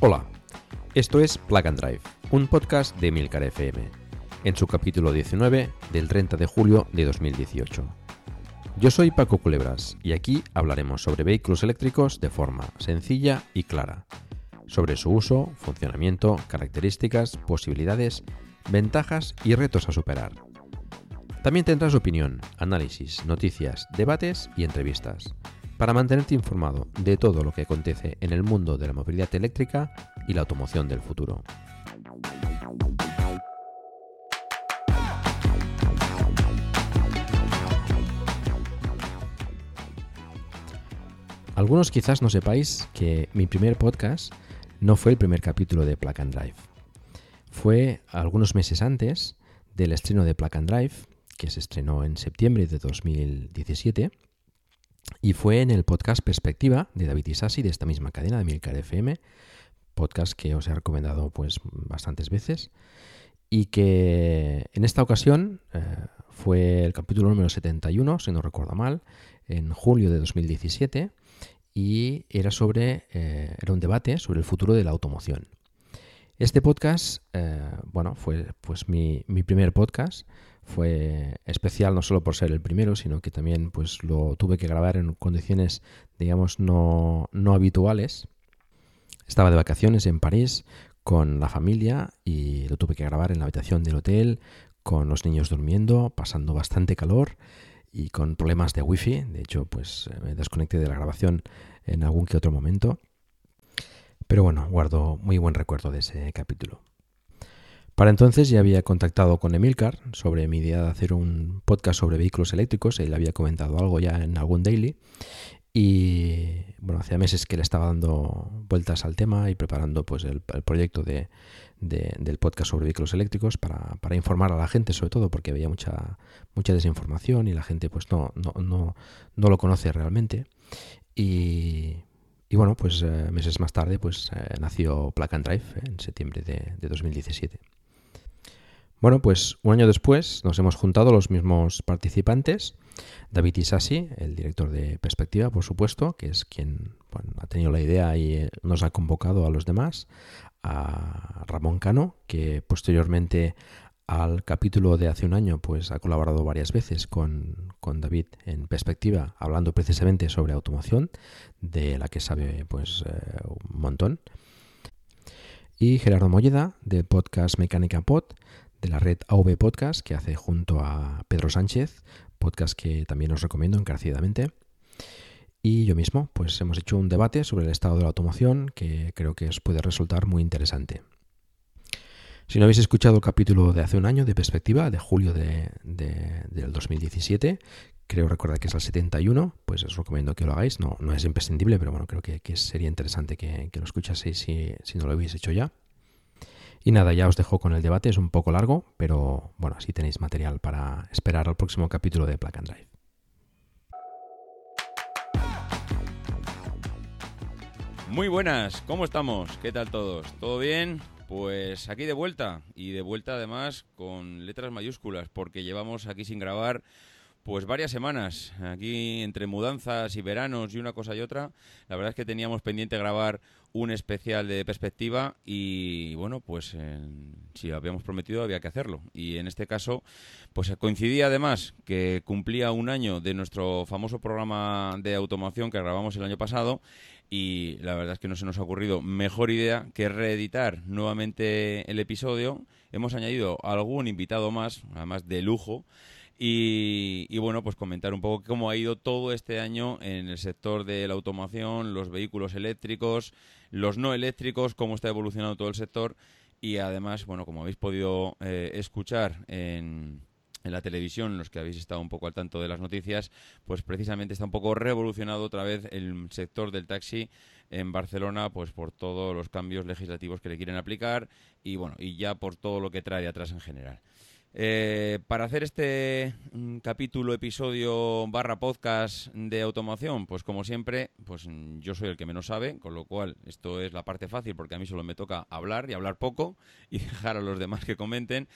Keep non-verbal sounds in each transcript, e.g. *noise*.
Hola, esto es Plug and Drive, un podcast de Milcar FM, en su capítulo 19 del 30 de julio de 2018. Yo soy Paco Culebras y aquí hablaremos sobre vehículos eléctricos de forma sencilla y clara, sobre su uso, funcionamiento, características, posibilidades, ventajas y retos a superar. También tendrás opinión, análisis, noticias, debates y entrevistas para mantenerte informado de todo lo que acontece en el mundo de la movilidad eléctrica y la automoción del futuro. Algunos quizás no sepáis que mi primer podcast no fue el primer capítulo de Plug and Drive. Fue algunos meses antes del estreno de Plug and Drive, que se estrenó en septiembre de 2017 y fue en el podcast Perspectiva de David Isasi de esta misma cadena de Milcar FM, podcast que os he recomendado pues bastantes veces y que en esta ocasión eh, fue el capítulo número 71, si no recuerdo mal, en julio de 2017 y era sobre eh, era un debate sobre el futuro de la automoción. Este podcast, eh, bueno, fue pues mi, mi primer podcast fue especial no solo por ser el primero, sino que también pues lo tuve que grabar en condiciones, digamos, no, no habituales. Estaba de vacaciones en París con la familia y lo tuve que grabar en la habitación del hotel, con los niños durmiendo, pasando bastante calor y con problemas de wifi. De hecho, pues me desconecté de la grabación en algún que otro momento. Pero bueno, guardo muy buen recuerdo de ese capítulo. Para entonces ya había contactado con Emilcar sobre mi idea de hacer un podcast sobre vehículos eléctricos. Él había comentado algo ya en algún daily. Y bueno, hacía meses que le estaba dando vueltas al tema y preparando pues el, proyecto de, del podcast sobre vehículos eléctricos para, para, informar a la gente, sobre todo porque había mucha, mucha desinformación y la gente pues no, no, no, no lo conoce realmente. Y, y bueno, pues eh, meses más tarde pues eh, nació Plug and Drive en septiembre de, de 2017. Bueno, pues un año después nos hemos juntado los mismos participantes. David Isasi, el director de Perspectiva, por supuesto, que es quien ha tenido la idea y eh, nos ha convocado a los demás. A Ramón Cano, que posteriormente al capítulo de hace un año, pues ha colaborado varias veces con, David en Perspectiva, hablando precisamente sobre automoción, de la que sabe pues eh, un montón. Y Gerardo Molleda, de podcast Mecánica Pod, de la red AV Podcast que hace junto a Pedro Sánchez, podcast que también os recomiendo encarecidamente. Y yo mismo, pues hemos hecho un debate sobre el estado de la automoción que creo que os puede resultar muy interesante. Si no habéis escuchado el capítulo de hace un año de perspectiva, de julio de, del 2017, creo recordar que es el 71, pues os recomiendo que lo hagáis. No, no es imprescindible, pero bueno, creo que, sería interesante que, lo escuchaseis si, si no lo habéis hecho ya. Y nada, ya os dejo con el debate, es un poco largo, pero bueno, así tenéis material para esperar al próximo capítulo de Plug and Drive. Muy buenas, ¿cómo estamos? ¿Qué tal todos? ¿Todo bien? Pues aquí de vuelta y de vuelta además con letras mayúsculas porque llevamos aquí sin grabar pues varias semanas, aquí entre mudanzas y veranos y una cosa y otra. La verdad es que teníamos pendiente grabar un especial de perspectiva y bueno, pues si lo habíamos prometido había que hacerlo. Y en este caso, pues coincidía además que cumplía un año de nuestro famoso programa de automoción que grabamos el año pasado y la verdad es que no se nos ha ocurrido mejor idea que reeditar nuevamente el episodio. Hemos añadido algún invitado más, además de lujo Y, bueno, pues comentar un poco cómo ha ido todo este año en el sector de la automoción, los vehículos eléctricos, los no eléctricos, cómo está evolucionando todo el sector y además, bueno, como habéis podido eh, escuchar en, en la televisión, los que habéis estado un poco al tanto de las noticias, pues precisamente está un poco revolucionado otra vez el sector del taxi en Barcelona, pues por todos los cambios legislativos que le quieren aplicar y bueno, y ya por todo lo que trae atrás en general. Eh, para hacer este mm, capítulo, episodio barra podcast de automoción, pues como siempre, pues mm, yo soy el que menos sabe, con lo cual esto es la parte fácil porque a mí solo me toca hablar y hablar poco y *laughs* dejar a los demás que comenten.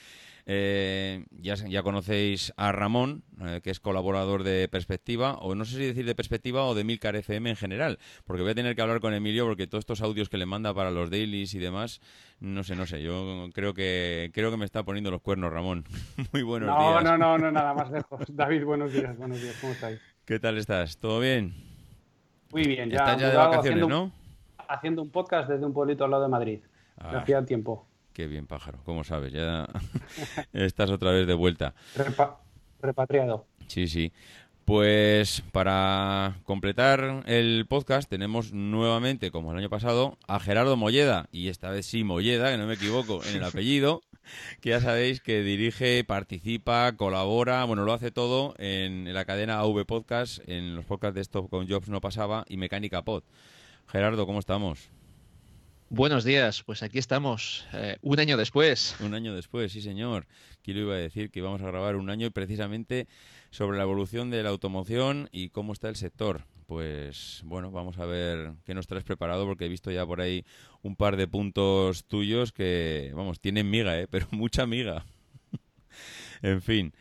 Eh, ya, ya conocéis a Ramón, eh, que es colaborador de Perspectiva, o no sé si decir de Perspectiva o de Milcar FM en general, porque voy a tener que hablar con Emilio porque todos estos audios que le manda para los dailies y demás, no sé, no sé, yo creo que creo que me está poniendo los cuernos Ramón. *laughs* Muy buenos días. No, no, no, *laughs* nada más lejos. David, buenos días, buenos días, ¿cómo estáis? ¿Qué tal estás? ¿Todo bien? Muy bien, ya. Estás ya de vacaciones, ¿no? Haciendo un podcast desde un pueblito al lado de Madrid. Ah. Hacía tiempo. Qué bien, pájaro. ¿Cómo sabes? Ya *laughs* estás otra vez de vuelta. repatriado. Sí, sí. Pues para completar el podcast tenemos nuevamente, como el año pasado, a Gerardo Molleda, y esta vez sí Molleda, que no me equivoco en el apellido, que ya sabéis que dirige, participa, colabora, bueno, lo hace todo en, la cadena AV Podcast, en los podcasts de Stop con Jobs no pasaba y Mecánica Pod. Gerardo, ¿cómo estamos? Buenos días, pues aquí estamos, eh, un año después. Un año después, sí señor. Quiero iba a decir que íbamos a grabar un año y precisamente sobre la evolución de la automoción y cómo está el sector. Pues bueno, vamos a ver qué nos traes preparado porque he visto ya por ahí un par de puntos tuyos que, vamos, tienen miga, ¿eh? *laughs* pero mucha miga. *laughs* en fin.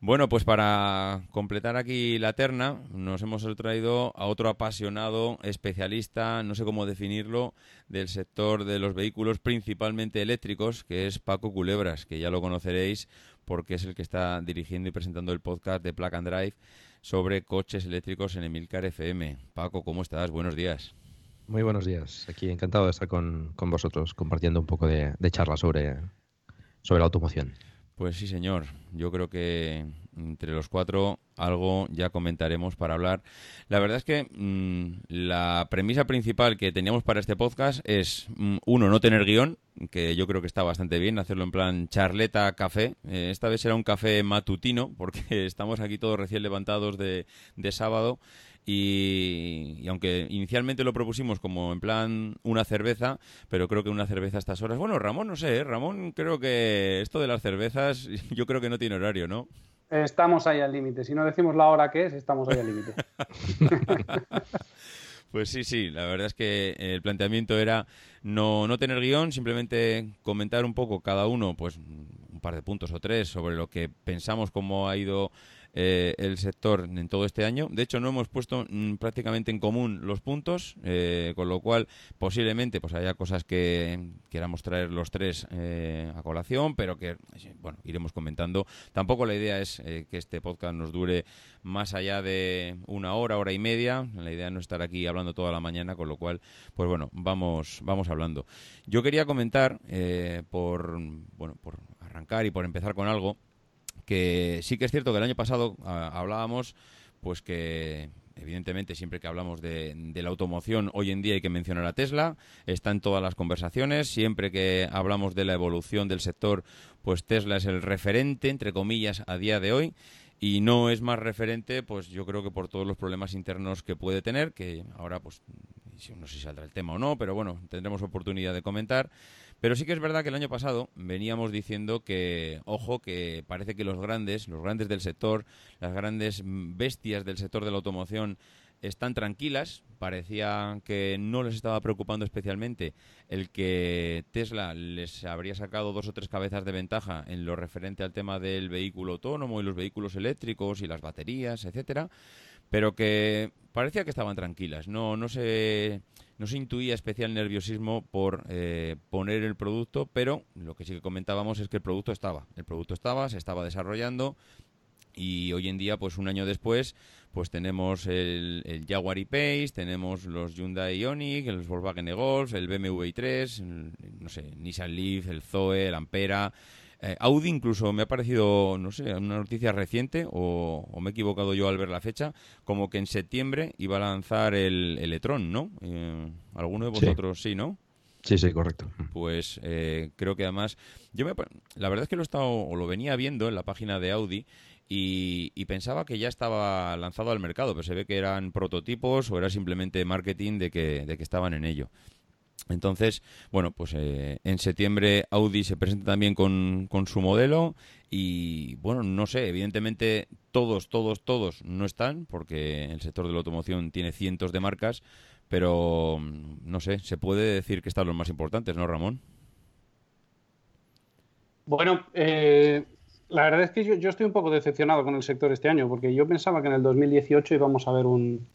Bueno, pues para completar aquí la terna, nos hemos traído a otro apasionado, especialista, no sé cómo definirlo, del sector de los vehículos principalmente eléctricos, que es Paco Culebras, que ya lo conoceréis porque es el que está dirigiendo y presentando el podcast de Plug and Drive sobre coches eléctricos en Emilcar FM. Paco, ¿cómo estás? Buenos días. Muy buenos días. Aquí encantado de estar con, vosotros compartiendo un poco de, de charla sobre, sobre la automoción. Pues sí, señor. Yo creo que entre los cuatro algo ya comentaremos para hablar. La verdad es que mm, la premisa principal que teníamos para este podcast es, mm, uno, no tener guion, que yo creo que está bastante bien, hacerlo en plan charleta, café. Eh, esta vez será un café matutino, *laughs* porque estamos aquí todos recién levantados de, de sábado y, aunque inicialmente lo propusimos como en plan una cerveza, pero creo que una cerveza a estas horas. Bueno, Ramón, no sé, ¿eh? Ramón, creo que esto de las cervezas, *laughs* yo creo que no tiene horario, ¿no? Estamos ahí al límite. Si no decimos la hora que es, estamos ahí al límite. *laughs* Pues sí, sí, la verdad es que el planteamiento era no, no tener guion, simplemente comentar un poco cada uno, pues un par de puntos o tres sobre lo que pensamos cómo ha ido eh, el sector en todo este año. De hecho, no hemos puesto mm, prácticamente en común los puntos, eh, con lo cual posiblemente pues haya cosas que queramos traer los tres eh, a colación, pero que bueno iremos comentando. Tampoco la idea es que este podcast nos dure más allá de una hora, hora y media. La idea no estar aquí hablando toda la mañana, con lo cual, pues bueno, vamos, vamos hablando. Yo quería comentar por bueno por arrancar y por empezar con algo que sí que es cierto que el año pasado ah, hablábamos pues que evidentemente siempre que hablamos de, la automoción hoy en día hay que mencionar a Tesla, está en todas las conversaciones, siempre que hablamos de la evolución del sector, pues Tesla es el referente, entre comillas, a día de hoy y no es más referente, pues yo creo que por todos los problemas internos que puede tener, que ahora pues no sé si saldrá el tema o no, pero bueno, tendremos oportunidad de comentar. Pero sí que es verdad que el año pasado veníamos diciendo que, ojo, que parece que los grandes, los grandes del sector, las grandes bestias del sector de la automoción están tranquilas. Parecía que no les estaba preocupando especialmente el que Tesla les habría sacado dos o tres cabezas de ventaja en lo referente al tema del vehículo autónomo y los vehículos eléctricos y las baterías, etcétera, pero que parecía que estaban tranquilas. No, no se no se intuía especial nerviosismo por eh, poner el producto, pero lo que sí que comentábamos es que el producto estaba. El producto estaba, se estaba desarrollando y hoy en día, pues un año después, pues tenemos el, el Jaguar E-Pace, tenemos los Hyundai Ioniq, el Volkswagen e-Golf, el BMW i3, no sé, Nissan Leaf, el Zoe, el Ampera, Eh, Audi incluso me ha parecido, no sé, una noticia reciente, o, me he equivocado yo al ver la fecha, como que en septiembre iba a lanzar el, el e-tron, ¿no? Eh, ¿Alguno de vosotros sí, no? Sí, sí, correcto. Pues eh, creo que además, yo me, la verdad es que lo he estado, o lo venía viendo en la página de Audi y, pensaba que ya estaba lanzado al mercado, pero se ve que eran prototipos o era simplemente marketing de que, de que estaban en ello. Entonces, bueno, pues eh, en septiembre Audi se presenta también con, con, su modelo y, bueno, no sé, evidentemente todos, todos, todos no están porque el sector de la automoción tiene cientos de marcas, pero mm, no sé, se puede decir que están los más importantes, ¿no, Ramón? Bueno, eh, la verdad es que yo, estoy un poco decepcionado con el sector este año, porque yo pensaba que en el 2018 íbamos a ver un,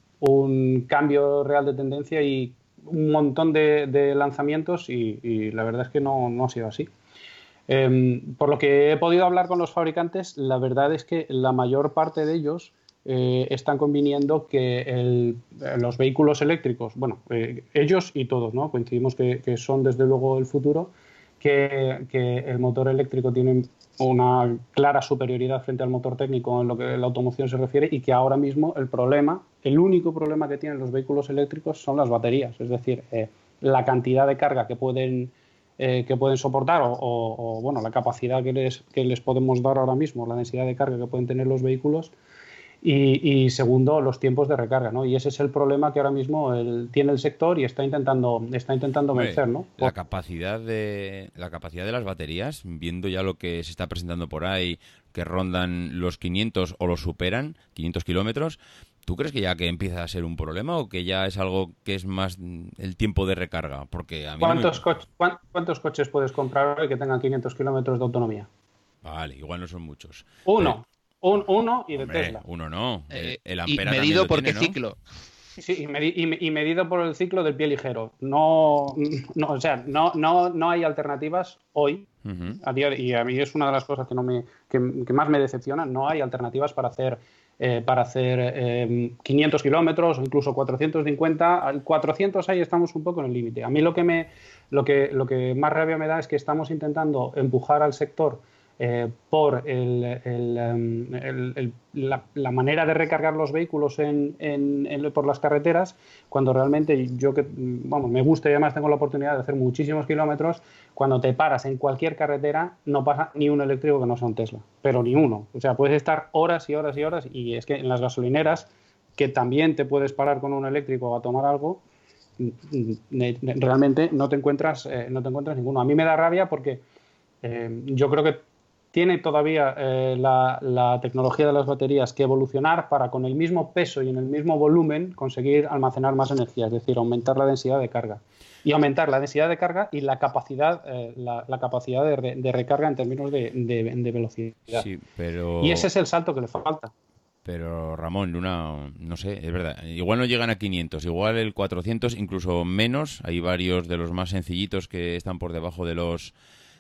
cambio real de tendencia y un montón de, lanzamientos y, la verdad es que no, ha sido así. Em, por lo que he podido hablar con los fabricantes, la verdad es que la mayor parte de ellos eh, están conviniendo que los vehículos eléctricos, bueno, eh, ellos y todos, ¿no? Coincidimos que, son desde luego el futuro, que, el motor eléctrico tiene una clara superioridad frente al motor técnico en lo que la automoción se refiere y que ahora mismo el problema, el único problema que tienen los vehículos eléctricos son las baterías, es decir, eh, la cantidad de carga que pueden que pueden soportar o, bueno la capacidad que les, que les podemos dar ahora mismo, la densidad de carga que pueden tener los vehículos y, segundo, los tiempos de recarga, ¿no? Y ese es el problema que ahora mismo tiene el sector y está intentando, está intentando vencer, ¿no? La capacidad de la capacidad de las baterías, viendo ya lo que se está presentando por ahí, que rondan los 500 o los superan, 500 kilómetros, ¿Tú crees que ya que empieza a ser un problema o que ya es algo que es más el tiempo de recarga? Porque a ¿Cuántos, ¿Cuántos coches puedes comprar hoy que tengan 500 kilómetros de autonomía? Vale, igual no son muchos. Uno. Un, uno y de Tesla. Uno no. Eh, el, y medido por qué ciclo. Sí, y, medido por el ciclo del pie ligero. No, no o sea, no, no, no hay alternativas hoy. a día y a mí es una de las cosas que, no me, que, más me decepciona. No hay alternativas para hacer, eh, para hacer 500 eh, kilómetros o incluso 450. Al 400 ahí estamos un poco en el límite. A mí lo que, me, lo, que, lo que más rabia me da es que estamos intentando empujar al sector eh, por em, la, manera de recargar los vehículos por las carreteras, cuando realmente yo que vamos, me gusta y además tengo la oportunidad de hacer muchísimos kilómetros, cuando te paras en cualquier carretera no pasa ni un eléctrico que no sea un Tesla, pero ni uno. O sea, puedes estar horas y horas y horas y es que en las gasolineras, que también te puedes parar con un eléctrico a tomar algo, realmente no te encuentras, eh, no te encuentras ninguno. A mí me da rabia porque eh, yo creo que tiene todavía eh, la, tecnología de las baterías que evolucionar para con el mismo peso y en el mismo volumen conseguir almacenar más energía, es decir, aumentar la densidad de carga. Y aumentar la densidad de carga y la capacidad, eh, la, capacidad de, recarga en términos de, velocidad. pero... Y ese es el salto que le falta. Pero Ramón, Luna, no sé, es verdad. Igual no llegan a 500, igual el 400, incluso menos. Hay varios de los más sencillitos que están por debajo de los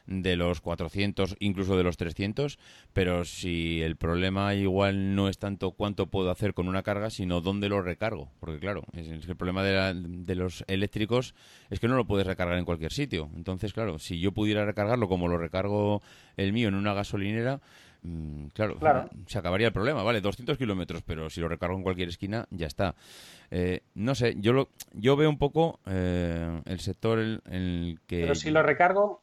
de los 400, incluso de los 300, pero si el problema igual no es tanto cuánto puedo hacer con una carga, sino dónde lo recargo, porque claro, es, el problema de, de, los eléctricos es que no lo puedes recargar en cualquier sitio. Entonces, claro, si yo pudiera recargarlo como lo recargo el mío en una gasolinera, mm, claro, se acabaría el problema, vale, 200 kilómetros, pero si lo recargo en cualquier esquina, ya está. Eh, no sé, yo lo, yo veo un poco eh, el sector en el que... Pero si lo recargo,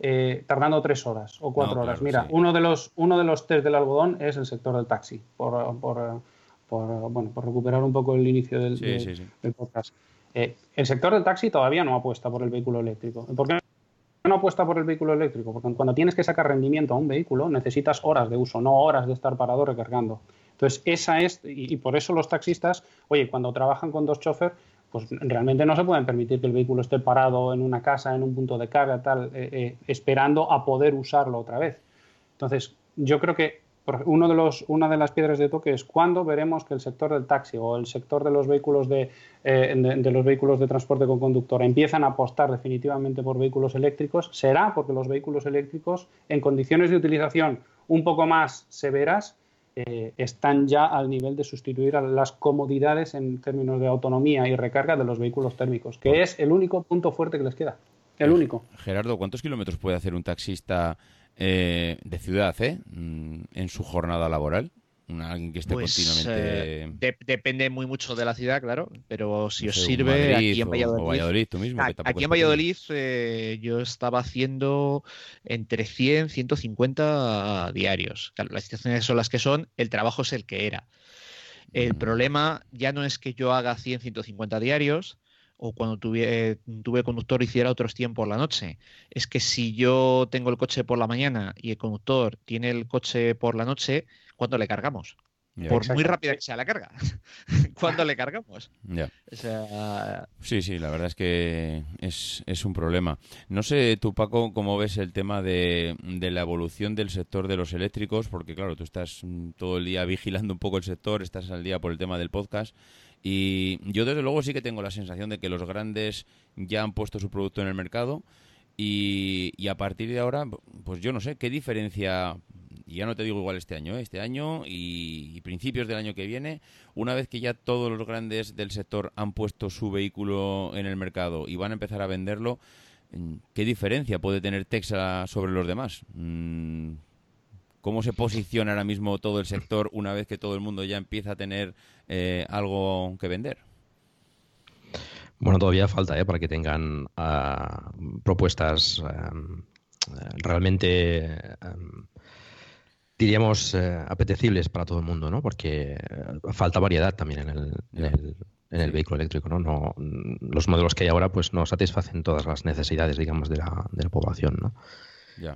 eh, tardando tres horas o cuatro horas. Mira, uno, de los, uno de los test del algodón es el sector del taxi, por, por, bueno, por recuperar un poco el inicio del, podcast. Eh, el sector del taxi todavía no apuesta por el vehículo eléctrico. ¿Por qué no apuesta por el vehículo eléctrico? Porque cuando tienes que sacar rendimiento a un vehículo necesitas horas de uso, no horas de estar parado recargando. Entonces, esa es, y, por eso los taxistas, oye, cuando trabajan con dos choferes, pues realmente no se pueden permitir que el vehículo esté parado en una casa, en un punto de carga, tal, eh, eh, esperando a poder usarlo otra vez. Entonces, yo creo que uno de los, una de las piedras de toque es cuándo veremos que el sector del taxi o el sector de los vehículos de, eh, de, los vehículos de transporte con conductor empiezan a apostar definitivamente por vehículos eléctricos. Será porque los vehículos eléctricos, en condiciones de utilización un poco más severas, eh, están ya al nivel de sustituir a las comodidades en términos de autonomía y recarga de los vehículos térmicos, que es el único punto fuerte que les queda. El único. Gerardo, ¿cuántos kilómetros puede hacer un taxista eh, de ciudad eh, mm, en su jornada laboral? Alguien que esté pues, continuamente. Eh, depende muy mucho de la ciudad, claro, pero si os sirve aquí en Valladolid. aquí en Valladolid eh, yo estaba haciendo entre 100 150 diarios. las situaciones son las que son, el trabajo es el que era. El mm. problema ya no es que yo haga 100 150 diarios, o cuando tuve, tuve conductor hiciera otros 100 por la noche. Es que si yo tengo el coche por la mañana y el conductor tiene el coche por la noche, ¿cuándo le cargamos? por muy rápida que sea la carga. *laughs* ¿Cuándo le cargamos? Sí, sí, la verdad es que es, un problema. No sé tú, Paco, cómo ves el tema de, la evolución del sector de los eléctricos, porque claro, tú estás todo el día vigilando un poco el sector, estás al día por el tema del podcast. Y yo desde luego sí que tengo la sensación de que los grandes ya han puesto su producto en el mercado y, a partir de ahora, pues yo no sé, ¿qué diferencia ya no te digo igual este año, ¿eh? este año y, principios del año que viene, una vez que ya todos los grandes del sector han puesto su vehículo en el mercado y van a empezar a venderlo, ¿qué diferencia puede tener Texas sobre los demás? Mm, ¿Cómo se posiciona ahora mismo todo el sector una vez que todo el mundo ya empieza a tener eh, algo que vender? Bueno, todavía falta ¿eh? para que tengan ah, propuestas em, realmente em, diríamos, eh, apetecibles para todo el mundo, ¿no? Porque falta variedad también en el, en el, vehículo eléctrico, ¿no? ¿no? Los modelos que hay ahora, pues no satisfacen todas las necesidades, digamos, de la, de la población, ¿no?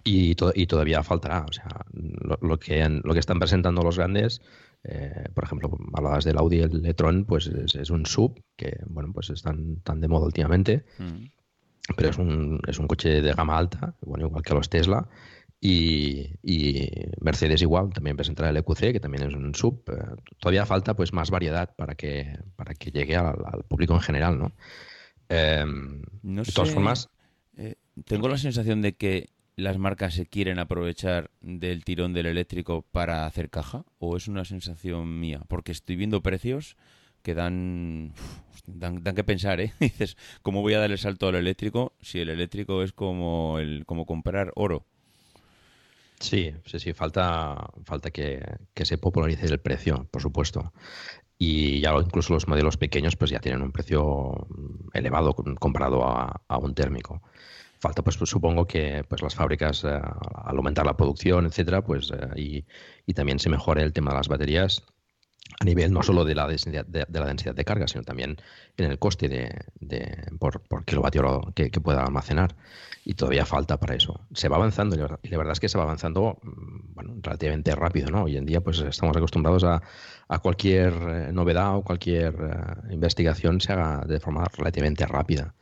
Y, y, todavía faltará. O sea, lo, que, lo que están presentando los grandes, eh, por ejemplo, hablabas del Audi el e-tron, pues es, un sub que, bueno, pues están tan de moda últimamente. Mm. Pero es un, es un coche de gama alta, bueno, igual que los Tesla, y, Mercedes igual, también presentará el EQC, que también es un sub. Eh, todavía falta pues más variedad para que, para que llegue al, público en general, ¿no? Em, de todas formas... Eh, tengo la sensación de que las marcas se quieren aprovechar del tirón del eléctrico para hacer caja, o es una sensación mía, porque estoy viendo precios que dan, dan, dan, que pensar, ¿eh? *laughs* Dices, ¿cómo voy a dar el salto al eléctrico si el eléctrico es como, el, como comprar oro? Sí, sí, sí, falta, falta que, se popularice el precio, por supuesto. Y ya incluso los modelos pequeños pues ya tienen un precio elevado comparado a, un térmico. Falta, pues, pues, supongo que pues las fábricas, eh, al aumentar la producción, etcétera, pues eh, y, y, también se mejore el tema de las baterías, a nivel no solo de la densidad de, la densidad de carga, sino también en el coste de, por, por, kilovatio que, pueda almacenar. Y todavía falta para eso. Se va avanzando y la verdad es que se va avanzando mm, relativamente rápido. ¿no? Hoy en día pues estamos acostumbrados a, a cualquier eh, novedad o cualquier eh, investigación se haga de forma relativamente rápida.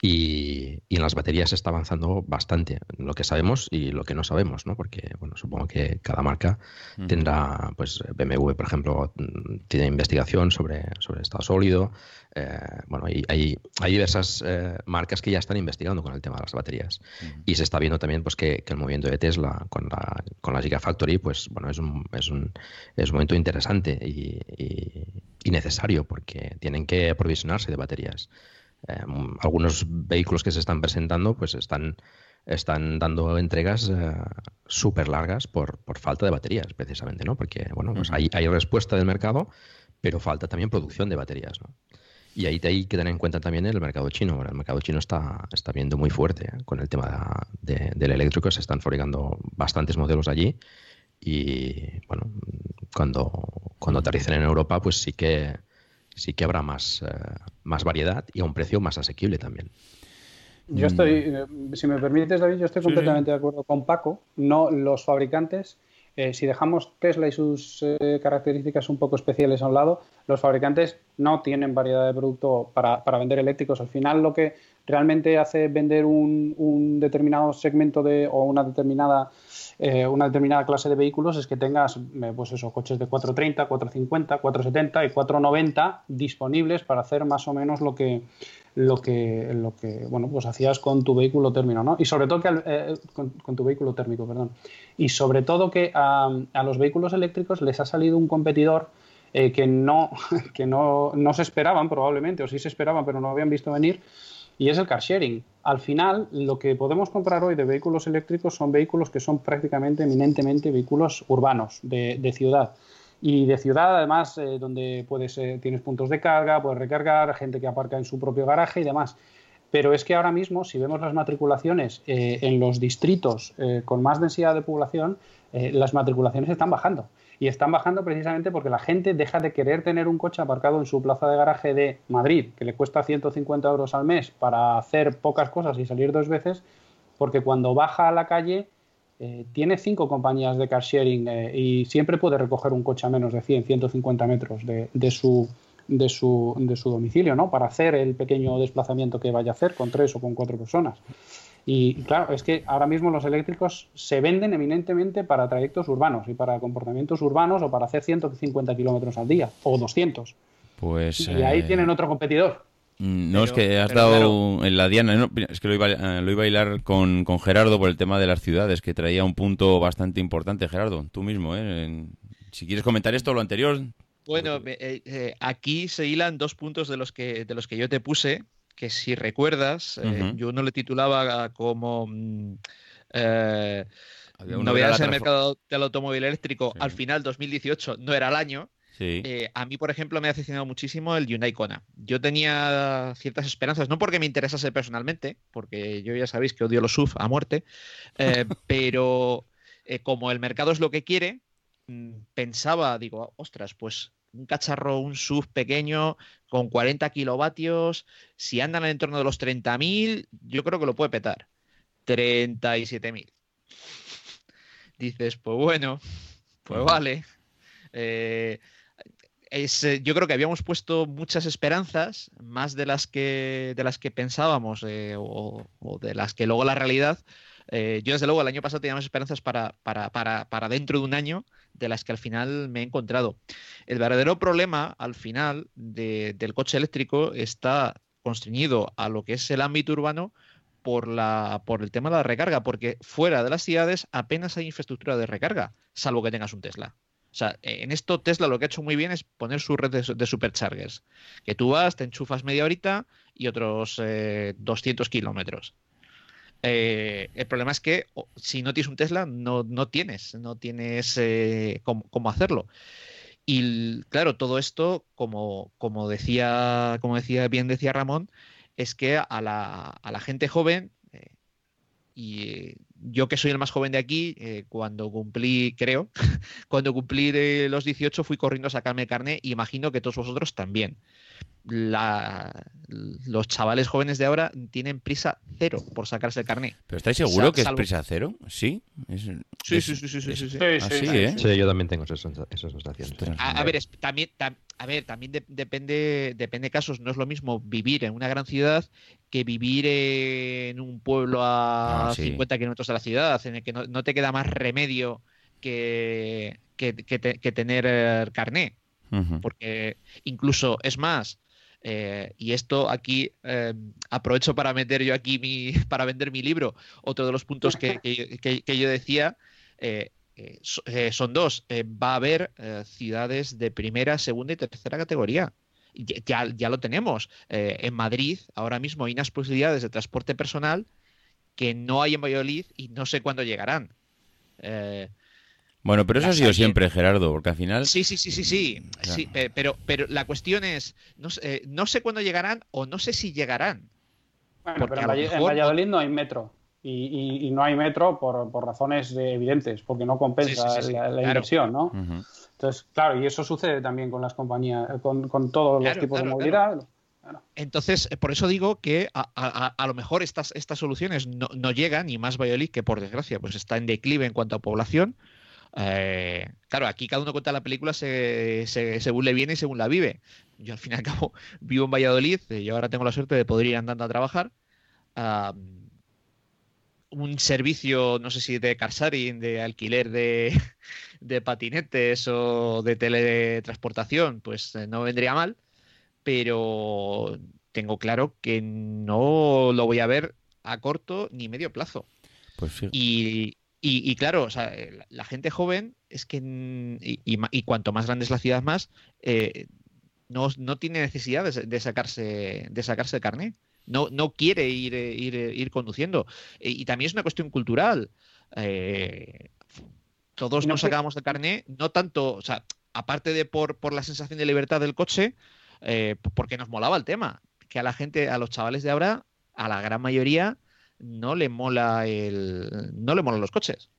Y, en las baterías se está avanzando bastante, lo que sabemos y lo que no sabemos, ¿no? Porque, bueno, supongo que cada marca tendrá, pues BMW, por ejemplo, mm, tiene investigación sobre, sobre estado sólido. Eh, bueno, hay, hay, hay diversas eh, marcas que ya están investigando con el tema de las baterías. Y se está viendo también pues, que, el movimiento de Tesla con la, con la Gigafactory, pues, bueno, es un, es un, es un momento interesante y, y necesario porque tienen que aprovisionarse de baterías. Em, algunos vehículos que se están presentando pues están, están dando entregas eh, súper largas por, por, falta de baterías, precisamente, ¿no? Porque, bueno, pues hay, hay, respuesta del mercado, pero falta también producción de baterías, ¿no? Y ahí hay que tener en cuenta también el mercado chino. el mercado chino está, está viendo muy fuerte ¿eh? con el tema de, del eléctrico. Se están fabricando bastantes modelos allí. Y bueno, cuando, cuando aterricen en Europa, pues sí que sí que habrá más, eh, más variedad y a un precio más asequible también. Yo estoy, eh, si me permites, David, yo estoy completamente de acuerdo con Paco. No, los fabricantes, eh, si dejamos Tesla y sus características un poco especiales a un lado, los fabricantes no tienen variedad de producto para, para, vender eléctricos. Al final, lo que realmente hace vender un, un determinado segmento de, o una determinada eh, una determinada clase de vehículos es que tengas eh, pues eso, coches de 430, 450, 470 y 490 disponibles para hacer más o menos lo que lo que lo que bueno pues hacías con tu vehículo térmico ¿no? y sobre todo que eh, con, tu vehículo térmico perdón y sobre todo que a, los vehículos eléctricos les ha salido un competidor que no *laughs* que no, no se esperaban probablemente o sí se esperaban pero no habían visto venir y es el car sharing. Al final, lo que podemos comprar hoy de vehículos eléctricos son vehículos que son prácticamente eminentemente vehículos urbanos, de, ciudad. Y de ciudad, además, eh, donde puedes, eh, tienes puntos de carga, puedes recargar, gente que aparca en su propio garaje y demás. Pero es que ahora mismo, si vemos las matriculaciones eh, en los distritos con más densidad de población, las matriculaciones están bajando. Y están bajando precisamente porque la gente deja de querer tener un coche aparcado en su plaza de garaje de Madrid, que le cuesta 150 euros al mes para hacer pocas cosas y salir dos veces, porque cuando baja a la calle eh, tiene cinco compañías de car sharing eh, y siempre puede recoger un coche a menos de 100, 150 metros de, su, de su domicilio, ¿no? Para hacer el pequeño desplazamiento que vaya a hacer con tres o con cuatro personas. Y claro, es que ahora mismo los eléctricos se venden eminentemente para trayectos urbanos y para comportamientos urbanos o para hacer 150 kilómetros al día o 200. Pues, y ahí eh, tienen otro competidor. Mm, no, es que has dado en la diana, es que lo iba, eh, lo iba a hilar con, con, Gerardo por el tema de las ciudades, que traía un punto bastante importante, Gerardo, tú mismo. ¿eh? si quieres comentar esto o lo anterior. Bueno, aquí se hilan dos puntos de los que, de los que yo te puse, que si recuerdas, eh, yo no le titulaba como mm, eh, novedades en el mercado del automóvil eléctrico al final 2018, no era el año. Eh, a mí, por ejemplo, me ha decepcionado muchísimo el Hyundai Kona. Yo tenía ciertas esperanzas, no porque me interesase personalmente, porque yo ya sabéis que odio los SUV a muerte, *laughs* pero como el mercado es lo que quiere, mm, pensaba, digo, ostras, pues un cacharro, un SUV pequeño con 40 kilovatios, si andan en el entorno de los 30.000, yo creo que lo puede petar. 37.000. Dices, pues bueno, pues vale. Eh, es, eh, yo creo que habíamos puesto muchas esperanzas, más de las que, de las que pensábamos eh, o, de las que luego la realidad. Yo desde luego el año pasado teníamos esperanzas para, para, para, para dentro de un año de las que al final me he encontrado. El verdadero problema al final del coche eléctrico está constreñido a lo que es el ámbito urbano por, la, por el tema de la recarga, porque fuera de las ciudades apenas hay infraestructura de recarga, salvo que tengas un Tesla. O sea, en esto Tesla lo que ha hecho muy bien es poner su red de, superchargers. Que tú vas, te enchufas media horita y otros 200 eh, kilómetros. Eh, el problema es que si no tienes un Tesla, no, no tienes, no tienes eh, cómo, hacerlo. Y claro, todo esto, como, como, decía, como decía, bien decía Ramón, es que a la, a la gente joven, eh, y yo que soy el más joven de aquí, cuando cumplí, creo, *laughs* cuando cumplí los 18 fui corriendo a sacarme el carnet y imagino que todos vosotros también los chavales jóvenes de ahora tienen prisa cero por sacarse el carnet. ¿Pero estáis seguro que es prisa cero? ¿Sí? sí, sí, sí, sí, sí, sí, ¿eh? sí, yo también tengo esas, sensaciones. A, ver, también, a ver, también depende, depende de casos. No es lo mismo vivir en una gran ciudad que vivir en un pueblo a 50 ah, kilómetros de la ciudad, en el que no, te queda más remedio que, que, que tener eh, carnet. Porque incluso, es más, eh, y esto aquí eh, aprovecho para meter yo aquí mi, *laughs* para vender mi libro. Otro de los puntos que, *laughs* yo decía eh, son dos. va a haber ciudades de primera, segunda y tercera categoría. Ya, ya lo tenemos. en Madrid ahora mismo hay unas posibilidades de transporte personal que no hay en Valladolid y no sé cuándo llegarán. Bueno, pero eso ha sido siempre, Gerardo, porque al final... Sí, sí, sí, sí, sí, sí pero, pero la cuestión es, no, eh, no, sé cuándo llegarán o no sé si llegarán. Bueno, pero en, Valladolid no hay metro. Y, no hay metro por, razones evidentes, porque no compensa la, inversión, ¿no? Entonces, claro, y eso sucede también con las compañías, con, todos los tipos de movilidad. Entonces, por eso digo que a, lo mejor estas, estas soluciones no, llegan, y más Valladolid, que por desgracia pues está en declive en cuanto a población. Eh, claro, aquí cada uno cuenta la película según le viene y según la vive. Yo al fin y al cabo *laughs* vivo en Valladolid, y yo ahora tengo la suerte de poder ir andando a trabajar un servicio, no sé si de carsharing, de alquiler *laughs* de, patinetes o de teletransportación, pues eh, no vendría mal, pero tengo claro que no lo voy a ver a corto ni medio plazo. Pues y, y, claro, o sea, la, gente joven es que, y, cuanto más grande es la ciudad más, eh, no, tiene necesidad de, sacarse, de sacarse el carnet no, no quiere ir, eh, ir, eh, ir conduciendo. Y, también es una cuestión cultural. Eh, todos nos sacábamos el carné, no tanto, o sea, aparte de por, por la sensación de libertad del coche, porque nos molaba el tema. Que a la gente, a los chavales de ahora, a la gran mayoría, no le mola el. no le molan los coches.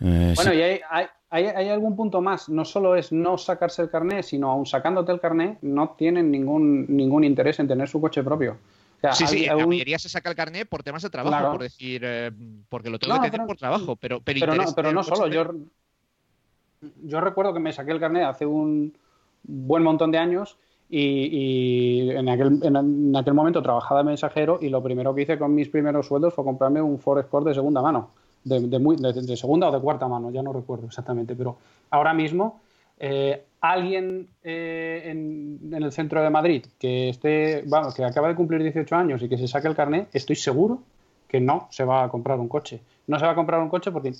bueno, y hay, hay, algún punto más. No solo es no sacarse el carné, sino aún sacándote el carné, no tienen ningún, ningún interés en tener su coche propio. sí, sí, la mayoría se saca el carné por temas de trabajo, por decir, eh, porque lo tengo que tener por trabajo, pero, pero, no, pero no solo. Yo, yo recuerdo que me saqué el carné hace un buen montón de años y, en, aquel, en, aquel momento trabajaba de mensajero y lo primero que hice con mis primeros sueldos fue comprarme un Ford Escort de segunda mano de, segunda o de cuarta mano, ya no recuerdo exactamente, pero ahora mismo eh, alguien eh, en, el centro de Madrid que esté, que acaba de cumplir 18 años y que se saque el carnet, estoy seguro que no se va a comprar un coche. No se va a comprar un coche porque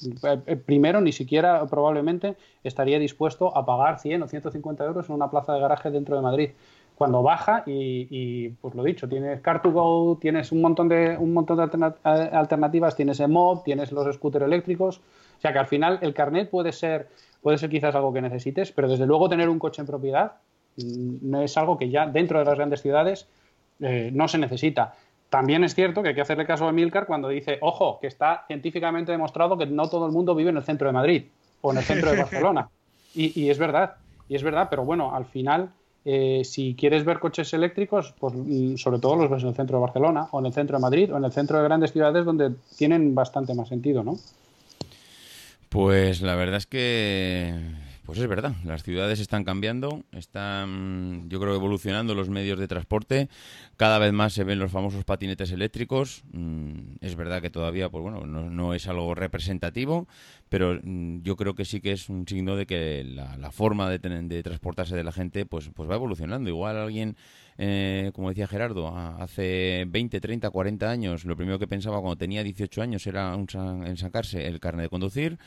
eh, primero ni siquiera probablemente estaría dispuesto a pagar 100 o 150 euros en una plaza de garaje dentro de Madrid cuando baja y, pues lo dicho, tienes Car2Go, tienes un montón de, un montón de alternativas, tienes EMOB, tienes los scooters eléctricos, o sea que al final el carnet puede ser, puede ser quizás algo que necesites, pero desde luego tener un coche en propiedad mm, no es algo que ya dentro de las grandes ciudades eh, no se necesita. También es cierto que hay que hacerle caso a Milcar cuando dice, ojo, que está científicamente demostrado que no todo el mundo vive en el centro de Madrid o en el centro de *laughs* Barcelona. Y, y es verdad, y es verdad, pero bueno, al final eh, si quieres ver coches eléctricos, pues mm, sobre todo los ves en el centro de Barcelona o en el centro de Madrid o en el centro de grandes ciudades donde tienen bastante más sentido, ¿no? Pues la verdad es que pues es verdad, las ciudades están cambiando, están, yo creo, evolucionando los medios de transporte. Cada vez más se ven los famosos patinetes eléctricos. Mm, es verdad que todavía, pues bueno, no, es algo representativo, pero mm, yo creo que sí que es un signo de que la, forma de, de transportarse de la gente, pues, pues va evolucionando. Igual alguien, eh, como decía Gerardo, hace 20, 30, 40 años, lo primero que pensaba cuando tenía 18 años era en sacarse el carnet de conducir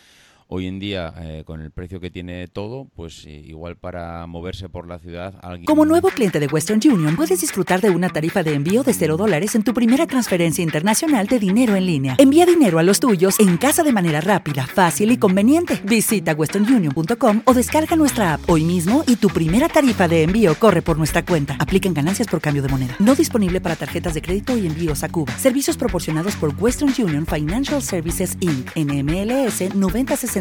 hoy en día, eh, con el precio que tiene todo, pues eh, igual para moverse por la ciudad. Alguien... Como nuevo cliente de Western Union, puedes disfrutar de una tarifa de envío de cero dólares en tu primera transferencia internacional de dinero en línea. Envía dinero a los tuyos en casa de manera rápida, fácil y conveniente. Visita westernunion.com o descarga nuestra app hoy mismo y tu primera tarifa de envío corre por nuestra cuenta. Aplican ganancias por cambio de moneda. No disponible para tarjetas de crédito y envíos a Cuba. Servicios proporcionados por Western Union Financial Services Inc. NMLS 9060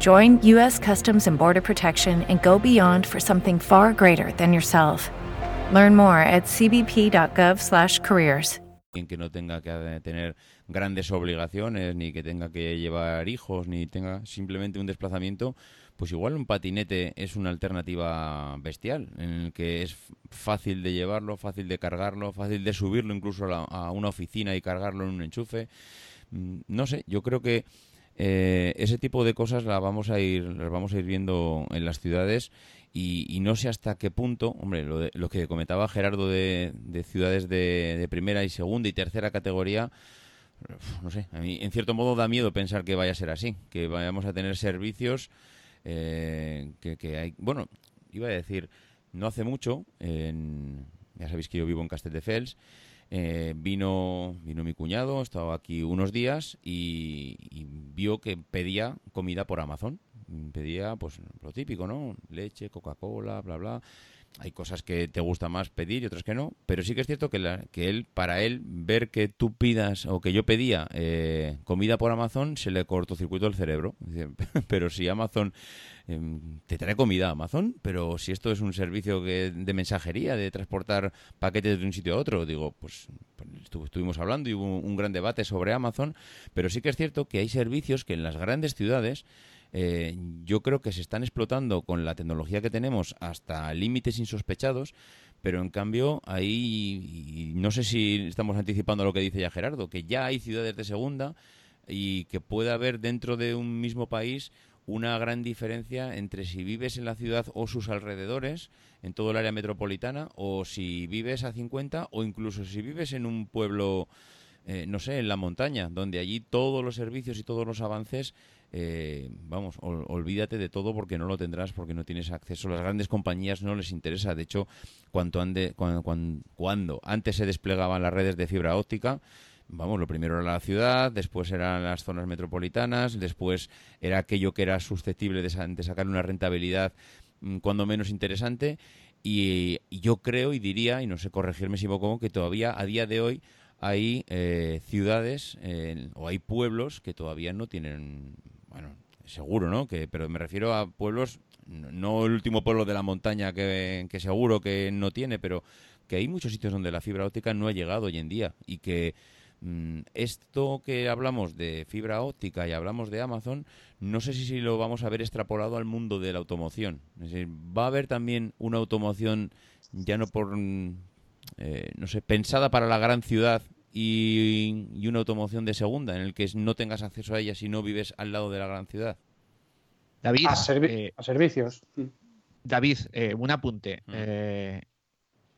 Join U.S. Customs and Border Protection and go beyond for something far greater than yourself. Learn more at cbp.gov/careers. Que no tenga que tener grandes obligaciones, ni que tenga que llevar hijos, ni tenga simplemente un desplazamiento, pues igual un patinete es una alternativa bestial, en el que es fácil de llevarlo, fácil de cargarlo, fácil de subirlo incluso a, a una oficina y cargarlo en un enchufe. Mm, no sé, yo creo que eh, ese tipo de cosas las vamos a ir, las vamos a ir viendo en las ciudades y, no sé hasta qué punto, hombre, lo, lo que comentaba Gerardo de, ciudades de, primera y segunda y tercera categoría, no sé, a mí en cierto modo da miedo pensar que vaya a ser así, que vayamos a tener servicios eh, que, hay, bueno, iba a decir, no hace mucho, ya sabéis que yo vivo en Castelldefels, eh, vino, vino mi cuñado, estaba aquí unos días y, vio que pedía comida por Amazon. Pedía, pues, lo típico, ¿no? Leche, Coca-Cola, bla, bla. Hay cosas que te gusta más pedir y otras que no, pero sí que es cierto que, que él, para él, ver que tú pidas o que yo pedía eh, comida por Amazon, se le cortocircuitó el cerebro. *laughs* Pero si Amazon te trae comida Amazon, pero si esto es un servicio de mensajería, de transportar paquetes de un sitio a otro, digo, pues, pues estuvimos hablando y hubo un gran debate sobre Amazon, pero sí que es cierto que hay servicios que en las grandes ciudades eh, yo creo que se están explotando con la tecnología que tenemos hasta límites insospechados, pero en cambio ahí, no sé si estamos anticipando lo que dice ya Gerardo, que ya hay ciudades de segunda y que puede haber dentro de un mismo país una gran diferencia entre si vives en la ciudad o sus alrededores, en todo el área metropolitana, o si vives a 50, o incluso si vives en un pueblo, eh, no sé, en la montaña, donde allí todos los servicios y todos los avances, eh, vamos, olvídate de todo porque no lo tendrás, porque no tienes acceso. Las grandes compañías no les interesa. De hecho, cuando, antes se desplegaban las redes de fibra óptica, vamos, lo primero era la ciudad, después eran las zonas metropolitanas, después era aquello que era susceptible de, sacar una rentabilidad mm, cuando menos interesante. Y, yo creo y diría, y no sé corregirme si me equivoco, que todavía a día de hoy hay eh, ciudades o hay pueblos que todavía no tienen, bueno, seguro, ¿no? Que, pero me refiero a pueblos, no el último pueblo de la montaña que, que seguro que no tiene, pero que hay muchos sitios donde la fibra óptica no ha llegado hoy en día y que esto que hablamos de fibra óptica y hablamos de Amazon, no sé si, lo vamos a ver extrapolado al mundo de la automoción. Es decir, va a haber también una automoción ya no por, mm, eh, no sé, pensada para la gran ciudad y, una automoción de segunda en el que no tengas acceso a ella si no vives al lado de la gran ciudad. David, a, eh, servicios. David, eh, un apunte. Mm.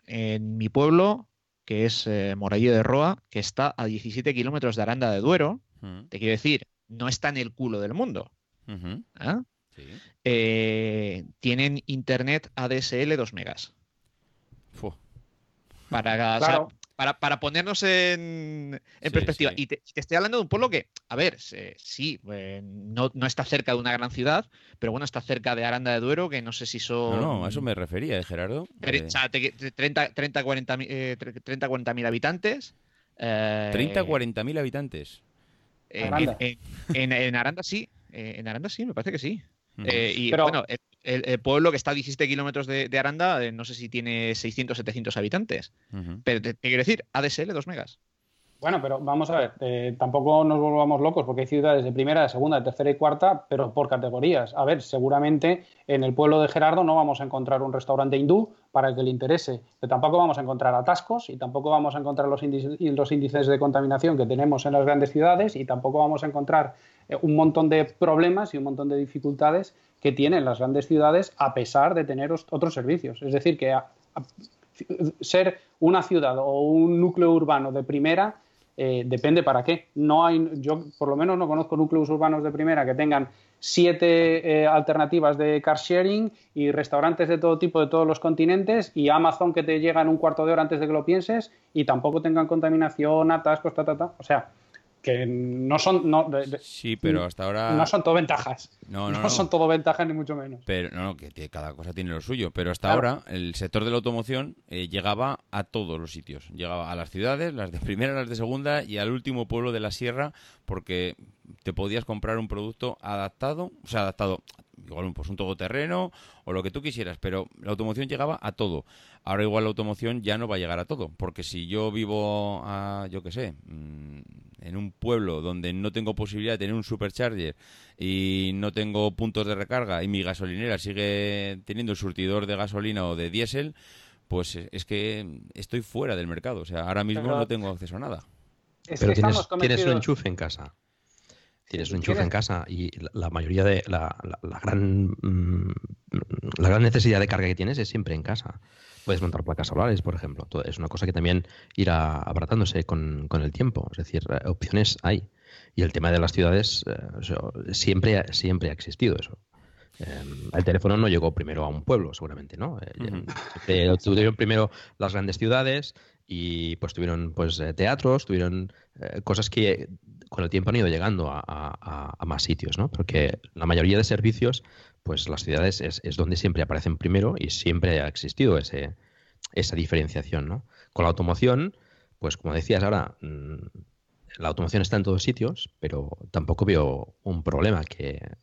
en mi pueblo que es eh, Morallo de Roa, que está a 17 kilómetros de Aranda de Duero. Te quiero decir, no está en el culo del mundo. ¿Ah? Eh, tienen internet ADSL 2 megas. Para, para, para ponernos en, perspectiva. Y te, estoy hablando de un pueblo que, a ver, sí, eh, no, está cerca de una gran ciudad, pero bueno, está cerca de Aranda de Duero, que no sé si son. No, no, a eso me refería, ¿eh, Gerardo? O sea, 30, 30, 40 mil habitantes. 30, 40 mil habitantes. En, Aranda. sí. en Aranda sí, me parece que sí. y bueno, el, pueblo que está a 17 kilómetros de, Aranda, eh, no sé si tiene 600, 700 habitantes. Pero te, quiero decir, ADSL 2 megas. Bueno, pero vamos a ver, eh, tampoco nos volvamos locos porque hay ciudades de primera, de segunda, de tercera y cuarta, pero por categorías. A ver, seguramente en el pueblo de Gerardo no vamos a encontrar un restaurante hindú para el que le interese, pero tampoco vamos a encontrar atascos y tampoco vamos a encontrar los los índices de contaminación que tenemos en las grandes ciudades y tampoco vamos a encontrar eh, un montón de problemas y un montón de dificultades que tienen las grandes ciudades a pesar de tener otros servicios. Es decir, que ser una ciudad o un núcleo urbano de primera eh, depende para qué. No hay, yo por lo menos no conozco núcleos urbanos de primera que tengan siete eh, alternativas de car sharing y restaurantes de todo tipo de todos los continentes y Amazon que te llega en un cuarto de hora antes de que lo pienses y tampoco tengan contaminación, atascos, ta, ta, ta. O sea, que no son no, sí pero hasta ahora no son todo ventajas. No, no, no, son todo ventajas ni mucho menos. Pero no, no que cada cosa tiene lo suyo. Pero hasta ahora el sector de la automoción eh, llegaba a todos los sitios. Llegaba a las ciudades las de primera las de segunda y al último pueblo de la sierra porque te podías comprar un producto adaptado o sea adaptado igual un, pues un todoterreno o lo que tú quisieras, pero la automoción llegaba a todo. Ahora igual la automoción ya no va a llegar a todo, porque si yo vivo a, yo qué sé, mm, en un pueblo donde no tengo posibilidad de tener un supercharger y no tengo puntos de recarga y mi gasolinera sigue teniendo el surtidor de gasolina o de diésel, pues es que estoy fuera del mercado. O sea, ahora mismo no tengo acceso a nada. Pero tienes, tienes un enchufe en casa. Tienes un enchufe en casa y la, mayoría de la, gran mm, la gran necesidad de carga que tienes es siempre en casa. Puedes montar placas solares, por ejemplo. Es una cosa que también irá abratándose con, el tiempo. Es decir, eh, opciones hay. Y el tema de las ciudades eh, siempre, siempre ha existido eso. Em, el teléfono no llegó primero a un pueblo, seguramente, ¿no? Eh, tuvieron primero las grandes ciudades y pues tuvieron pues eh, teatros, tuvieron cosas que con el tiempo han ido llegando a, más sitios, ¿no? Porque la mayoría de servicios, pues las ciudades es, donde siempre aparecen primero y siempre ha existido ese, esa diferenciación, ¿no? Con la automoción, pues como decías ahora, mm, la automoción está en todos sitios, pero tampoco veo un problema que,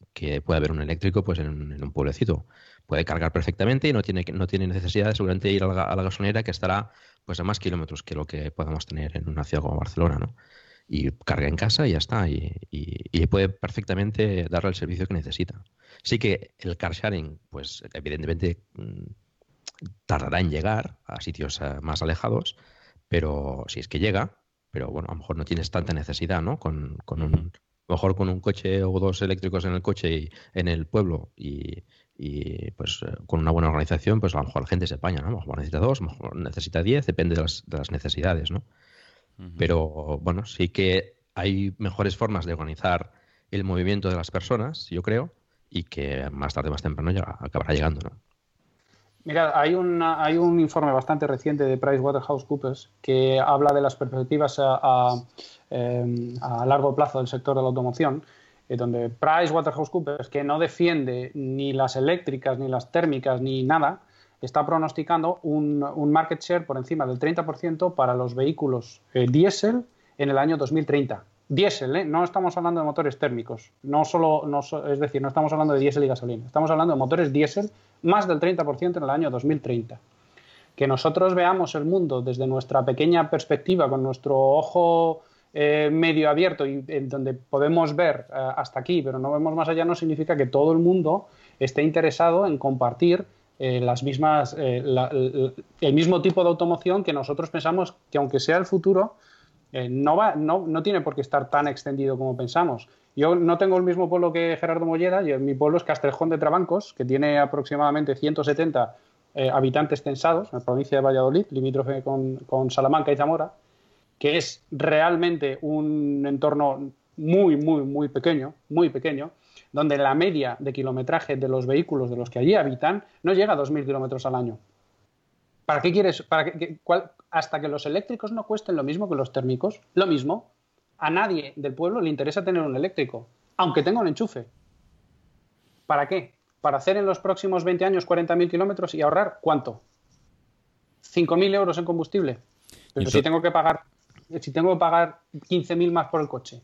pueda haber un eléctrico pues en, un pueblecito. Puede cargar perfectamente y no tiene, no tiene necesidad de seguramente ir a la, a gasolinera que estará pues a más kilómetros que lo que podamos tener en una ciudad como Barcelona, ¿no? Y carga en casa y ya está, y, y, puede perfectamente darle el servicio que necesita. Sí que el car sharing, pues evidentemente mm, tardará en llegar a sitios eh, más alejados, pero si es que llega, pero bueno, a lo mejor no tienes tanta necesidad, ¿no? Con, con un, mejor con un coche o dos eléctricos en el coche y en el pueblo y, y pues eh, con una buena organización, pues a lo mejor la gente se apaña, ¿no? A lo mejor necesita dos, a lo mejor necesita diez, depende de las, de las necesidades, ¿no? Pero bueno, sí que hay mejores formas de organizar el movimiento de las personas, yo creo, y que más tarde, más temprano ya acabará llegando, ¿no? Mira, hay, una, hay un informe bastante reciente de PricewaterhouseCoopers que habla de las perspectivas a, a, em, a largo plazo del sector de la automoción eh, donde PricewaterhouseCoopers, que no defiende ni las eléctricas, ni las térmicas, ni nada, está pronosticando un, market share por encima del 30% para los vehículos eh, diésel en el año 2030. Diésel, ¿eh? no estamos hablando de motores térmicos, no solo, no, es decir, no estamos hablando de diésel y gasolina, estamos hablando de motores diésel más del 30% en el año 2030. Que nosotros veamos el mundo desde nuestra pequeña perspectiva, con nuestro ojo eh, medio abierto y en donde podemos ver hasta aquí, pero no vemos más allá, no significa que todo el mundo esté interesado en compartir eh, las mismas, el mismo tipo de automoción que nosotros pensamos que aunque sea el futuro, no, va, no, no, tiene por qué estar tan extendido como pensamos. Yo no tengo el mismo pueblo que Gerardo Molleda, y mi pueblo es Castrejón de Trabancos, que tiene aproximadamente 170 habitantes censados en la provincia de Valladolid, limítrofe con, con Salamanca y Zamora que es realmente un entorno muy, muy, muy pequeño, muy pequeño, donde la media de kilometraje de los vehículos de los que allí habitan no llega a 2.000 kilómetros al año. ¿Para qué quieres? Para hasta que los eléctricos no cuesten lo mismo que los térmicos, lo mismo, a nadie del pueblo le interesa tener un eléctrico, aunque tenga un enchufe. ¿Para qué? Para hacer en los próximos 20 años 40.000 kilómetros y ahorrar cuánto? 5.000 euros en combustible. Pero si tengo que pagar si tengo que pagar 15.000 más por el coche.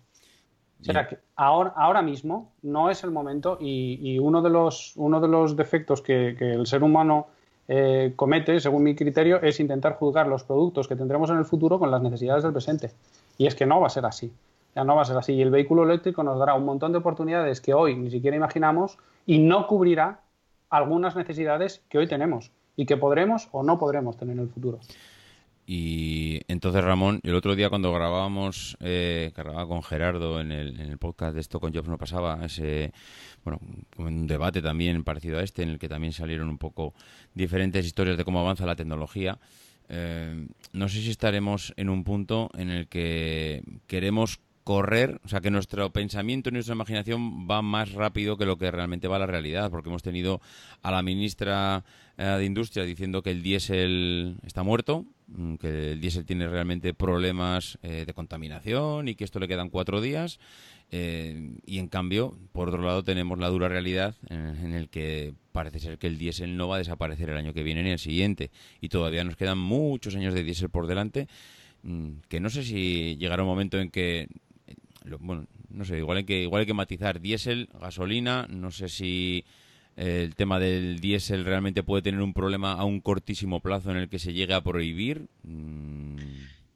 Será que ahora, ahora mismo no es el momento y, uno, de los, uno de los defectos que, el ser humano eh, comete, según mi criterio, es intentar juzgar los productos que tendremos en el futuro con las necesidades del presente. Y es que no va a ser así. Ya no va a ser así. Y el vehículo eléctrico nos dará un montón de oportunidades que hoy ni siquiera imaginamos y no cubrirá algunas necesidades que hoy tenemos y que podremos o no podremos tener en el futuro. Y entonces, Ramón, el otro día cuando grabábamos, eh, grababa con Gerardo en el, en el podcast de esto con Jobs no pasaba, ese, bueno, un debate también parecido a este, en el que también salieron un poco diferentes historias de cómo avanza la tecnología. Eh, no sé si estaremos en un punto en el que queremos correr, o sea, que nuestro pensamiento y nuestra imaginación va más rápido que lo que realmente va a la realidad, porque hemos tenido a la ministra eh, de Industria diciendo que el diésel está muerto, que el diésel tiene realmente problemas eh, de contaminación y que esto le quedan cuatro días. Eh, y en cambio, por otro lado, tenemos la dura realidad en, el que parece ser que el diésel no va a desaparecer el año que viene ni el siguiente. Y todavía nos quedan muchos años de diésel por delante mm, que no sé si llegará un momento en que bueno, no sé, igual hay que, igual hay que matizar diésel, gasolina, no sé si eh, el tema del diésel realmente puede tener un problema a un cortísimo plazo en el que se llegue a prohibir. Mm.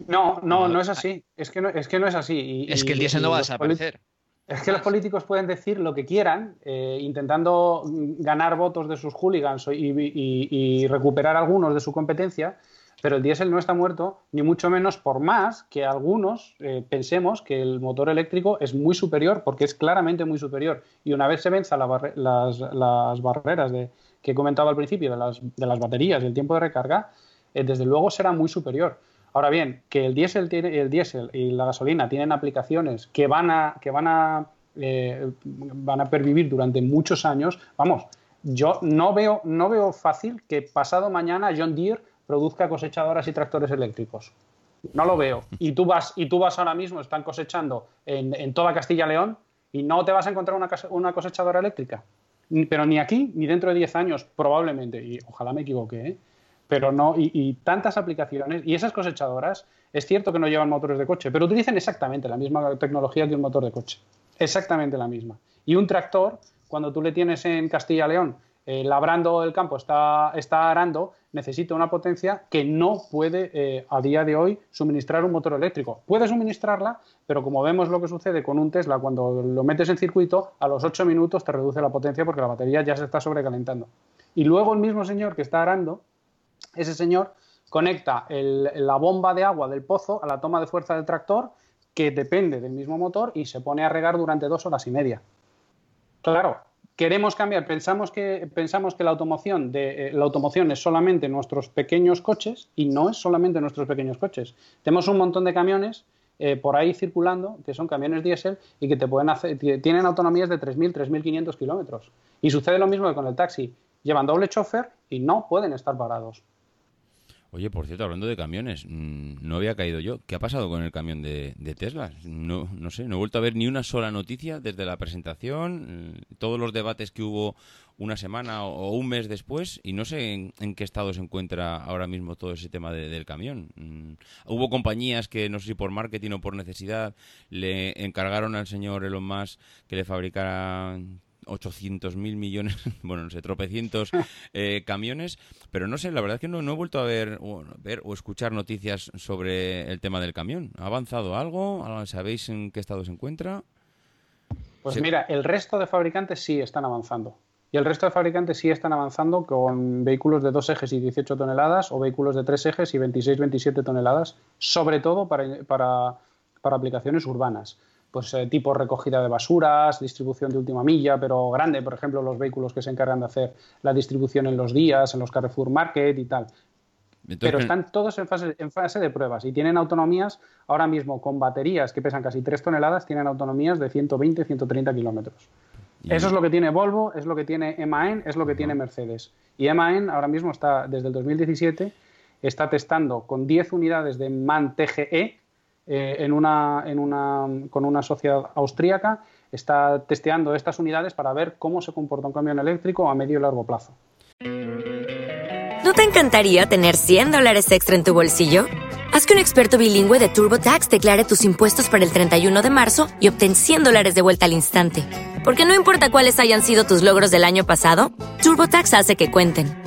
No, no, no es así. Es que no es, que no es así. es que el diésel no va a desaparecer. Es que los políticos pueden decir lo que quieran, eh, intentando ganar votos de sus hooligans y, recuperar algunos de su competencia, pero el diésel no está muerto, ni mucho menos por más que algunos eh, pensemos que el motor eléctrico es muy superior, porque es claramente muy superior. Y una vez se venzan las, barreras de, que he comentado al principio de las, de las baterías y el tiempo de recarga, eh, desde luego será muy superior. Ahora bien, que el diésel, tiene, el diésel y la gasolina tienen aplicaciones que van a, que van a eh, van a pervivir durante muchos años, vamos, yo no veo, no veo fácil que pasado mañana John Deere produzca cosechadoras y tractores eléctricos. No lo veo. Y tú vas, y tú vas ahora mismo, están cosechando en, toda Castilla-León y no te vas a encontrar una, cosechadora eléctrica. Pero ni aquí, ni dentro de 10 años, probablemente. Y ojalá me equivoque, ¿eh? Pero no, y, tantas aplicaciones. Y esas cosechadoras, es cierto que no llevan motores de coche, pero utilizan exactamente la misma tecnología que un motor de coche. Exactamente la misma. Y un tractor, cuando tú le tienes en Castilla-León eh, labrando el campo, está, está arando, necesita una potencia que no puede eh, a día de hoy suministrar un motor eléctrico. Puede suministrarla, pero como vemos lo que sucede con un Tesla, cuando lo metes en circuito, a los 8 minutos te reduce la potencia porque la batería ya se está sobrecalentando. Y luego el mismo señor que está arando, ese señor conecta la bomba de agua del pozo a la toma de fuerza del tractor, que depende del mismo motor, y se pone a regar durante dos horas y media. Claro, queremos cambiar, pensamos que, pensamos que la, automoción de, eh, la automoción es solamente nuestros pequeños coches y no es solamente nuestros pequeños coches. Tenemos un montón de camiones eh, por ahí circulando que son camiones diésel y que te pueden hacer, tienen autonomías de 3.000, 3.500 kilómetros. Y sucede lo mismo que con el taxi. Llevan doble chofer y no pueden estar parados. Oye, por cierto, hablando de camiones, mm, no había caído yo. ¿Qué ha pasado con el camión de, Tesla? No, no sé, no he vuelto a ver ni una sola noticia desde la presentación, mm, todos los debates que hubo una semana o, un mes después, y no sé en, qué estado se encuentra ahora mismo todo ese tema del camión. Mm, hubo compañías que, no sé si por marketing o por necesidad, le encargaron al señor Elon Musk que le fabricara 800 mil millones, *laughs* bueno, no sé, tropecientos eh, camiones, pero no sé, la verdad es que no, he vuelto a ver o, ver o escuchar noticias sobre el tema del camión. ¿Ha avanzado algo? ¿Sabéis en qué estado se encuentra? Pues mira, el resto de fabricantes sí están avanzando. Y el resto de fabricantes sí están avanzando con vehículos de dos ejes y 18 toneladas o vehículos de tres ejes y 26-27 toneladas, sobre todo para, para, para aplicaciones urbanas pues eh, tipo recogida de basuras, distribución de última milla, pero grande, por ejemplo, los vehículos que se encargan de hacer la distribución en los días, en los Carrefour Market y tal. pero están todos en fase, en fase de pruebas y tienen autonomías ahora mismo con baterías que pesan casi 3 toneladas, tienen autonomías de 120, 130 kilómetros. Eso es lo que tiene Volvo, es lo que tiene MAN, es lo que tiene Mercedes. Y MAN ahora mismo está, desde el 2017, está testando con 10 unidades de MAN TGE, eh, en una, en una, con una sociedad austríaca está testeando estas unidades para ver cómo se comporta un camión eléctrico a medio y largo plazo. ¿No te encantaría tener 100 dólares extra en tu bolsillo? Haz que un experto bilingüe de TurboTax declare tus impuestos para el 31 de marzo y obtén 100 dólares de vuelta al instante. Porque no importa cuáles hayan sido tus logros del año pasado, TurboTax hace que cuenten.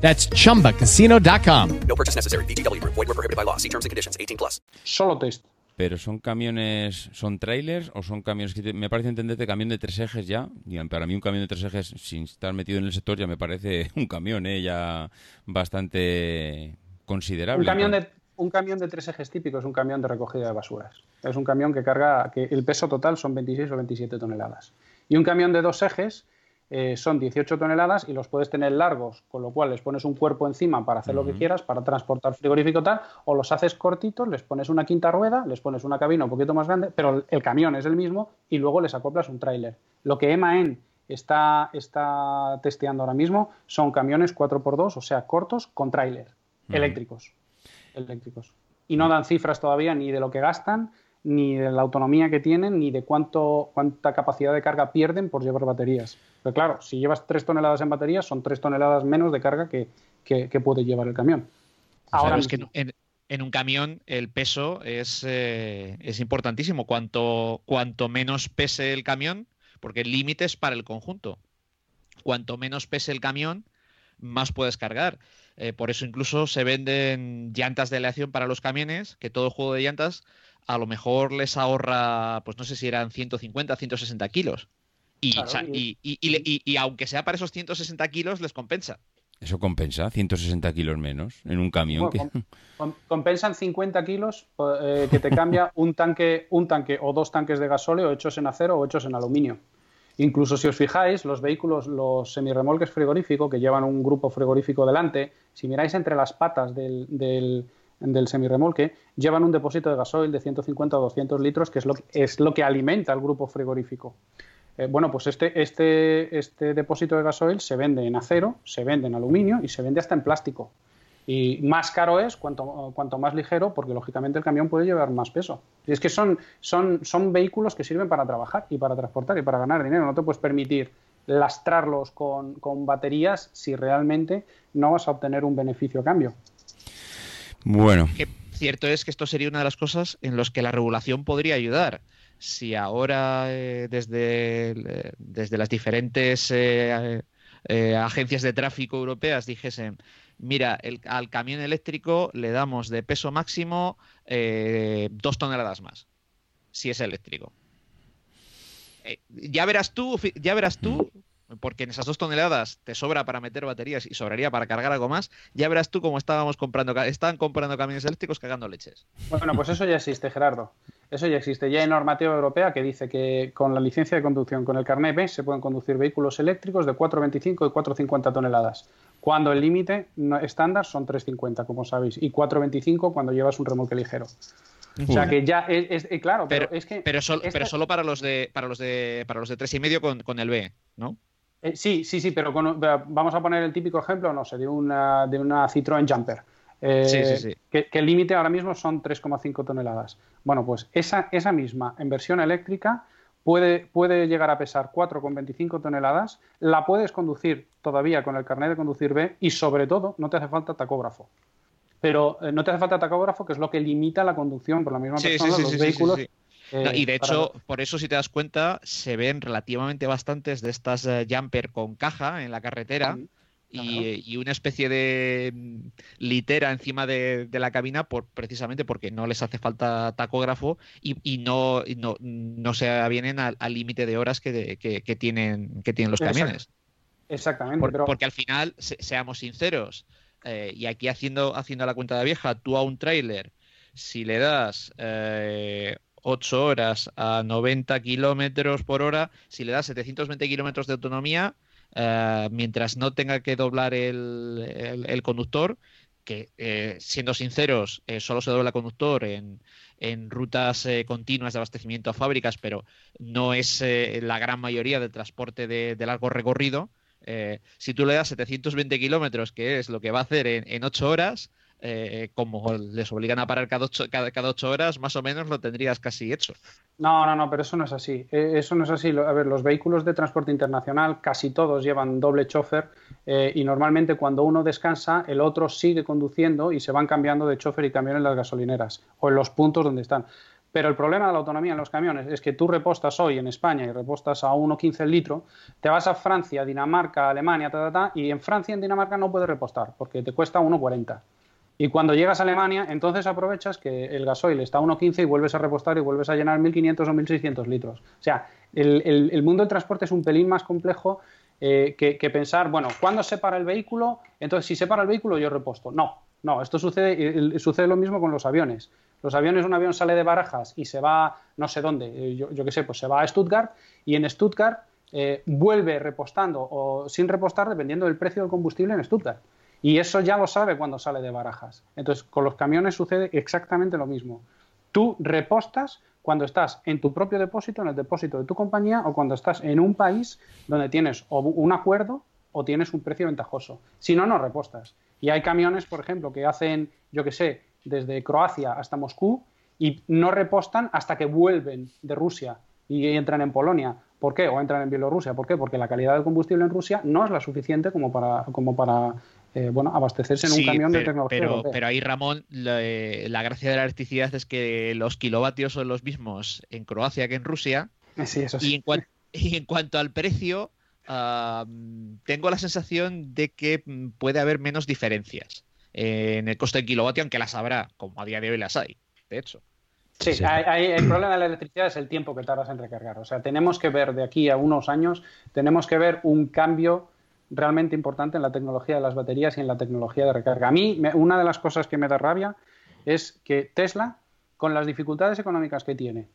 That's chumbacasino.com. No purchase necessary. BGW. Void were prohibited by law. See terms and conditions 18 plus. Solo test. Pero son camiones, son trailers o son camiones que me parece entenderte camión de tres ejes ya. Y para mí un camión de tres ejes sin estar metido en el sector ya me parece *laughs* un camión, ¿eh? ya bastante considerable. Un camión de un camión de tres ejes típico es un camión de recogida de basuras. Es un camión que carga, que el peso total son 26 o 27 toneladas. Y un camión de dos ejes eh, son 18 toneladas y los puedes tener largos, con lo cual les pones un cuerpo encima para hacer lo que quieras, para transportar frigorífico tal, o los haces cortitos, les pones una quinta rueda, les pones una cabina un poquito más grande, pero el camión es el mismo y luego les acoplas un tráiler. Lo que MAN está, está testeando ahora mismo son camiones 4x2, o sea, cortos con tráiler, eléctricos, eléctricos. Y no dan cifras todavía ni de lo que gastan, ni de la autonomía que tienen, ni de cuánto, cuánta capacidad de carga pierden por llevar baterías. Pero claro, si llevas 3 toneladas en baterías, son 3 toneladas menos de carga que, puede llevar el camión. Ahora es que en, un camión el peso es, eh, es importantísimo. Cuanto, cuanto menos pese el camión, porque el límite es para el conjunto. Cuanto menos pese el camión, más puedes cargar. Eh, por eso incluso se venden llantas de aleación para los camiones, que todo juego de llantas a lo mejor les ahorra, pues no sé si eran 150, 160 kilos. Y, y, aunque sea para esos 160 kilos, les compensa. Eso compensa, 160 kilos menos en un camión. compensan 50 kilos eh, que te *laughs* cambia un tanque, un tanque o dos tanques de gasóleo hechos en acero o hechos en aluminio. Incluso si os fijáis, los vehículos, los semirremolques frigoríficos que llevan un grupo frigorífico delante, si miráis entre las patas del, del, del semirremolque, llevan un depósito de gasoil de 150 o 200 litros, que es lo, es lo que alimenta el grupo frigorífico. Eh, bueno, pues este, este, este depósito de gasoil se vende en acero, se vende en aluminio y se vende hasta en plástico. Y más caro es cuanto, cuanto más ligero, porque lógicamente el camión puede llevar más peso. Y es que son, son, son vehículos que sirven para trabajar y para transportar y para ganar dinero. No te puedes permitir lastrarlos con, con baterías si realmente no vas a obtener un beneficio a cambio. Bueno. cierto es que esto sería una de las cosas en las que la regulación podría ayudar si ahora eh, desde, eh, desde las diferentes eh, agencias de tráfico europeas dijesen, mira, al camión eléctrico le damos de peso máximo dos toneladas más, si es eléctrico. ya verás tú, ya verás tú porque en esas dos toneladas te sobra para meter baterías y sobraría para cargar algo más, ya verás tú cómo estábamos comprando, estaban comprando camiones eléctricos cagando leches. Bueno, pues eso ya existe, Gerardo. Eso ya existe. Ya hay normativa europea que dice que con la licencia de conducción, con el carnet B, se pueden conducir vehículos eléctricos de 4,25 y 4,50 toneladas. Cuando el límite estándar son 3,50, como sabéis, y 4,25 cuando llevas un remolque ligero. O sea que ya es, claro, pero, es que pero, pero, solo para los de para los de para los de tres y medio con, con el B, ¿no? Eh, sí, sí, sí, pero vamos a poner el típico ejemplo, no sé, de una, de una Citroën Jumper. Eh, sí, sí, sí. Que, el límite ahora mismo son 3,5 toneladas. Bueno, pues esa, esa misma en versión eléctrica puede, puede llegar a pesar 4,25 toneladas, la puedes conducir todavía con el carnet de conducir B y sobre todo no te hace falta tacógrafo. Pero eh, no te hace falta tacógrafo, que es lo que limita la conducción por la misma persona los vehículos eh, y de hecho, por eso si te das cuenta, se ven relativamente bastantes de estas eh, jumper con caja en la carretera. Y, una especie de mm, litera encima de, la cabina por, precisamente porque no les hace falta tacógrafo y, no, no, se avienen al límite de horas que, tienen, que tienen los camiones. Exactamente. Porque al final, seamos sinceros, eh, y aquí haciendo, haciendo la cuenta de vieja, tú a un trailer, si le das 8 horas a 90 kilómetros por hora, si le das 720 kilómetros de autonomía, eh, mientras no tenga que doblar el, conductor, que eh, siendo sinceros, eh, solo se dobla el conductor en, rutas continuas de abastecimiento a fábricas, pero no es la gran mayoría del transporte de, largo recorrido. si tú le das 720 kilómetros, que es lo que va a hacer en, en 8 horas, eh, como les obligan a parar cada ocho, cada, cada ocho horas, más o menos lo tendrías casi hecho. No, no, no, pero eso no es así. Eh, eso no es así. A ver, los vehículos de transporte internacional casi todos llevan doble chofer eh, y normalmente cuando uno descansa, el otro sigue conduciendo y se van cambiando de chofer y camión en las gasolineras o en los puntos donde están. Pero el problema de la autonomía en los camiones es que tú repostas hoy en España y repostas a 1,15 el litro, te vas a Francia, Dinamarca, Alemania, ta, ta, ta, y en Francia y en Dinamarca no puedes repostar porque te cuesta 1,40. Y cuando llegas a Alemania, entonces aprovechas que el gasoil está a 1,15 y vuelves a repostar y vuelves a llenar 1.500 o 1.600 litros. O sea, el, mundo del transporte es un pelín más complejo eh, que, pensar, bueno, ¿cuándo se para el vehículo? Entonces, si se para el vehículo, yo reposto. No, no, esto sucede, sucede lo mismo con los aviones. Los aviones, un avión sale de Barajas y se va no sé dónde, eh, yo, yo qué sé, pues se va a Stuttgart y en Stuttgart eh, vuelve repostando o sin repostar dependiendo del precio del combustible en Stuttgart. Y eso ya lo sabe cuando sale de barajas. Entonces, con los camiones sucede exactamente lo mismo. Tú repostas cuando estás en tu propio depósito, en el depósito de tu compañía, o cuando estás en un país donde tienes un acuerdo o tienes un precio ventajoso. Si no, no repostas. Y hay camiones, por ejemplo, que hacen, yo qué sé, desde Croacia hasta Moscú y no repostan hasta que vuelven de Rusia y entran en Polonia. ¿Por qué? O entran en Bielorrusia. ¿Por qué? Porque la calidad del combustible en Rusia no es la suficiente como para, como para eh, bueno, abastecerse en un camión de tecnología. Pero, pero ahí, Ramón, eh, la, gracia de la electricidad es que los kilovatios son los mismos en Croacia que en Rusia. Eh, sí, eso sí. Y en, y en cuanto al precio, tengo la sensación de que mm, puede haber menos diferencias en el coste de kilovatio, aunque las habrá, como a día de hoy las hay, de hecho. Sí, el problema de la electricidad es el tiempo que tardas en recargar. O sea, tenemos que ver de aquí a unos años, tenemos que ver un cambio realmente importante en la tecnología de las baterías y en la tecnología de recarga. A mí, una de las cosas que me da rabia es que Tesla, con las dificultades económicas que tiene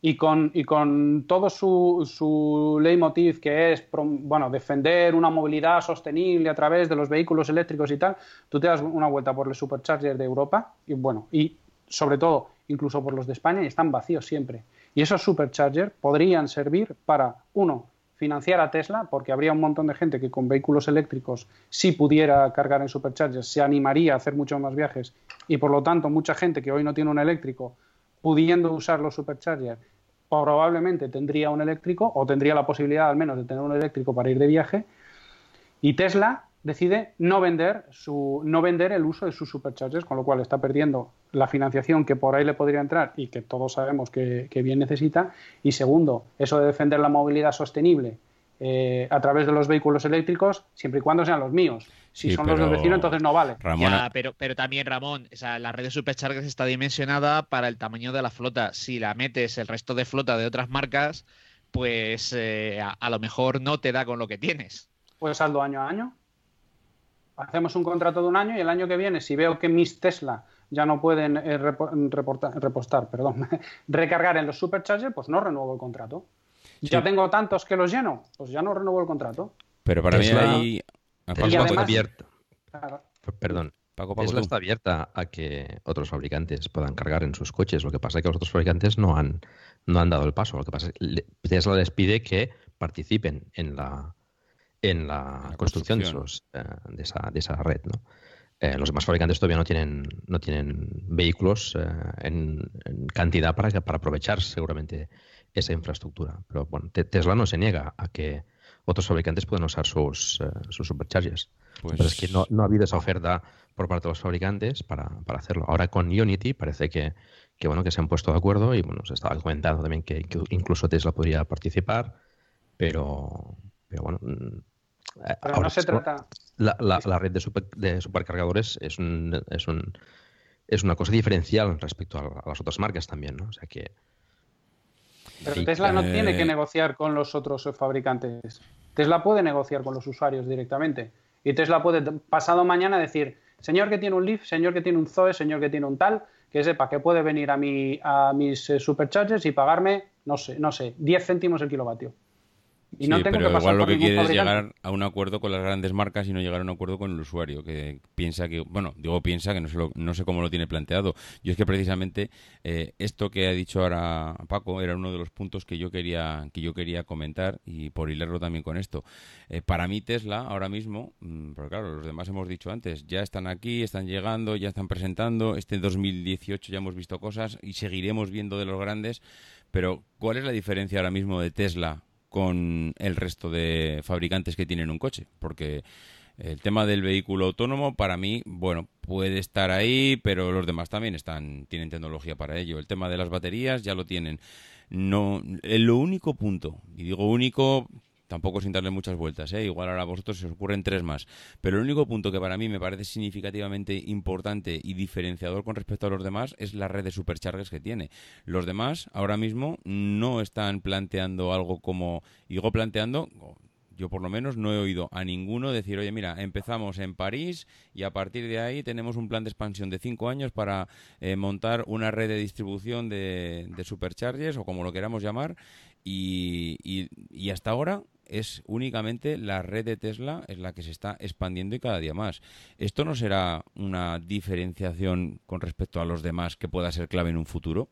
y con, y con todo su, su leitmotiv que es bueno, defender una movilidad sostenible a través de los vehículos eléctricos y tal, tú te das una vuelta por el supercharger de Europa y bueno, y sobre todo incluso por los de España y están vacíos siempre. Y esos superchargers podrían servir para, uno, financiar a Tesla, porque habría un montón de gente que con vehículos eléctricos, si pudiera cargar en superchargers, se animaría a hacer muchos más viajes y por lo tanto mucha gente que hoy no tiene un eléctrico, pudiendo usar los superchargers, probablemente tendría un eléctrico o tendría la posibilidad al menos de tener un eléctrico para ir de viaje. Y Tesla decide no vender, su, no vender el uso de sus superchargers, con lo cual está perdiendo la financiación que por ahí le podría entrar y que todos sabemos que, bien necesita. Y segundo, eso de defender la movilidad sostenible eh, a través de los vehículos eléctricos, siempre y cuando sean los míos. Si son los del vecino, entonces no vale. pero, pero también, Ramón, la red de superchargers está dimensionada para el tamaño de la flota. Si la metes el resto de flota de otras marcas, pues eh, a, a, lo mejor no te da con lo que tienes. Pues saldo año a año hacemos un contrato de un año y el año que viene, si veo que mis Tesla ya no pueden eh, repostar, perdón, *laughs* recargar en los superchargers, pues no renuevo el contrato. Ya tengo tantos que los lleno, pues ya no renuevo el contrato. Pero para mí ahí... Tesla está abierta. Perdón. Tesla está abierta a que otros fabricantes puedan cargar en sus coches. Lo que pasa es que los otros fabricantes no han, no han dado el paso. Lo que pasa es que Tesla les pide que participen en la, en la, construcción, De, eh, de, esa, de, esa, red. ¿no? Eh, los demás fabricantes todavía no tienen, no tienen vehículos eh, en, cantidad para, para aprovechar seguramente esa infraestructura. Pero bueno, Tesla no se niega a que otros fabricantes puedan usar sus, sus superchargers. Pues... Pero es que no, no, ha habido esa oferta por parte de los fabricantes para, para hacerlo. Ahora con Unity parece que, que, bueno, que se han puesto de acuerdo y bueno, se estaba comentando también que, que incluso Tesla podría participar, pero, pero bueno, mm, pero no se trata. La, la, red de, de supercargadores es, un, es, un, es una cosa diferencial respecto a, las otras marcas también, ¿no? O sea que. Pero Tesla no tiene que negociar con los otros fabricantes. Tesla puede negociar con los usuarios directamente. Y Tesla puede, pasado mañana, decir: señor que tiene un Leaf, señor que tiene un Zoe, señor que tiene un tal, que sepa que puede venir a, mi, a mis eh, superchargers y pagarme, no sé, no sé, 10 céntimos el kilovatio. Y no tengo pero que igual lo que quiere es llegar a un acuerdo con las grandes marcas y no llegar a un acuerdo con el usuario, que piensa que, bueno, digo piensa que no sé, no sé cómo lo tiene planteado. Yo es que precisamente eh, esto que ha dicho ahora Paco era uno de los puntos que yo quería que yo quería comentar y por hilarlo también con esto. Eh, para mí Tesla ahora mismo, mm, porque claro, los demás hemos dicho antes, ya están aquí, están llegando, ya están presentando. Este 2018 ya hemos visto cosas y seguiremos viendo de los grandes. Pero ¿cuál es la diferencia ahora mismo de Tesla con el resto de fabricantes que tienen un coche, porque el tema del vehículo autónomo para mí, bueno, puede estar ahí, pero los demás también están tienen tecnología para ello. El tema de las baterías ya lo tienen. No, lo único punto, y digo único tampoco sin darle muchas vueltas, ¿eh? igual ahora a vosotros se os ocurren tres más. Pero el único punto que para mí me parece significativamente importante y diferenciador con respecto a los demás es la red de superchargers que tiene. Los demás ahora mismo no están planteando algo como, digo planteando, yo por lo menos no he oído a ninguno decir, oye, mira, empezamos en París y a partir de ahí tenemos un plan de expansión de cinco años para eh, montar una red de distribución de, de, superchargers o como lo queramos llamar. Y, y, y hasta ahora es únicamente la red de Tesla es la que se está expandiendo y cada día más. ¿Esto no será una diferenciación con respecto a los demás que pueda ser clave en un futuro?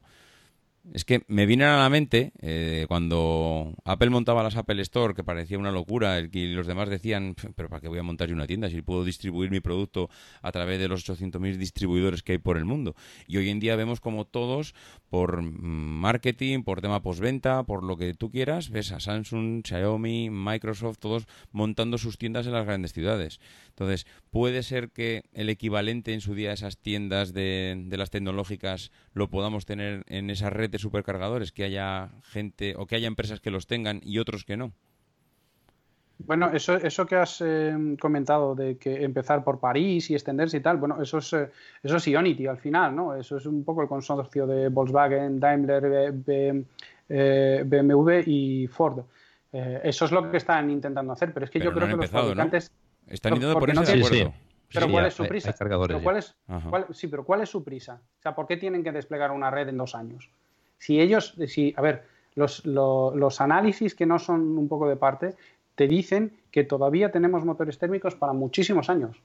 Es que me viene a la mente eh, cuando Apple montaba las Apple Store, que parecía una locura, y los demás decían, pero ¿para qué voy a montar yo una tienda si puedo distribuir mi producto a través de los 800.000 distribuidores que hay por el mundo? Y hoy en día vemos como todos, por marketing, por tema postventa, por lo que tú quieras, ves a Samsung, Xiaomi, Microsoft, todos montando sus tiendas en las grandes ciudades. Entonces, puede ser que el equivalente en su día a esas tiendas de, de las tecnológicas lo podamos tener en esa red de supercargadores, que haya gente o que haya empresas que los tengan y otros que no. Bueno, eso, eso que has eh, comentado de que empezar por París y extenderse y tal, bueno, eso es, eh, eso es Ionity al final, ¿no? Eso es un poco el consorcio de Volkswagen, Daimler, BMW eh, y Ford. eso es lo que están intentando hacer, pero es que yo creo que los fabricantes... Están intentando ponerse de acuerdo. Pero ¿cuál es su prisa? sí, pero ¿cuál es su prisa? O sea, ¿por qué tienen que desplegar una red en dos años? Si ellos, si, a ver, los, los, análisis que no son un poco de parte te dicen que todavía tenemos motores térmicos para muchísimos años.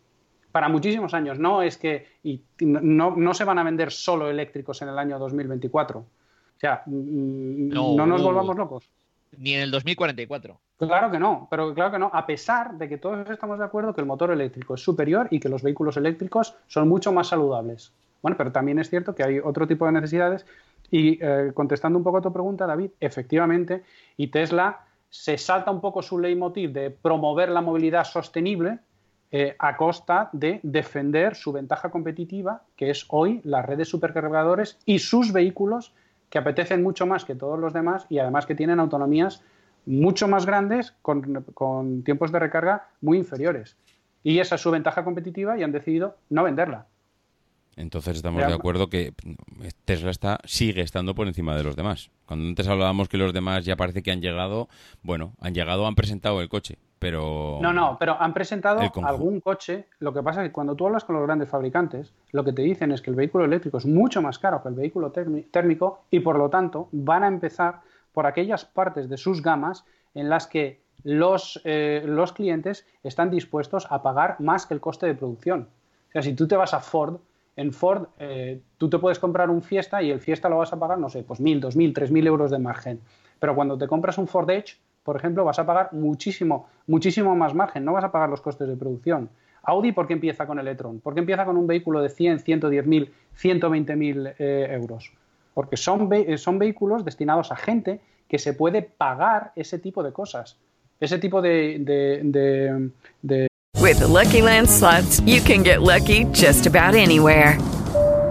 Para muchísimos años. No es que y no, no se van a vender solo eléctricos en el año 2024. O sea, mm, no, nos volvamos locos. Ni en el 2044. Claro que no, pero claro que no, a pesar de que todos estamos de acuerdo que el motor eléctrico es superior y que los vehículos eléctricos son mucho más saludables. Bueno, pero también es cierto que hay otro tipo de necesidades y eh, contestando un poco a tu pregunta, David, efectivamente, y Tesla se salta un poco su leitmotiv de promover la movilidad sostenible eh, a costa de defender su ventaja competitiva, que es hoy las redes supercargadores y sus vehículos que apetecen mucho más que todos los demás y además que tienen autonomías mucho más grandes con, con tiempos de recarga muy inferiores. Y esa es su ventaja competitiva y han decidido no venderla. Entonces estamos de acuerdo que Tesla está, sigue estando por encima de los demás. Cuando antes hablábamos que los demás ya parece que han llegado, bueno, han llegado, han presentado el coche, pero... No, no, pero han presentado algún coche. Lo que pasa es que cuando tú hablas con los grandes fabricantes, lo que te dicen es que el vehículo eléctrico es mucho más caro que el vehículo térmico y por lo tanto van a empezar por aquellas partes de sus gamas en las que los, eh, los clientes están dispuestos a pagar más que el coste de producción. O sea, si tú te vas a Ford, en Ford eh, tú te puedes comprar un Fiesta y el Fiesta lo vas a pagar, no sé, pues 1.000, 2.000, 3.000 euros de margen. Pero cuando te compras un Ford Edge, por ejemplo, vas a pagar muchísimo, muchísimo más margen, no vas a pagar los costes de producción. Audi, ¿por qué empieza con el e-tron? ¿Por qué empieza con un vehículo de 100, 110.000, 120.000 eh, euros? Porque son, son vehículos destinados a gente que se puede pagar ese tipo de cosas. Ese tipo de, de, de, de With the Lucky Land slots, you can get lucky just about anywhere.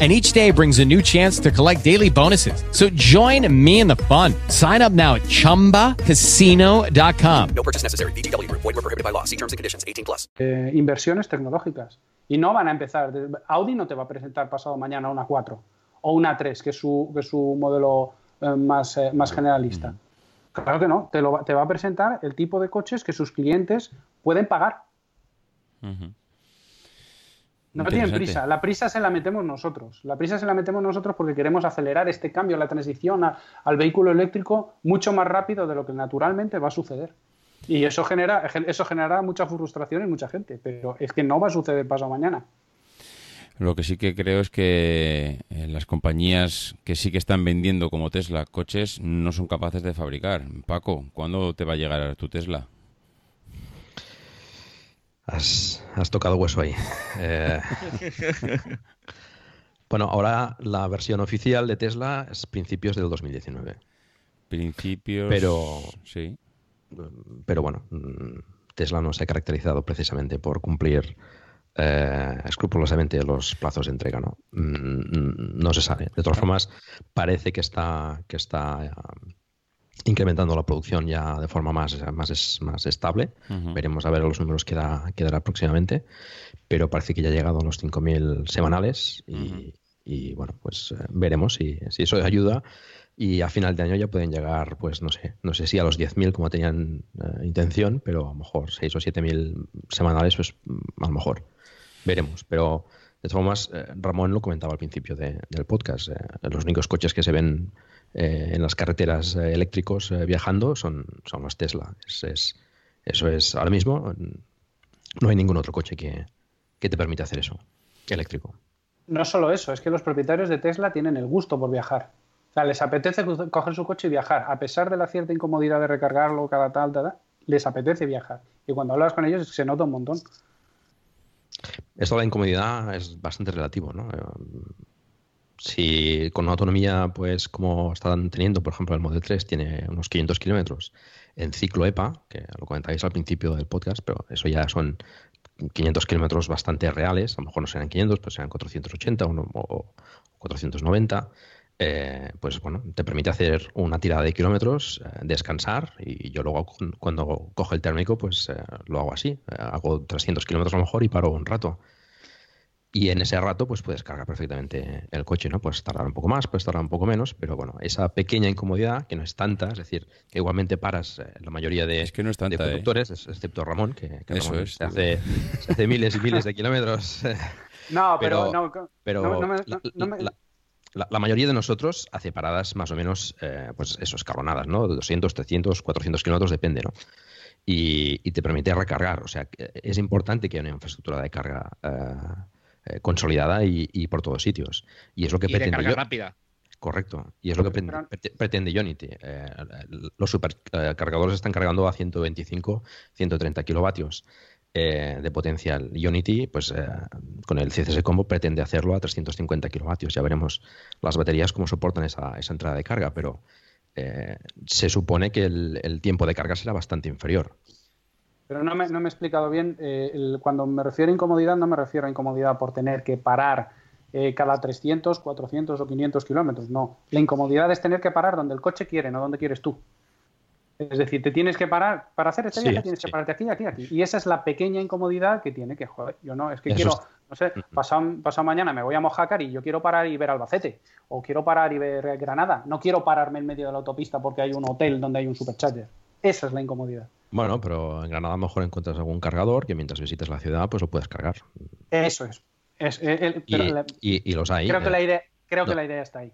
and each day brings a new chance to collect daily bonuses. So join me in the fun. Sign up now at ChumbaCasino.com. No purchase necessary. BGW. Void were prohibited by law. See terms and conditions. 18 plus. Eh, inversiones tecnológicas. Y no van a empezar. Audi no te va a presentar pasado mañana una 4 o una 3, que es su, que es su modelo eh, más, eh, más generalista. Mm. Claro que no. Te, lo, te va a presentar el tipo de coches que sus clientes pueden pagar. Uh no tienen prisa, la prisa se la metemos nosotros. La prisa se la metemos nosotros porque queremos acelerar este cambio, la transición al vehículo eléctrico mucho más rápido de lo que naturalmente va a suceder. Y eso genera, eso generará mucha frustración en mucha gente, pero es que no va a suceder paso mañana. Lo que sí que creo es que eh, las compañías que sí que están vendiendo como Tesla coches no son capaces de fabricar. Paco, ¿cuándo te va a llegar tu Tesla? Has, tocado hueso ahí. Eh, *laughs* bueno, ahora la versión oficial de Tesla es principios del 2019. Principios. Pero. Sí. Pero bueno, mm, Tesla no se ha caracterizado precisamente por cumplir eh, escrupulosamente los plazos de entrega, ¿no? Mm, no se sabe. De todas formas, parece que está, que está incrementando la producción ya de forma más, más, más estable. Veremos a ver los números que, da, dará próximamente, pero parece que ya ha llegado a los 5.000 semanales y, bueno, pues eh, veremos si, si, eso ayuda y a final de año ya pueden llegar, pues no sé, no sé si a los 10.000 como tenían eh, intención, pero a lo mejor 6 o 7.000 semanales, pues a lo mejor veremos, pero... De todas formas, eh, Ramón lo comentaba al principio del podcast. los únicos coches que se ven eh, en las carreteras eh, eléctricos eh, viajando son, son los Tesla. Es, Eso es, ahora mismo no hay ningún otro coche que, que te permita hacer eso, eléctrico. No solo eso, es que los propietarios de Tesla tienen el gusto por viajar. O sea, les apetece coger su coche y viajar, a pesar de la cierta incomodidad de recargarlo cada tal, tal, les apetece viajar. Y cuando hablas con ellos se nota un montón. Esto de la incomodidad es bastante relativo, ¿no? Si con una autonomía, pues como están teniendo, por ejemplo, el Model 3 tiene unos 500 kilómetros en ciclo EPA, que lo comentáis al principio del podcast, pero eso ya son 500 kilómetros bastante reales, a lo mejor no serán 500, pero serán 480 o, 490. Eh, pues bueno, te permite hacer una tirada de kilómetros, eh, descansar y yo luego cuando cojo el térmico pues eh, lo hago así, hago 300 kilómetros a lo mejor y paro un rato. Y en ese rato, pues puedes cargar perfectamente el coche, ¿no? Puedes tardar un poco más, puedes tardar un poco menos, pero bueno, esa pequeña incomodidad, que no es tanta, es decir, que igualmente paras eh, la mayoría de, que no es tanta, de ¿eh? conductores, excepto Ramón, que, Eso es, se, hace, hace, miles y miles de kilómetros. *laughs* No, pero, no, pero la, mayoría de nosotros hace paradas más o menos, eh, pues eso, escalonadas, ¿no? 200, 300, 400 kilómetros, depende, ¿no? Y, y, te permite recargar. O sea, es importante que haya una infraestructura de carga eh, consolidada y, por todos sitios. Y es lo que pretende. carga rápida. Correcto. Y es lo que pretende Unity. Eh, los supercargadores están cargando a 125, 130 kilovatios eh, de potencial. Unity, pues con el CCS Combo pretende hacerlo a 350 kilovatios. Ya veremos las baterías cómo soportan esa, entrada de carga, pero se supone que el, tiempo de carga será bastante inferior. Pero no me, no me he explicado bien. Eh, cuando me refiero a incomodidad, no me refiero a incomodidad por tener que parar eh, cada 300, 400 o 500 kilómetros. No. La incomodidad es tener que parar donde el coche quiere, no donde quieres tú. Es decir, te tienes que parar, para hacer este viaje tienes que pararte aquí, aquí, aquí. Y esa es la pequeña incomodidad que tiene que, joder, yo no, es que quiero, no sé, pasado, pasado, mañana me voy a Mojácar y yo quiero parar y ver Albacete, o quiero parar y ver Granada, no quiero pararme en medio de la autopista porque hay un hotel donde hay un supercharger. Esa es la incomodidad. Bueno, pero en Granada a lo mejor encuentras algún cargador que mientras visites la ciudad pues lo puedes cargar. Eso es. Eh, y, los hay. Creo, que, la idea, creo que la idea está ahí.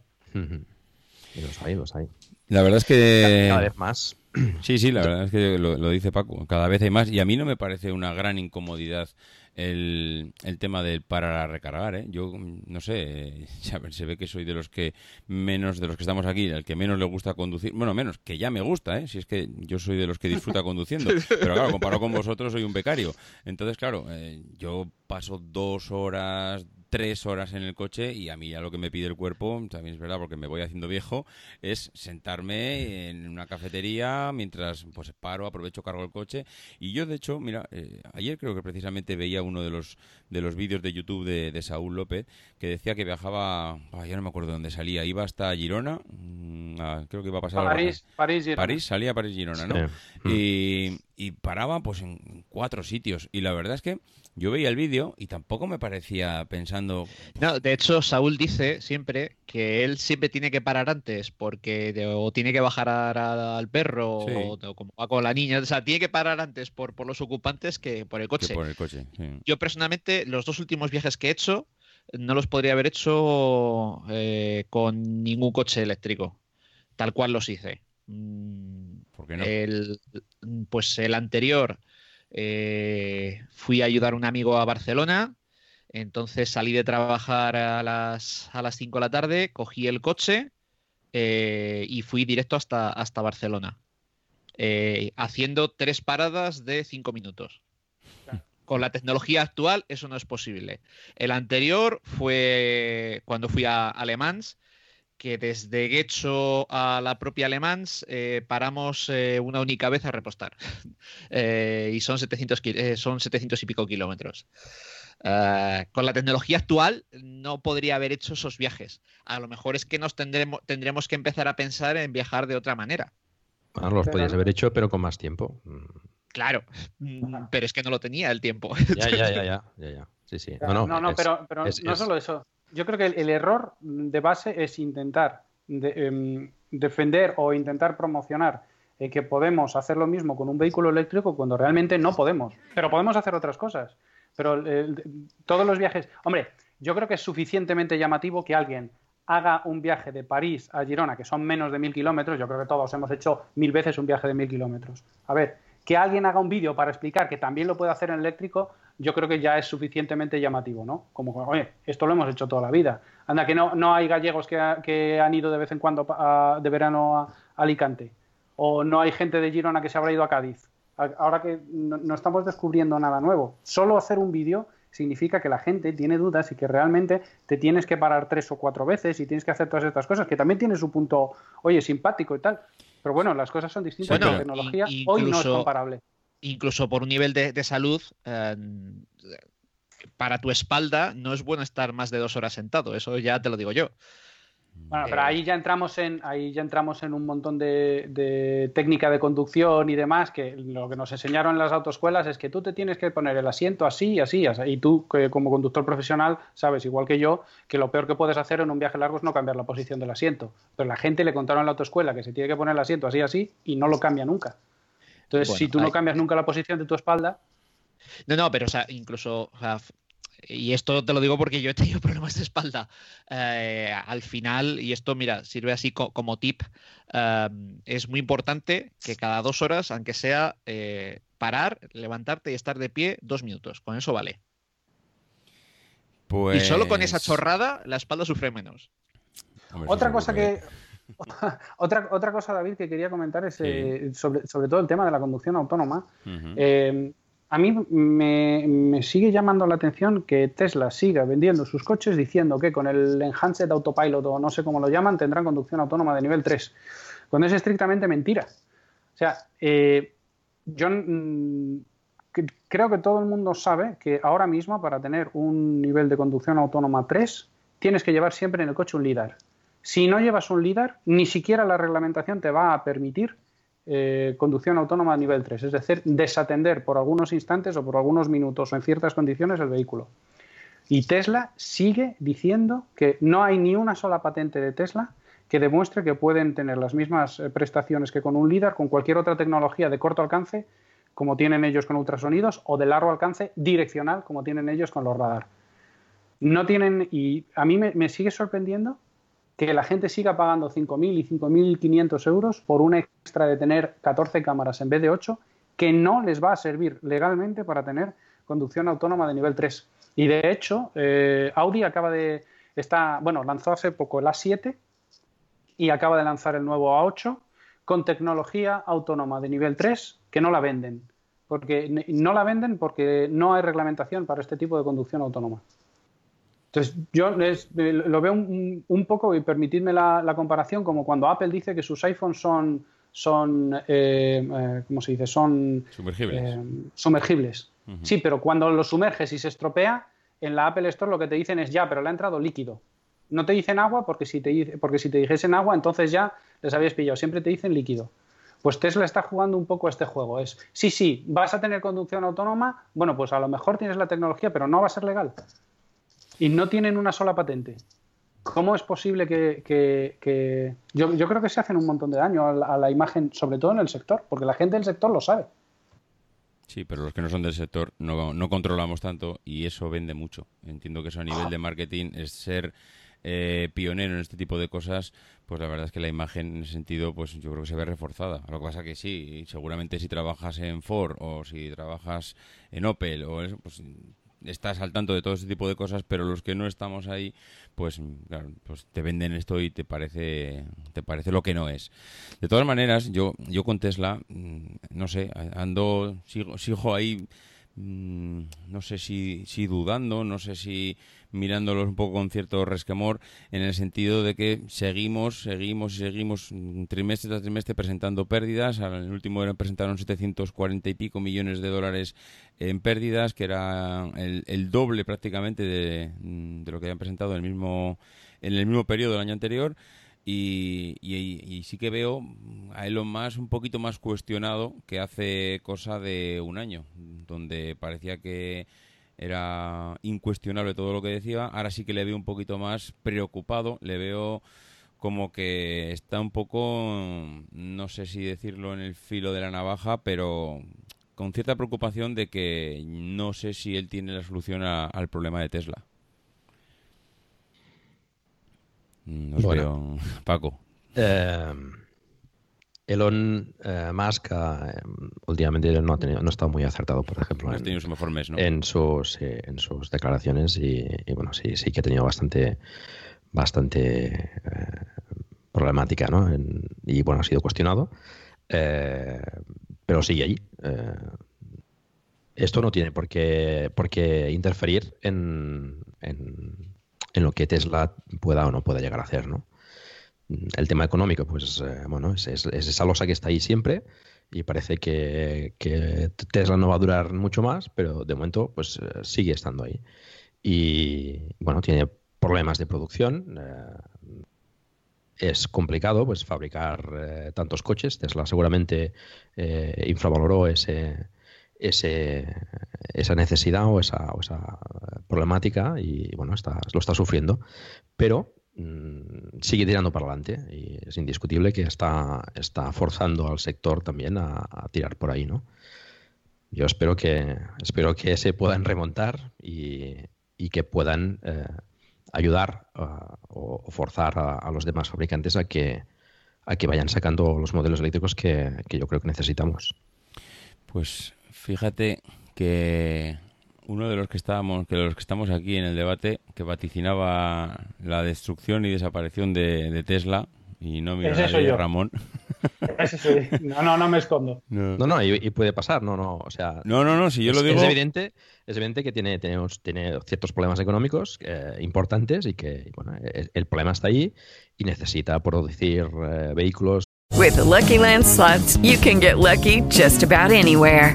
Y los hay, los hay. La verdad es que... Cada vez más. Sí, sí, la verdad es que lo, dice Paco. Cada vez hay más y a mí no me parece una gran incomodidad el, el tema del para recargar. ¿eh? Yo, no sé, *laughs* se ve que soy de los que menos, de los que estamos aquí, el que menos le gusta conducir. Bueno, menos, que ya me gusta, ¿eh? si es que yo soy de los que disfruta conduciendo. *laughs* Pero claro, comparado con vosotros, soy un becario. Entonces, claro, eh, yo paso dos horas, tres horas en el coche y a mí ya lo que me pide el cuerpo, también es verdad porque me voy haciendo viejo, es sentarme en una cafetería mientras pues paro, aprovecho, cargo el coche. Y yo de hecho, mira, eh, ayer creo que precisamente veía uno de los de los vídeos de YouTube de, Saúl López que decía que viajaba, ya no me acuerdo dónde salía, iba hasta Girona, mm, creo que iba a pasar París, París, Girona. París, salía a París, Girona, ¿no? Y, y paraba pues en cuatro sitios. Y la verdad es que yo veía el vídeo y tampoco me parecía pensando. No, de hecho, Saúl dice siempre que él siempre tiene que parar antes porque o tiene que bajar al perro o, como va con la niña. O sea, tiene que parar antes por, por los ocupantes que por el coche. por el coche Yo personalmente, los dos últimos viajes que he hecho, no los podría haber hecho eh, con ningún coche eléctrico, tal cual los hice. Mm, ¿Por qué no? El, pues el anterior eh, fui a ayudar a un amigo a Barcelona, entonces salí de trabajar a las, a las 5 de la tarde, cogí el coche eh, y fui directo hasta, hasta Barcelona, eh, haciendo tres paradas de 5 minutos. Con la tecnología actual eso no es posible. El anterior fue cuando fui a Alemans, que desde Guecho a la propia Alemán eh, paramos eh, una única vez a repostar. *laughs* Eh, y son 700, son 700 y pico kilómetros. con la tecnología actual no podría haber hecho esos viajes. A lo mejor es que nos tendremos, tendremos que empezar a pensar en viajar de otra manera. Bueno, los podías haber hecho, pero con más tiempo. Claro, pero es que no lo tenía el tiempo. Ya, ya, ya, ya, ya, ya. Sí, sí. No, no, pero, pero no solo eso yo creo que el, error de base es intentar em, defender o intentar promocionar eh, que podemos hacer lo mismo con un vehículo eléctrico cuando realmente no podemos. Pero podemos hacer otras cosas. Pero todos los viajes. Hombre, yo creo que es suficientemente llamativo que alguien haga un viaje de París a Girona, que son menos de mil kilómetros. Yo creo que todos hemos hecho mil veces un viaje de mil kilómetros. A ver, que alguien haga un vídeo para explicar que también lo puede hacer en eléctrico, yo creo que ya es suficientemente llamativo, ¿no? Como, oye, esto lo hemos hecho toda la vida. Anda, que no, no hay gallegos que, han ido de vez en cuando de verano a, Alicante. O no hay gente de Girona que se habrá ido a Cádiz. Ahora que no estamos descubriendo nada nuevo. Solo hacer un vídeo significa que la gente tiene dudas y que realmente te tienes que parar tres o cuatro veces y tienes que hacer todas estas cosas, que también tiene su punto, oye, simpático y tal. Pero bueno, las cosas son distintas. la tecnología hoy no es comparable. Incluso por un nivel de, salud, eh, para tu espalda no es bueno estar más de dos horas sentado. Eso ya te lo digo yo. Bueno, pero ahí ya entramos en, ahí ya entramos en un montón de, técnica de conducción y demás, que lo que nos enseñaron en las autoescuelas es que tú te tienes que poner el asiento así y así, y tú como conductor profesional sabes, igual que yo, que lo peor que puedes hacer en un viaje largo es no cambiar la posición del asiento. Pero la gente le contaron en la autoescuela que se tiene que poner el asiento así así y no lo cambia nunca. Entonces, si tú no cambias nunca la posición de tu espalda, no, no, pero o sea, incluso y esto te lo digo porque yo he tenido *laughs* problemas de espalda. Eh, al final, y esto, mira, sirve así como tip, em, es muy importante que cada dos horas, aunque sea eh, parar, levantarte y estar de pie dos minutos. Con eso vale. Y solo con esa pues chorrada, la espalda sufre menos. otra cosa que. *laughs* otra, otra cosa, David, que quería comentar es eh, sobre, todo el tema de la conducción autónoma a mí me, sigue llamando la atención que Tesla siga vendiendo sus coches diciendo que con el Enhanced Autopilot o no sé cómo lo llaman tendrán conducción autónoma de nivel 3, cuando es estrictamente mentira. O sea, eh, yo mm, creo que todo el mundo sabe que ahora mismo para tener un nivel de conducción autónoma 3 tienes que llevar siempre en el coche un LIDAR. Si no llevas un LIDAR, ni siquiera la reglamentación te va a permitir eh, conducción autónoma a nivel 3, es decir, desatender por algunos instantes o por algunos minutos o en ciertas condiciones el vehículo. Y Tesla sigue diciendo que no hay ni una sola patente de Tesla que demuestre que pueden tener las mismas eh, prestaciones que con un LIDAR, con cualquier otra tecnología de corto alcance, como tienen ellos con ultrasonidos, o de largo alcance direccional, como tienen ellos con los radar. No tienen, y a mí me sigue sorprendiendo que la gente siga pagando 5.000 y 5.500 euros por un extra de tener 14 cámaras en vez de 8, que no les va a servir legalmente para tener conducción autónoma de nivel 3. Y de hecho, eh, Audi acaba de. Está, bueno, lanzó hace poco el A7 y acaba de lanzar el nuevo A8 con tecnología autónoma de nivel 3 que no la venden. Porque no la venden porque no hay reglamentación para este tipo de conducción autónoma. Entonces, yo lo veo un, poco, y permitidme la, comparación, como cuando Apple dice que sus iPhones son, son eh, eh, ¿cómo se dice? Son sumergibles. Eh, sumergibles. Sí, pero cuando lo sumerges y se estropea, en la Apple Store lo que te dicen es ya, pero le ha entrado líquido. No te dicen agua porque si te, porque si te dijesen agua, entonces ya les habías pillado. Siempre te dicen líquido. Pues Tesla está jugando un poco este juego. Es, sí, sí, vas a tener conducción autónoma, bueno, pues a lo mejor tienes la tecnología, pero no va a ser legal y no tienen una sola patente. ¿Cómo es posible que, Yo, creo que se hacen un montón de daño a la, imagen, sobre todo en el sector, porque la gente del sector lo sabe. Sí, pero los que no son del sector no, no controlamos tanto y eso vende mucho. Entiendo que eso a nivel de marketing es ser eh, pionero en este tipo de cosas, pues la verdad es que la imagen en ese sentido, pues yo creo que se ve reforzada. Lo que pasa que sí, seguramente si trabajas en Ford o si trabajas en Opel o eso, pues estás al tanto de todo ese tipo de cosas, pero los que no estamos ahí, pues claro, pues te venden esto y te parece te parece lo que no es. De todas maneras, yo yo con Tesla mm, no sé, ando sigo sigo ahí mm, no sé si, si dudando, no sé si mirándolos un poco con cierto resquemor, en el sentido de que seguimos, seguimos y seguimos trimestre tras trimestre presentando pérdidas. En el último año presentaron 740 y pico millones de dólares en pérdidas, que era el, doble prácticamente de, de, lo que habían presentado en el mismo, en el mismo periodo del año anterior. Y, y, sí que veo a Elon Musk un poquito más cuestionado que hace cosa de un año, donde parecía que era incuestionable todo lo que decía. Ahora sí que le veo un poquito más preocupado, le veo como que está un poco, no sé si decirlo en el filo de la navaja, pero con cierta preocupación de que no sé si él tiene la solución al problema de Tesla. No bueno, *laughs* Paco. Em, Elon eh, Musk eh, últimamente no ha, tenido, no ha estado muy acertado, por ejemplo, en, su mejor mes, ¿no? en, sus, en sus declaraciones y, bueno, sí, sí que ha tenido bastante, bastante problemática, ¿no? y bueno, ha sido cuestionado, pero sigue ahí. esto no tiene por qué, por qué interferir en, en, en lo que Tesla pueda o no pueda llegar a hacer, ¿no? El tema económico, pues eh, bueno, es, esa losa que está ahí siempre y parece que, Tesla no va a durar mucho más, pero de momento pues eh, sigue estando ahí. Y bueno, tiene problemas de producción. Eh, es complicado pues fabricar tantos coches. Tesla seguramente infravaloró ese, ese, esa necesidad o esa, o esa, problemática y bueno, está, lo está sufriendo. Pero sigue tirando para adelante y es indiscutible que está, está forzando al sector también a, tirar por ahí, ¿no? Yo espero que, espero que se puedan remontar y, que puedan eh, ayudar o, forzar a, los demás fabricantes a que, a que vayan sacando los modelos eléctricos que, que yo creo que necesitamos. Pues fíjate que uno de los que estábamos, que los que estamos aquí en el debate, que vaticinaba la destrucción y desaparición de, Tesla, y no mira a Ramón. *laughs* No, no, no me escondo. No, no, y, puede pasar, no, no, o sea. No, no, no, si yo lo digo. Es evidente, es evidente que tiene, tiene, tiene ciertos problemas económicos eh, importantes y que, bueno, el, problema está ahí y necesita producir eh, vehículos. With Lucky Land slots, you can get lucky just about anywhere.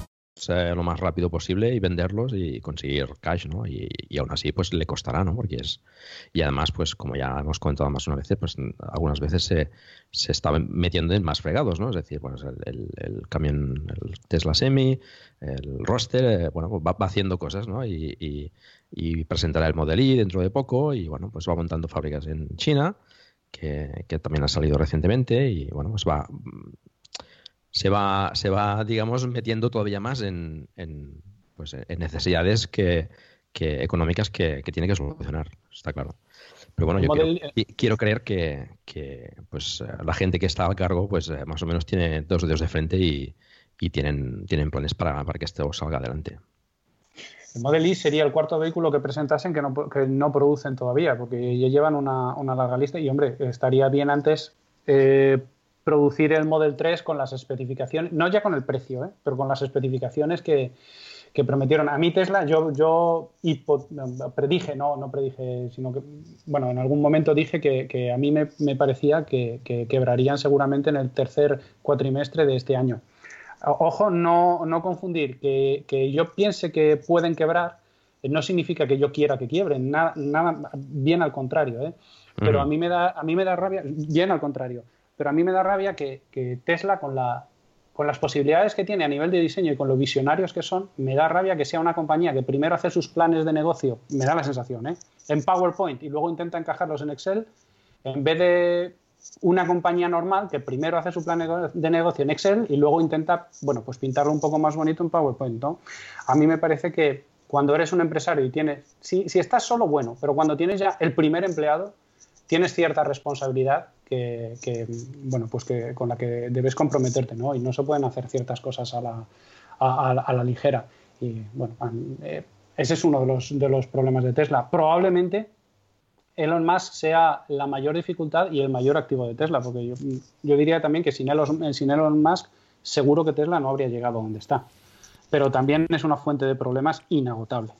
Lo más rápido posible y venderlos y conseguir cash, ¿no? Y, aún así, pues le costará, ¿no? Porque es... Y además, pues como ya hemos comentado más una vez, pues algunas veces se, se está metiendo en más fregados, ¿no? Es decir, bueno, el, el, camión, el Tesla Semi, el roster, eh, bueno, pues va, haciendo cosas, ¿no? Y, y, presentará el Model I dentro de poco y, bueno, pues va montando fábricas en China, que, que también ha salido recientemente y, bueno, pues va se va, se va digamos, metiendo todavía más en, en, pues, en necesidades que, que económicas que, que, tiene que solucionar, está claro. Pero bueno, yo quiero, creer que, que, pues, la gente que está a cargo pues, eh, más o menos tiene dos dedos de frente y, y tienen, tienen planes para, para que esto salga adelante. El Model I sería el cuarto vehículo que presentasen que no, que no producen todavía, porque ya llevan una, una, larga lista y, hombre, estaría bien antes eh, producir el Model 3 con las especificaciones, no ya con el precio, ¿eh? pero con las especificaciones que, prometieron. A mí Tesla, yo, yo predije, no, no predije, sino que, bueno, en algún momento dije que, a mí me, parecía que, quebrarían seguramente en el tercer cuatrimestre de este año. Ojo, no, no confundir, que, yo piense que pueden quebrar eh, no significa que yo quiera que quiebren, nada, nada bien al contrario, ¿eh? pero a, mí me da, a mí me da rabia, bien al contrario pero a mí me da rabia que, Tesla, con, la, con las posibilidades que tiene a nivel de diseño y con lo visionarios que son, me da rabia que sea una compañía que primero hace sus planes de negocio, me da la sensación, ¿eh? en PowerPoint y luego intenta encajarlos en Excel, en vez de una compañía normal que primero hace su plan de negocio en Excel y luego intenta, bueno, pues pintarlo un poco más bonito en PowerPoint. A mí me parece que cuando eres un empresario y tienes, si, si estás solo, bueno, pero cuando tienes ya el primer empleado, tienes cierta responsabilidad que, bueno, pues que, con la que debes comprometerte, ¿no? Y no se pueden hacer ciertas cosas a la, a, la ligera. Y bueno, eh, ese es uno de los, de los problemas de Tesla. Probablemente Elon Musk sea la mayor dificultad y el mayor activo de Tesla, porque yo, yo diría también que sin Elon, sin Elon Musk seguro que Tesla no habría llegado a donde está. Pero también es una fuente de problemas inagotable.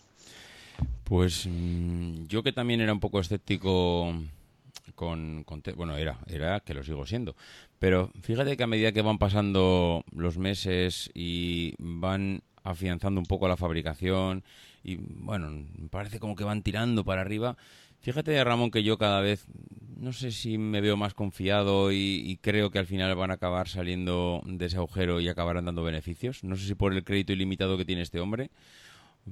Pues mm, yo que también era un poco escéptico con, bueno, era, era que lo sigo siendo. Pero fíjate que a medida que van pasando los meses y van afianzando un poco la fabricación y bueno, parece como que van tirando para arriba, Fíjate, Ramón, que yo cada vez no sé si me veo más confiado y, creo que al final van a acabar saliendo de ese agujero y acabarán dando beneficios. No sé si por el crédito ilimitado que tiene este hombre,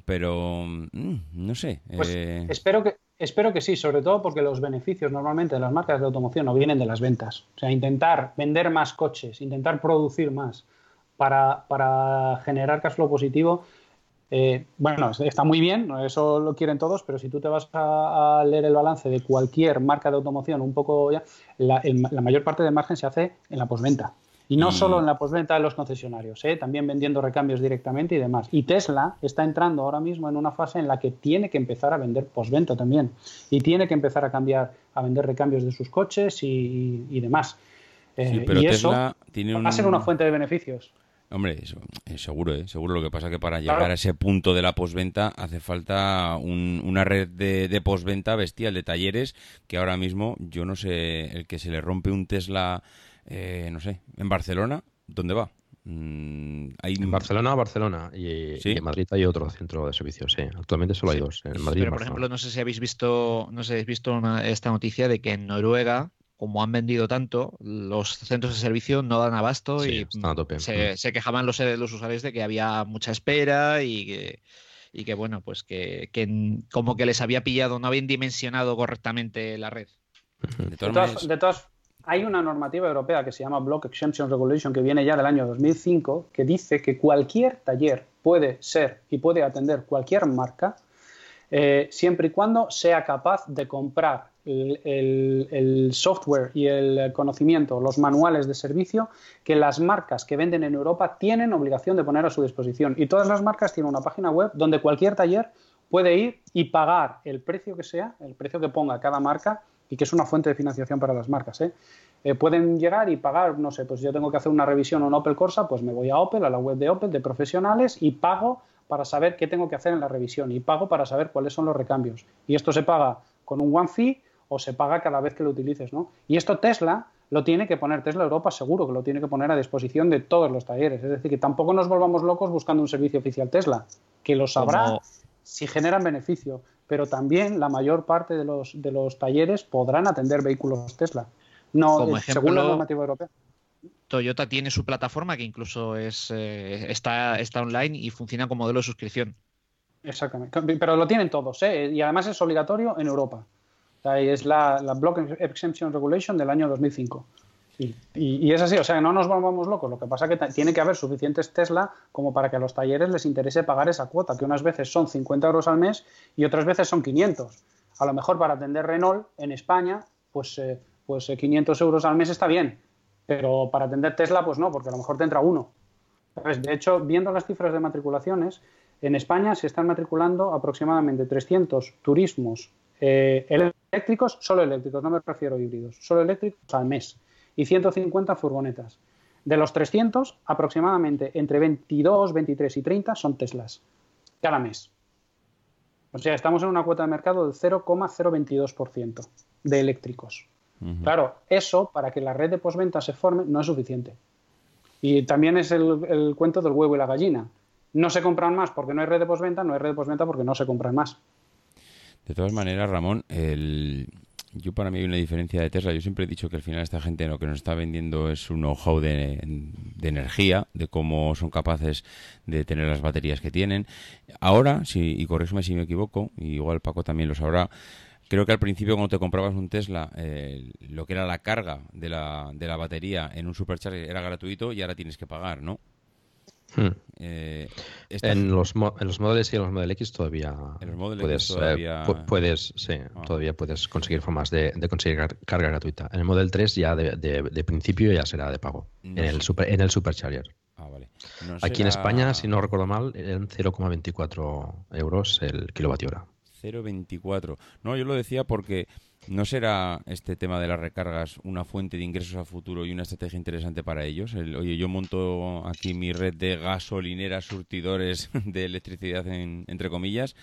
pero mm, no sé. Pues eh, espero que espero que sí, sobre todo porque los beneficios normalmente de las marcas de automoción no vienen de las ventas. O sea, intentar vender más coches, intentar producir más para, para generar cash flow positivo eh, bueno, está muy bien, eso lo quieren todos, pero si tú te vas a, leer el balance de cualquier marca de automoción, un poco ya, la, mayor parte del margen se hace en la posventa. Y no solo en la posventa de los concesionarios, ¿eh? también vendiendo recambios directamente y demás. Y Tesla está entrando ahora mismo en una fase en la que tiene que empezar a vender posventa también. Y tiene que empezar a cambiar, a vender recambios de sus coches y, demás. Eh, y eso va a ser una fuente de beneficios. Hombre, eso, eh, seguro, ¿eh? seguro. Lo que pasa es que para llegar a ese punto de la posventa hace falta una red de, de posventa bestial de talleres que ahora mismo yo no sé, el que se le rompe un Tesla, eh, no sé, en Barcelona, ¿dónde va? Mm, hay... En Barcelona, Barcelona y, en Madrid hay otro centro de servicios. Sí, actualmente solo hay dos. En Madrid Pero, por ejemplo, no sé si habéis visto, no sé si habéis visto esta noticia de que en Noruega como han vendido tanto, los centros de servicio no dan abasto y Se, mm. se, quejaban los, los, usuarios de que había mucha espera y que, y que bueno, pues que, como que les había pillado, no habían dimensionado correctamente la red. De todas, hay una normativa europea que se llama Block Exemption Regulation que viene ya del año 2005 que dice que cualquier taller puede ser y puede atender cualquier marca eh, siempre y cuando sea capaz de comprar el, software y el conocimiento, los manuales de servicio que las marcas que venden en Europa tienen obligación de poner a su disposición. Y todas las marcas tienen una página web donde cualquier taller puede ir y pagar el precio que sea, el precio que ponga cada marca y que es una fuente de financiación para las marcas. ¿eh? Eh, pueden llegar y pagar, no sé, pues yo tengo que hacer una revisión en Opel Corsa, pues me voy a Opel, a la web de Opel, de profesionales y pago para saber qué tengo que hacer en la revisión y pago para saber cuáles son los recambios. Y esto se paga con un one fee o se paga cada vez que lo utilices, ¿no? Y esto Tesla lo tiene que poner, Tesla Europa seguro que lo tiene que poner a disposición de todos los talleres. Es decir, que tampoco nos volvamos locos buscando un servicio oficial Tesla, que lo sabrá si generan beneficio, pero también la mayor parte de los, de los talleres podrán atender vehículos Tesla. No, Como ejemplo, según la normativa europea. Toyota tiene su plataforma que incluso es, eh, está, está online y funciona como modelo de suscripción. Exactamente, pero lo tienen todos, ¿eh? y además es obligatorio en Europa es la, Block Exemption Regulation del año 2005. Y, y, es así, o sea, no nos volvamos locos. Lo que pasa es que tiene que haber suficientes Tesla como para que a los talleres les interese pagar esa cuota, que unas veces son 50 euros al mes y otras veces son 500. A lo mejor para atender Renault en España, pues, eh, pues 500 eh, euros al mes está bien, pero para atender Tesla, pues no, porque a lo mejor te entra uno. De hecho, viendo las cifras de matriculaciones, en España se están matriculando aproximadamente 300 turismos eh, eléctricos, solo eléctricos, no me refiero a híbridos, solo eléctricos al mes y 150 furgonetas. De los 300, aproximadamente entre 22, 23 y 30 son Teslas cada mes. O sea, estamos en una cuota de mercado del 0,022% de eléctricos. Claro, eso para que la red de postventa se forme no es suficiente. Y también es el, el, cuento del huevo y la gallina. No se compran más porque no hay red de postventa, no hay red de postventa porque no se compran más. De todas maneras, Ramón, el... yo para mí hay una diferencia de Tesla. Yo siempre he dicho que al final esta gente lo que nos está vendiendo es un know-how de, energía, de cómo son capaces de tener las baterías que tienen. Ahora, si, y corrígeme si me equivoco, y igual Paco también lo sabrá, Creo que al principio cuando te comprabas un Tesla, eh, lo que era la carga de la, de la batería en un supercharger era gratuito y ahora tienes que pagar, ¿no? Hmm. Eh, en, los, en los modelos y en los Model X todavía puedes, eh, puedes, sí, ah. todavía puedes conseguir formas de, conseguir carga gratuita. En el Model 3 ya de, principio ya será de pago, en, el super, en el Supercharger. Ah, vale. Aquí en España, si no recuerdo mal, eran 0,24 euros el kilovatio hora. 0,24. No, yo lo decía porque ¿No será este tema de las recargas una fuente de ingresos a futuro y una estrategia interesante para ellos? oye, yo monto aquí mi red de gasolineras, surtidores *laughs* de electricidad, entre comillas,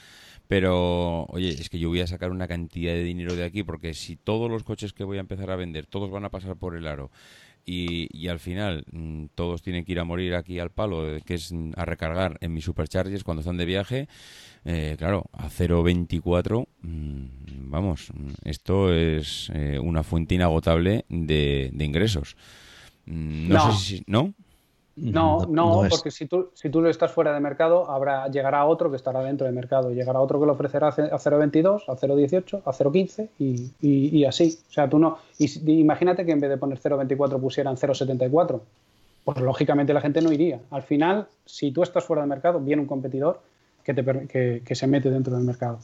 pero oye, es que yo voy a sacar una cantidad de dinero de aquí porque si todos los coches que voy a empezar a vender, todos van a pasar por el aro, y, al final mm, todos tienen que ir a morir aquí al palo, que es a recargar en mis superchargers cuando están de viaje, eh, claro, a 0.24, mm, vamos, esto es eh, una fuente inagotable de, ingresos. Mm, no, sé si... ¿No? No, no, porque si tú, si tú lo estás fuera de mercado, habrá, llegará otro que estará dentro de mercado, llegará otro que lo ofrecerá a 0,22, a 0,18, a 0,15 y, y, así. O sea, tú no. Y, imagínate que en vez de poner 0,24 pusieran 0,74. Pues lógicamente la gente no iría. Al final, si tú estás fuera de mercado, viene un competidor que, te, que, se mete dentro del mercado.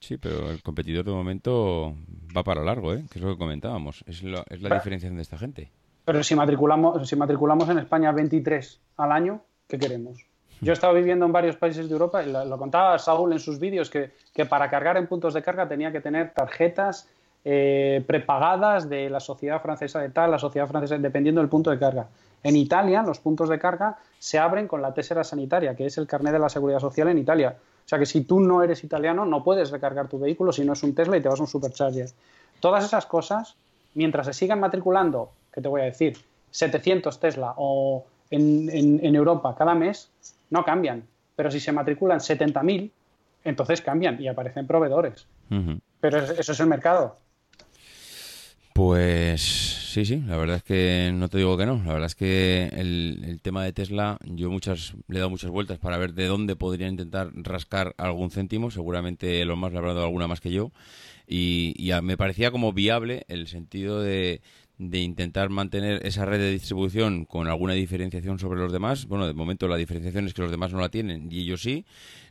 Sí, pero el competidor de momento va para largo, ¿eh? que es lo que comentábamos. Es la, es la diferenciación de esta gente. Pero si matriculamos, si matriculamos en España 23 al año, ¿qué queremos? Yo he estado viviendo en varios países de Europa y lo, contaba Saúl en sus vídeos que, para cargar en puntos de carga tenía que tener tarjetas eh, prepagadas de la sociedad francesa de tal, la sociedad francesa, dependiendo del punto de carga. En Italia, los puntos de carga se abren con la tésera sanitaria, que es el carnet de la seguridad social en Italia. O sea que si tú no eres italiano, no puedes recargar tu vehículo si no es un Tesla y te vas a un supercharger. Todas esas cosas, mientras se sigan matriculando ¿qué te voy a decir? 700 Tesla o en, Europa cada mes, no cambian. Pero si se matriculan 70.000, entonces cambian y aparecen proveedores. Pero eso es el mercado. Pues sí, sí, la verdad es que no te digo que no. La verdad es que el, tema de Tesla, yo muchas le he dado muchas vueltas para ver de dónde podría intentar rascar algún céntimo. Seguramente lo más le habrá dado alguna más que yo. Y, y me parecía como viable el sentido de, de intentar mantener esa red de distribución con alguna diferenciación sobre los demás. Bueno, de momento la diferenciación es que los demás no la tienen y ellos sí.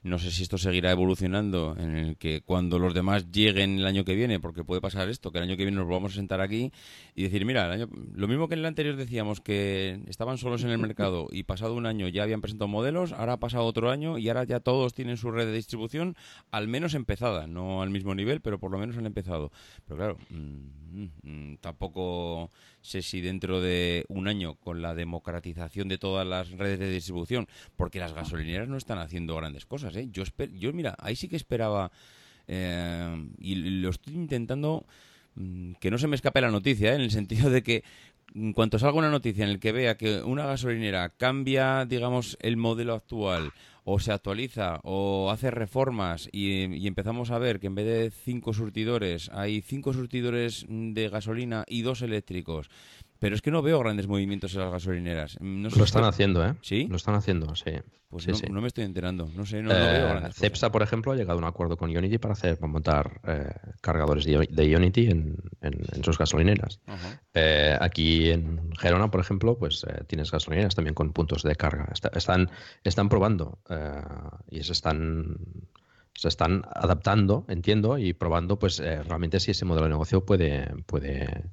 No sé si esto seguirá evolucionando en el que cuando los demás lleguen el año que viene, porque puede pasar esto, que el año que viene nos vamos a sentar aquí y decir, mira, el año, lo mismo que en el anterior decíamos que estaban solos en el mercado y pasado un año ya habían presentado modelos, ahora ha pasado otro año y ahora ya todos tienen su red de distribución al menos empezada, no al mismo nivel, pero por lo menos han empezado. Pero claro, mm, mm, mm, sé si dentro de un año con la democratización de todas las redes de distribución, porque las gasolineras no están haciendo grandes cosas, ¿eh? Yo, yo mira, ahí sí que esperaba eh, y lo estoy intentando mm, que no se me escape la noticia, ¿eh? en el sentido de que en cuanto salga una noticia en el que vea que una gasolinera cambia, digamos, el modelo actual o se actualiza o hace reformas y, empezamos a ver que en vez de cinco surtidores hay cinco surtidores de gasolina y dos eléctricos. Pero es que no veo grandes movimientos en las gasolineras. lo están haciendo, ¿eh? Sí. Lo están haciendo, sí. Pues no, me estoy enterando. No sé, no, eh, Cepsa, por ejemplo, ha llegado a un acuerdo con Ionity para hacer para montar eh, cargadores de, Ionity en, sus gasolineras. Eh, aquí en Gerona, por ejemplo, pues tienes gasolineras también con puntos de carga. están, están probando y se están se están adaptando, entiendo, y probando, pues realmente si ese modelo de negocio puede, puede,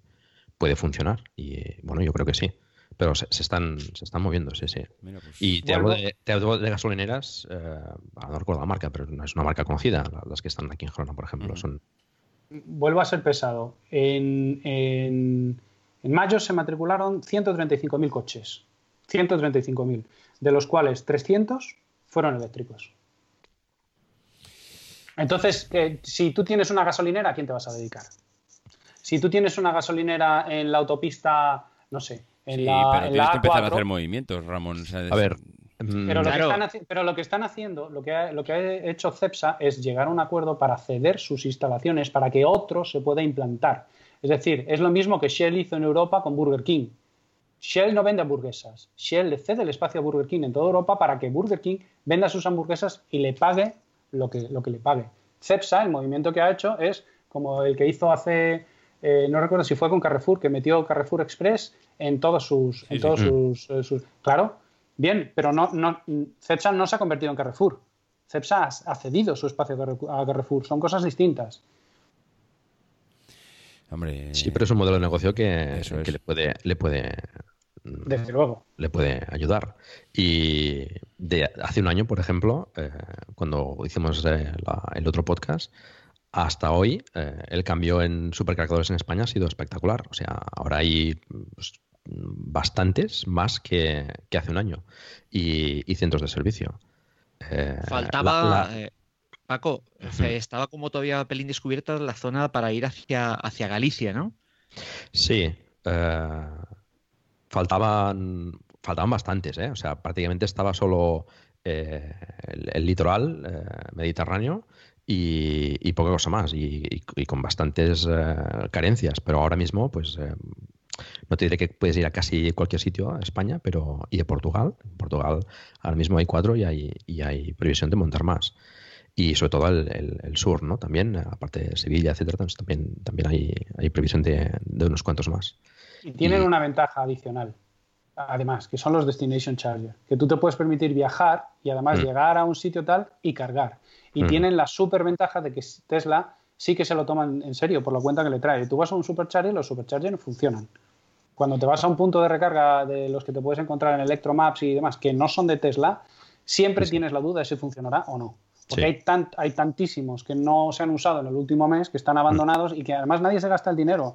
puede funcionar. Y bueno, yo creo que sí. Pero se, están, se están moviendo, sí, sí. Pues, y te hablo, de, te hablo, de, gasolineras, eh, no recuerdo la marca, pero no es una marca conocida, las que están aquí en Gerona, por ejemplo. son... Vuelvo a ser pesado. En, en, en mayo se matricularon 135.000 coches. 135.000, de los cuales 300 fueron eléctricos. Entonces, si tú tienes una gasolinera, ¿a quién te vas a dedicar? Si tú tienes una gasolinera en la autopista, no sé, en sí, la, pero tienes que empezar a hacer movimientos, Ramón. a ver. Mm, pero, lo que están, pero, lo que están, haciendo, lo que, ha, lo que ha hecho CEPSA es llegar a un acuerdo para ceder sus instalaciones para que otro se pueda implantar. Es decir, es lo mismo que Shell hizo en Europa con Burger King. Shell no vende hamburguesas. Shell le cede el espacio a Burger King en toda Europa para que Burger King venda sus hamburguesas y le pague lo que, lo que le pague. CEPSA, el movimiento que ha hecho, es como el que hizo hace eh, no recuerdo si fue con Carrefour, que metió Carrefour Express en todos sus... en todos mm. sus, claro, bien, pero no, no, Cepsa no se ha convertido en Carrefour. Cepsa ha cedido su espacio a Carrefour. Son cosas distintas. Hombre, sí, pero es un modelo de negocio que, le puede, le puede desde luego. Le puede ayudar. Y de hace un año, por ejemplo, eh, cuando hicimos eh, el otro podcast, hasta hoy eh, el cambio en supercargadores en España ha sido espectacular. O sea, ahora hay pues, bastantes más que, hace un año y, centros de servicio. Eh, Faltaba, eh, Paco, estaba como todavía pelín descubierta la zona para ir hacia, hacia Galicia, ¿no? Sí. faltaban, faltaban bastantes, ¿eh? O sea, prácticamente estaba solo el, litoral mediterráneo y, poca cosa más, y, con bastantes carencias. Pero ahora mismo, pues no te diré que puedes ir a casi cualquier sitio a España, pero y a Portugal. En Portugal ahora mismo hay cuatro y hay, y hay previsión de montar más. Y sobre todo el, sur, ¿no? También, aparte de Sevilla, etcétera, también, también hay, hay previsión de, unos cuantos más. Y tienen una ventaja adicional, además, que son los Destination Charger, que tú te puedes permitir viajar y además mm. llegar a un sitio tal y cargar. Y mm. tienen la super ventaja de que Tesla sí que se lo toman en serio por la cuenta que le trae. Tú vas a un supercharger y los superchargers no funcionan. Cuando te vas a un punto de recarga de los que te puedes encontrar en Electromaps y demás, que no son de Tesla, siempre tienes la duda de si funcionará o no. Porque hay, hay tantísimos que no se han usado en el último mes, que están abandonados y que además nadie se gasta el dinero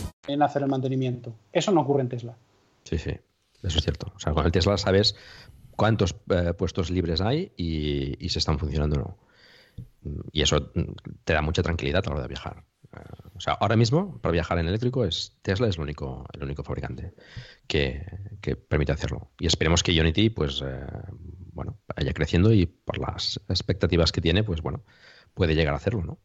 En hacer el mantenimiento. Eso no ocurre en Tesla. Sí, sí. Eso es cierto. O sea, con el Tesla sabes cuántos eh, puestos libres hay y, si están funcionando o no. Y eso te da mucha tranquilidad a la hora de viajar. Eh, o sea, ahora mismo, para viajar en eléctrico, es Tesla es el único, el único fabricante que, permite hacerlo. Y esperemos que Unity, pues, eh, bueno, vaya creciendo y por las expectativas que tiene, pues, bueno, puede llegar a hacerlo, ¿no?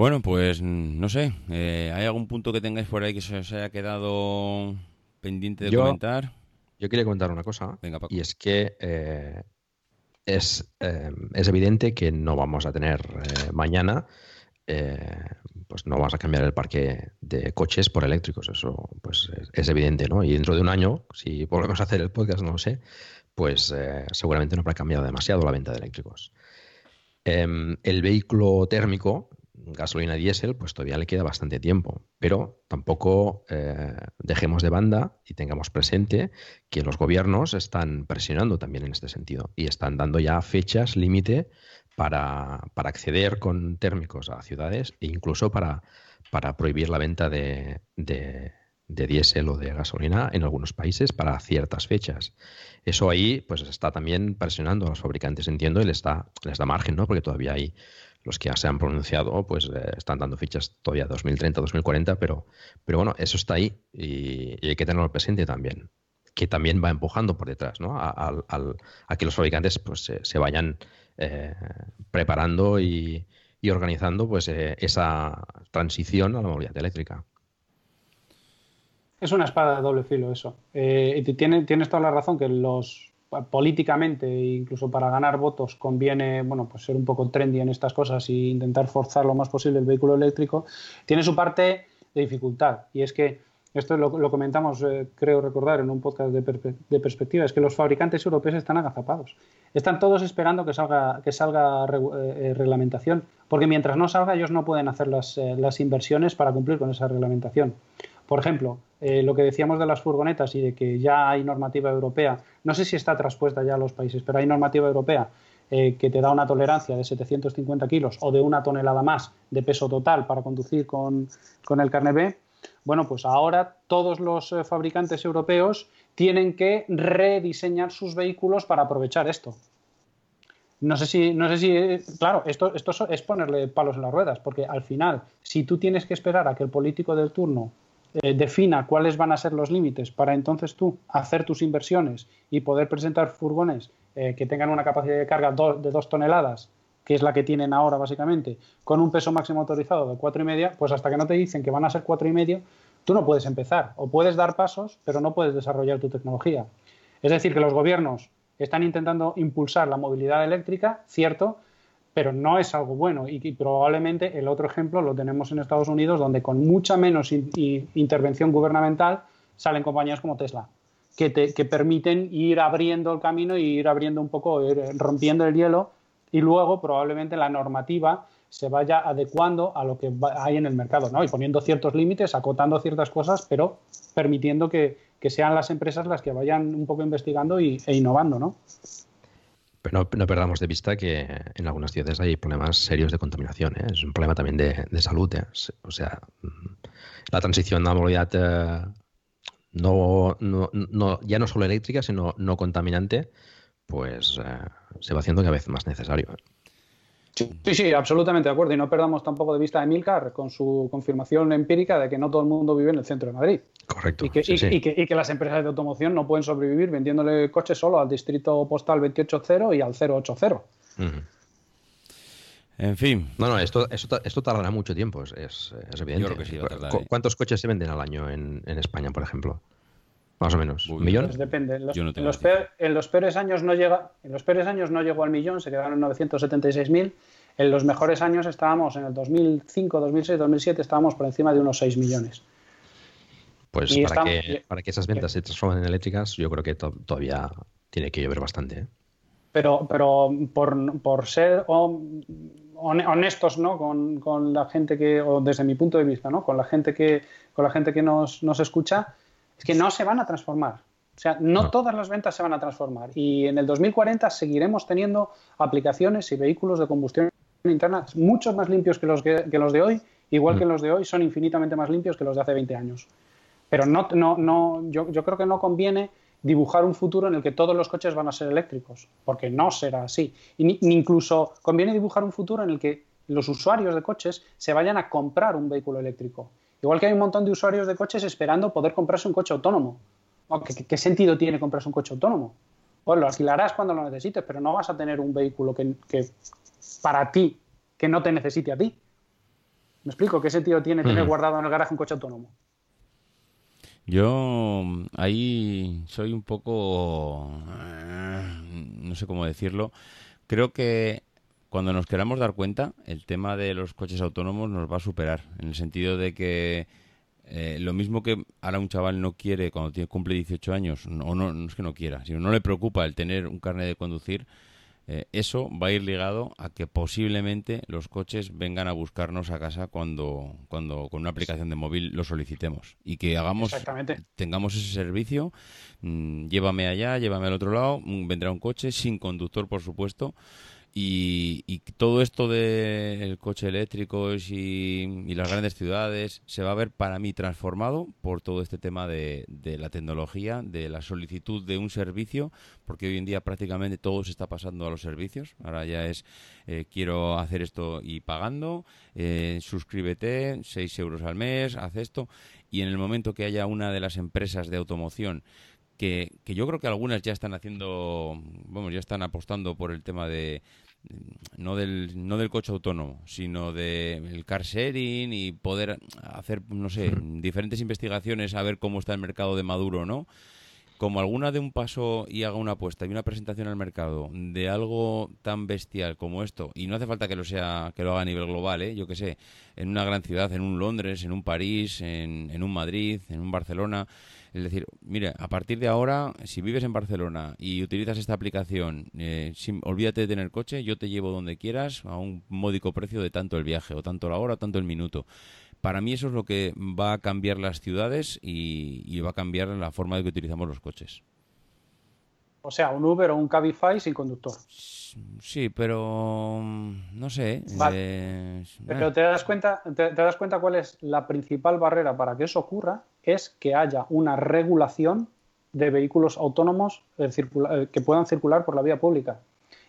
Bueno, pues, no sé. ¿Hay algún punto que tengáis por ahí que se os haya quedado pendiente de comentar? Yo quería comentar una cosa, y es que eh, es, eh, es, evidente que no vamos a tener eh, mañana, pues no vamos a cambiar el parque de coches por eléctricos, eso pues es, evidente, ¿no? Y dentro de un año, si volvemos a hacer el podcast, no lo sé, pues seguramente no habrá cambiado demasiado la venta de eléctricos. Em, el vehículo térmico gasolina diésel, pues todavía le queda bastante tiempo. Pero tampoco eh, dejemos de banda y tengamos presente que los gobiernos están presionando también en este sentido y están dando ya fechas límite para, acceder con térmicos a ciudades e incluso para, para prohibir la venta de, de, diésel o de gasolina en algunos países para ciertas fechas. Eso ahí pues está también presionando a los fabricantes, entiendo, y les da, les da margen, ¿no? Porque todavía hay los que ya se han pronunciado pues eh, están dando fichas todavía 2030, 2040, pero, pero bueno, eso está ahí y, hay que tenerlo presente también, que también va empujando por detrás, ¿no? A, que los fabricantes pues se, vayan eh, preparando y, organizando pues eh, esa transición a la movilidad eléctrica. Es una espada de doble filo eso. y tienes, tienes toda la razón que los políticamente incluso para ganar votos conviene bueno pues ser un poco trendy en estas cosas e intentar forzar lo más posible el vehículo eléctrico tiene su parte de dificultad. Y es que esto lo, comentamos eh, creo recordar en un podcast de, perspectiva es que los fabricantes europeos están agazapados. Están todos esperando que salga que salga eh, eh, reglamentación porque mientras no salga ellos no pueden hacer las, las inversiones para cumplir con esa reglamentación por ejemplo, eh, lo que decíamos de las furgonetas y de que ya hay normativa europea, no sé si está traspuesta ya a los países, pero hay normativa europea eh, que te da una tolerancia de 750 kilos o de una tonelada más de peso total para conducir con, el carnet B. Bueno, pues ahora todos los eh, fabricantes europeos tienen que rediseñar sus vehículos para aprovechar esto. No sé si, no sé si, claro, esto, esto es ponerle palos en las ruedas, porque al final, si tú tienes que esperar a que el político del turno eh, defina cuáles van a ser los límites para entonces tú hacer tus inversiones y poder presentar furgones eh, que tengan una capacidad de carga de dos toneladas, que es la que tienen ahora básicamente, con un peso máximo autorizado de cuatro y media, pues hasta que no te dicen que van a ser cuatro y medio, tú no puedes empezar. O puedes dar pasos, pero no puedes desarrollar tu tecnología. Es decir, que los gobiernos están intentando impulsar la movilidad eléctrica, cierto, pero no es algo bueno. Y, probablemente el otro ejemplo lo tenemos en Estados Unidos, donde con mucha menos intervención gubernamental salen compañías como Tesla, que, permiten ir abriendo el camino y ir abriendo un poco, ir rompiendo el hielo y luego probablemente la normativa se vaya adecuando a lo que hay en el mercado, ¿no? Y poniendo ciertos límites, acotando ciertas cosas, pero permitiendo que, sean las empresas las que vayan un poco investigando y, e innovando, ¿no? Pero no, perdamos de vista que en algunas ciudades hay problemas serios de contaminación. ¿eh? Es un problema también de, salud. ¿eh? O sea, la transición a la movilidad eh, no, no, ya no solo eléctrica, sino no contaminante, pues se va haciendo cada vez más necesario. Sí, sí, absolutamente de acuerdo. Y no perdamos tampoco de vista a Emilcar con su confirmación empírica de que no todo el mundo vive en el centro de Madrid. Correcto. Y que, y, que, las empresas de automoción no pueden sobrevivir vendiéndole coches solo al distrito postal 280 y al 080. En fin. No, no, esto, esto, tardará mucho tiempo, es, es, evidente. ¿eh? ¿Cuántos coches se venden al año en, en España, por ejemplo? Más o menos. ¿Un millón? Pues depende. En los, en, los peores años no llega, en los peores años no llegó al millón, se quedaron en 976.000. En los mejores años estábamos en el 2005, 2006, 2007 estábamos por encima de unos 6 millones. Pues para, que, para que esas ventas se transformen en eléctricas, yo creo que todavía tiene que llover bastante. ¿eh? Pero, pero por, por ser honestos ¿no? Con, con, la gente que, o desde mi punto de vista, ¿no? con la gente que, con la gente que nos, nos escucha, es que no se van a transformar. O sea, no, todas las ventas se van a transformar. Y en el 2040 seguiremos teniendo aplicaciones y vehículos de combustión interna mucho más limpios que los, que, los de hoy, igual que mm. los de hoy son infinitamente más limpios que los de hace 20 años. Pero no, no, no, yo, yo creo que no conviene dibujar un futuro en el que todos los coches van a ser eléctricos, porque no será así. Y ni, incluso conviene dibujar un futuro en el que los usuarios de coches se vayan a comprar un vehículo eléctrico. Igual que hay un montón de usuarios de coches esperando poder comprarse un coche autónomo. ¿Qué, sentido tiene comprarse un coche autónomo? Pues lo alquilarás cuando lo necesites, pero no vas a tener un vehículo que, para ti, que no te necesite a ti. ¿Me explico? ¿Qué sentido tiene tener guardado en el garaje un coche autónomo? Yo ahí soy un poco... Eh, no sé cómo decirlo. Creo que cuando nos queramos dar cuenta, el tema de los coches autónomos nos va a superar, en el sentido de que eh, lo mismo que ahora un chaval no quiere cuando tiene, cumple 18 años, o no, no, es que no quiera, sino no le preocupa el tener un carnet de conducir, eh, eso va a ir ligado a que posiblemente los coches vengan a buscarnos a casa cuando, cuando con una aplicación de móvil lo solicitemos y que hagamos, tengamos ese servicio, mm, llévame allá, llévame al otro lado, mm, vendrá un coche sin conductor, por supuesto. Y, todo esto del coche eléctrico y, las grandes ciudades se va a ver para mí transformado por todo este tema de, la tecnología, de la solicitud de un servicio, porque hoy en día prácticamente todo se está pasando a los servicios. Ahora ya es eh, quiero hacer esto y pagando, eh, suscríbete, 6 euros al mes, haz esto. Y en el momento que haya una de las empresas de automoción que, yo creo que algunas ya están haciendo, vamos, ya están apostando por el tema de no del, no del coche autónomo, sino del car sharing y poder hacer, no sé, diferentes investigaciones a ver cómo está el mercado de Maduro, ¿no? Como alguna de un paso y haga una apuesta y una presentación al mercado de algo tan bestial como esto, y no hace falta que lo sea, que lo haga a nivel global, ¿eh? yo que sé, en una gran ciudad, en un Londres, en un París, en, en un Madrid, en un Barcelona, es decir, mire, a partir de ahora, si vives en Barcelona y utilizas esta aplicación, eh, olvídate de tener coche, yo te llevo donde quieras a un módico precio de tanto el viaje, o tanto la hora, o tanto el minuto. Para mí eso es lo que va a cambiar las ciudades y, va a cambiar la forma de que utilizamos los coches. O sea, un Uber o un Cabify sin conductor. Sí, pero no sé. Eh, pero eh. te das cuenta, te, das cuenta cuál es la principal barrera para que eso ocurra es que haya una regulación de vehículos autónomos eh, que puedan circular por la vía pública.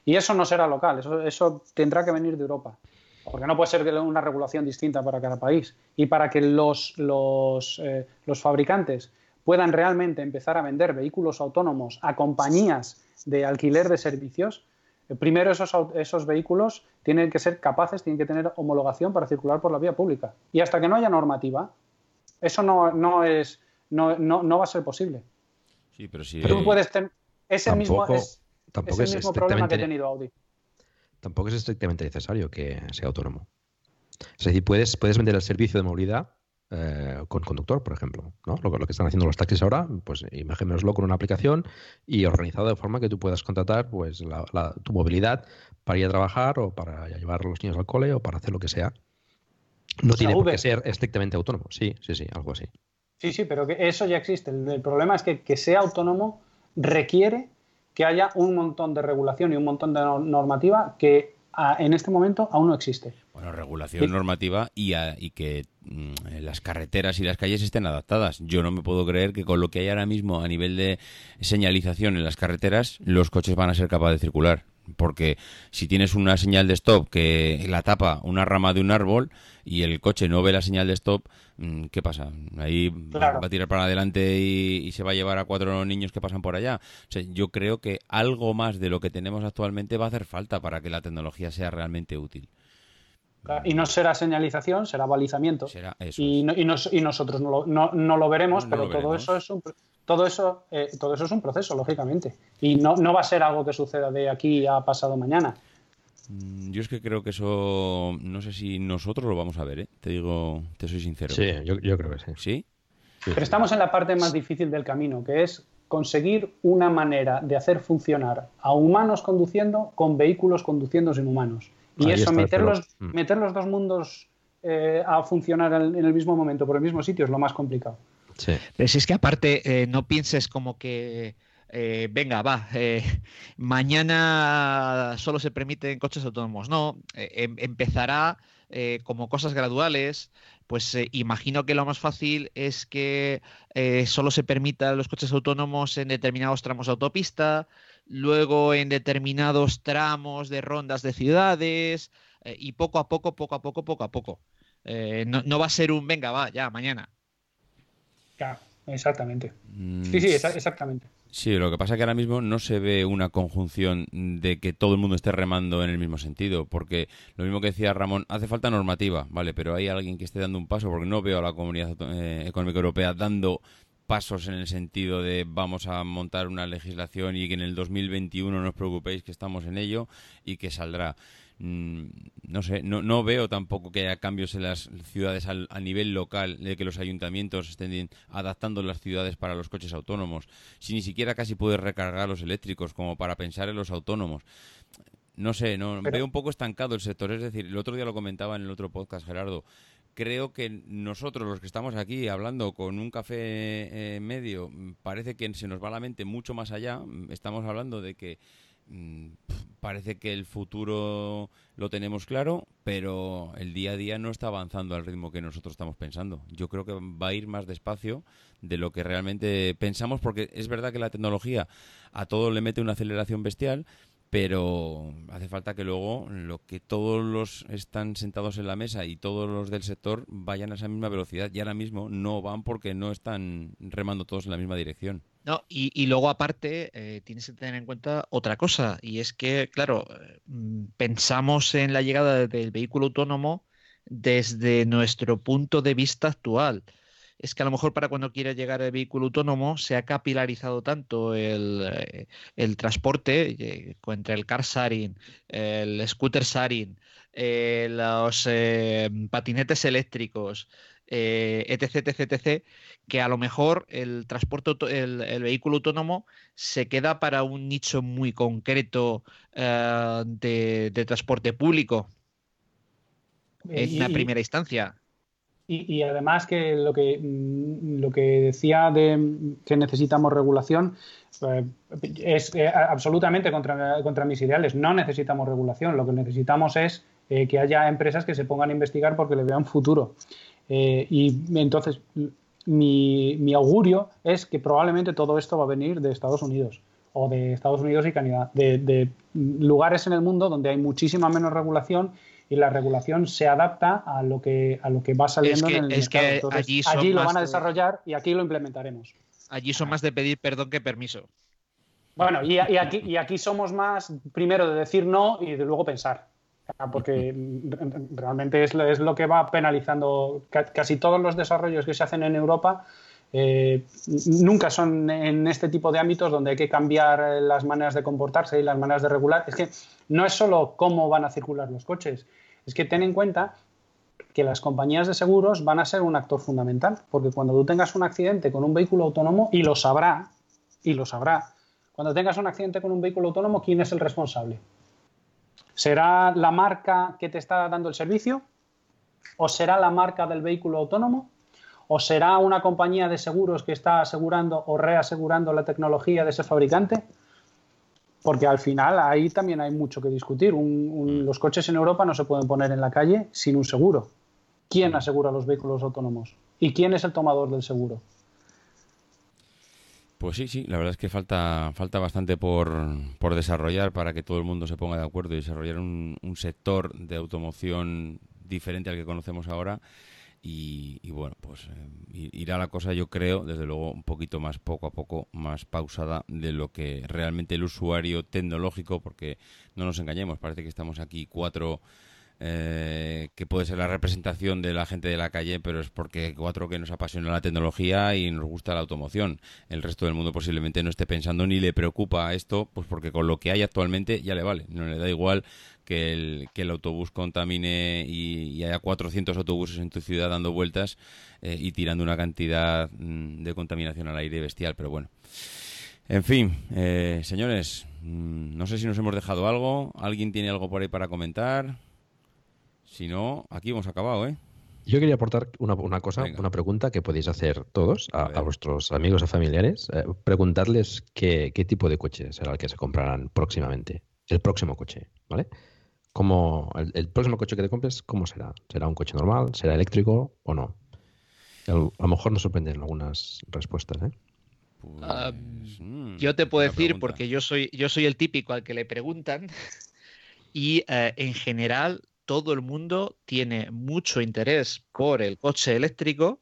Y eso no será local, eso, tendrá que venir de Europa. Porque no puede ser una regulación distinta para cada país. Y para que los, los, los fabricantes puedan realmente empezar a vender vehículos autónomos a compañías de alquiler de servicios, primero esos, esos vehículos tienen que ser capaces, tienen que tener homologación para circular por la vía pública. Y hasta que no haya normativa, Eso no, no es, no, no, no va a ser posible. Sí, pero si... Tú puedes tener ese mismo, es, tampoco es mismo problema que ha tenido Audi. Tampoco es estrictamente necesario que sea autónomo. Es decir, puedes, puedes vender el servicio de movilidad eh, con conductor, por ejemplo. ¿no? Lo, lo, que están haciendo los taxis ahora, pues imagínenoslo con una aplicación y organizado de forma que tú puedas contratar pues, la, tu movilidad para ir a trabajar o para llevar a los niños al cole o para hacer lo que sea. No tiene que ser estrictamente autónomo. Sí, sí, sí, algo así. Sí, sí, pero que eso ya existe. El, problema es que que sea autónomo requiere que haya un montón de regulación y un montón de normativa que en este momento aún no existe. Bueno, regulación normativa y, y que mm, las carreteras y las calles estén adaptadas. Yo no me puedo creer que con lo que hay ahora mismo a nivel de señalización en las carreteras, los coches van a ser capaces de circular. Porque si tienes una señal de stop que la tapa una rama de un árbol y el coche no ve la señal de stop, mm, ¿qué pasa? Ahí va a tirar para adelante y, se va a llevar a cuatro niños que pasan por allá. yo creo que algo más de lo que tenemos actualmente va a hacer falta para que la tecnología sea realmente útil. Y no será señalización, será balizamiento. y, nosotros no lo, veremos, pero todo eso es un todo eso, eh, todo eso es un proceso, lógicamente. Y no, no va a ser algo que suceda de aquí a pasado mañana. Mm, yo es que creo que eso, no sé si nosotros lo vamos a ver, ¿eh? te digo, te soy sincero. Sí, yo, creo que sí. ¿Sí? Pero estamos en la parte más difícil del camino, que es conseguir una manera de hacer funcionar a humanos conduciendo con vehículos conduciendo sin humanos. Y eso, meter los, mm. meter los dos mundos eh, a funcionar en el mismo momento, por el mismo sitio, es lo más complicado. Pero si es que aparte, eh, no pienses como que, eh, venga, va, eh, mañana solo se permiten coches autónomos. No, em, empezará como cosas graduales. Pues imagino que lo más fácil es que solo se permitan los coches autónomos en determinados tramos de autopista, luego en determinados tramos de rondas de ciudades y poco a poco, poco a poco, poco a poco. no, no va a ser un, venga, va, ya, mañana exactamente. Mm, sí, sí, exactamente. Sí, lo que pasa es que ahora mismo no se ve una conjunción de que todo el mundo esté remando en el mismo sentido, porque lo mismo que decía Ramón, hace falta normativa, ¿vale? Pero hay alguien que esté dando un paso, porque no veo a la Comunidad eh, Económica Europea dando pasos en el sentido de vamos a montar una legislación y que en el 2021 no os preocupéis que estamos en ello y que saldrá. Mm, no sé, no, no, veo tampoco que haya cambios en las ciudades a nivel local, de que los ayuntamientos estén adaptando las ciudades para los coches autónomos, si ni siquiera casi puedes recargar los eléctricos como para pensar en los autónomos. No sé, no veo un poco estancado el sector, es decir, el otro día lo comentaba en el otro podcast, Gerardo, creo que nosotros los que estamos aquí hablando con un café eh, medio, parece que se nos va la mente mucho más allá, estamos hablando de que mm, parece que el futuro lo tenemos claro, pero el día a día no está avanzando al ritmo que nosotros estamos pensando. Yo creo que va a ir más despacio de lo que realmente pensamos, porque es verdad que la tecnología a todo le mete una aceleración bestial, pero hace falta que luego lo que todos los están sentados en la mesa y todos los del sector vayan a esa misma velocidad y ahora mismo no van porque no están remando todos en la misma dirección. No, y, luego aparte eh, tienes que tener en cuenta otra cosa y es que, claro, mm, pensamos en la llegada del vehículo autónomo desde nuestro punto de vista actual es que a lo mejor para cuando quiera llegar el vehículo autónomo se ha capilarizado tanto el, eh, transporte eh, entre el car sharing, el scooter sharing, eh, los patinetes eléctricos, etc, etc, etc, que a lo mejor el transporte, el, vehículo autónomo se queda para un nicho muy concreto de, transporte público en una primera instancia. Y, además que lo que mm, lo que decía de que necesitamos regulación eh, es eh, absolutamente contra, contra, mis ideales. No necesitamos regulación, lo que necesitamos es eh, que haya empresas que se pongan a investigar porque le vean futuro. y entonces mi, mi, augurio es que probablemente todo esto va a venir de Estados Unidos o de Estados Unidos y Canadá, de, de lugares en el mundo donde hay muchísima menos regulación y la regulación se adapta a lo que, a lo que va saliendo en el es Que allí, lo van a desarrollar y aquí lo implementaremos. Allí son más de pedir perdón que permiso. Bueno, y, aquí, y aquí somos más primero de decir no y de luego pensar. porque realmente es, es, lo que va penalizando casi todos los desarrollos que se hacen en Europa. Eh, nunca son en este tipo de ámbitos donde hay que cambiar las maneras de comportarse y las maneras de regular. Es que no es solo cómo van a circular los coches, es que ten en cuenta que las compañías de seguros van a ser un actor fundamental, porque cuando tú tengas un accidente con un vehículo autónomo, y lo sabrá, y lo sabrá, cuando tengas un accidente con un vehículo autónomo, ¿quién es el responsable? ¿Será la marca que te está dando el servicio? ¿O será la marca del vehículo autónomo? ¿O será una compañía de seguros que está asegurando o reasegurando la tecnología de ese fabricante? Porque al final ahí también hay mucho que discutir. los coches en Europa no se pueden poner en la calle sin un seguro. ¿Quién asegura los vehículos autónomos? ¿Y quién es el tomador del seguro? Pues sí, sí, la verdad es que falta, falta bastante por, por desarrollar para que todo el mundo se ponga de acuerdo y desarrollar un, sector de automoción diferente al que conocemos ahora. Y, bueno, pues eh, irá la cosa, yo creo, desde luego, un poquito más poco a poco, más pausada de lo que realmente el usuario tecnológico, porque no nos engañemos, parece que estamos aquí cuatro eh, que puede ser la representación de la gente de la calle, pero es porque cuatro que nos apasiona la tecnología y nos gusta la automoción. El resto del mundo posiblemente no esté pensando ni le preocupa esto, pues porque con lo que hay actualmente ya le vale. No le da igual que el, autobús contamine y, haya 400 autobuses en tu ciudad dando vueltas eh, y tirando una cantidad mm, de contaminación al aire bestial, pero bueno. En fin, eh, señores, mm, no sé si nos hemos dejado algo. ¿Alguien tiene algo por ahí para comentar? Si no, aquí hemos acabado, ¿eh? Yo quería aportar una, cosa, una pregunta que podéis hacer todos a, vuestros amigos o familiares. Eh, preguntarles qué, tipo de coche será el que se comprarán próximamente. El próximo coche, ¿vale? ¿Cómo, el, próximo coche que te compres, ¿cómo será? ¿Será un coche normal? ¿Será eléctrico o no? A lo mejor nos sorprenden algunas respuestas, ¿eh? Ah, mm, yo te puedo decir, porque yo soy, yo soy el típico al que le preguntan, *laughs* y eh, en general todo el mundo tiene mucho interés por el coche eléctrico,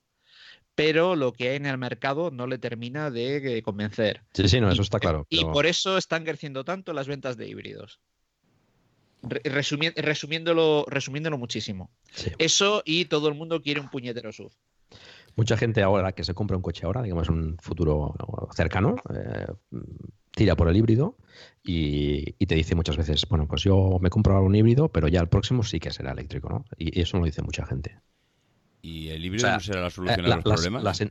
pero lo que hay en el mercado no le termina de convencer. Sí, sí, no, eso está claro. Y por eso están creciendo tanto las ventas de híbridos. resumiéndolo, resumiéndolo muchísimo. Eso y todo el mundo quiere un puñetero SUV. Mucha gente ahora que se compra un coche ahora, digamos un futuro cercano, eh, tira por el híbrido y, te dice muchas veces, bueno, pues yo me compro un híbrido, pero ya el próximo sí que será eléctrico, ¿no? Y, eso lo dice mucha gente. ¿Y el híbrido no será la solución a los problemas?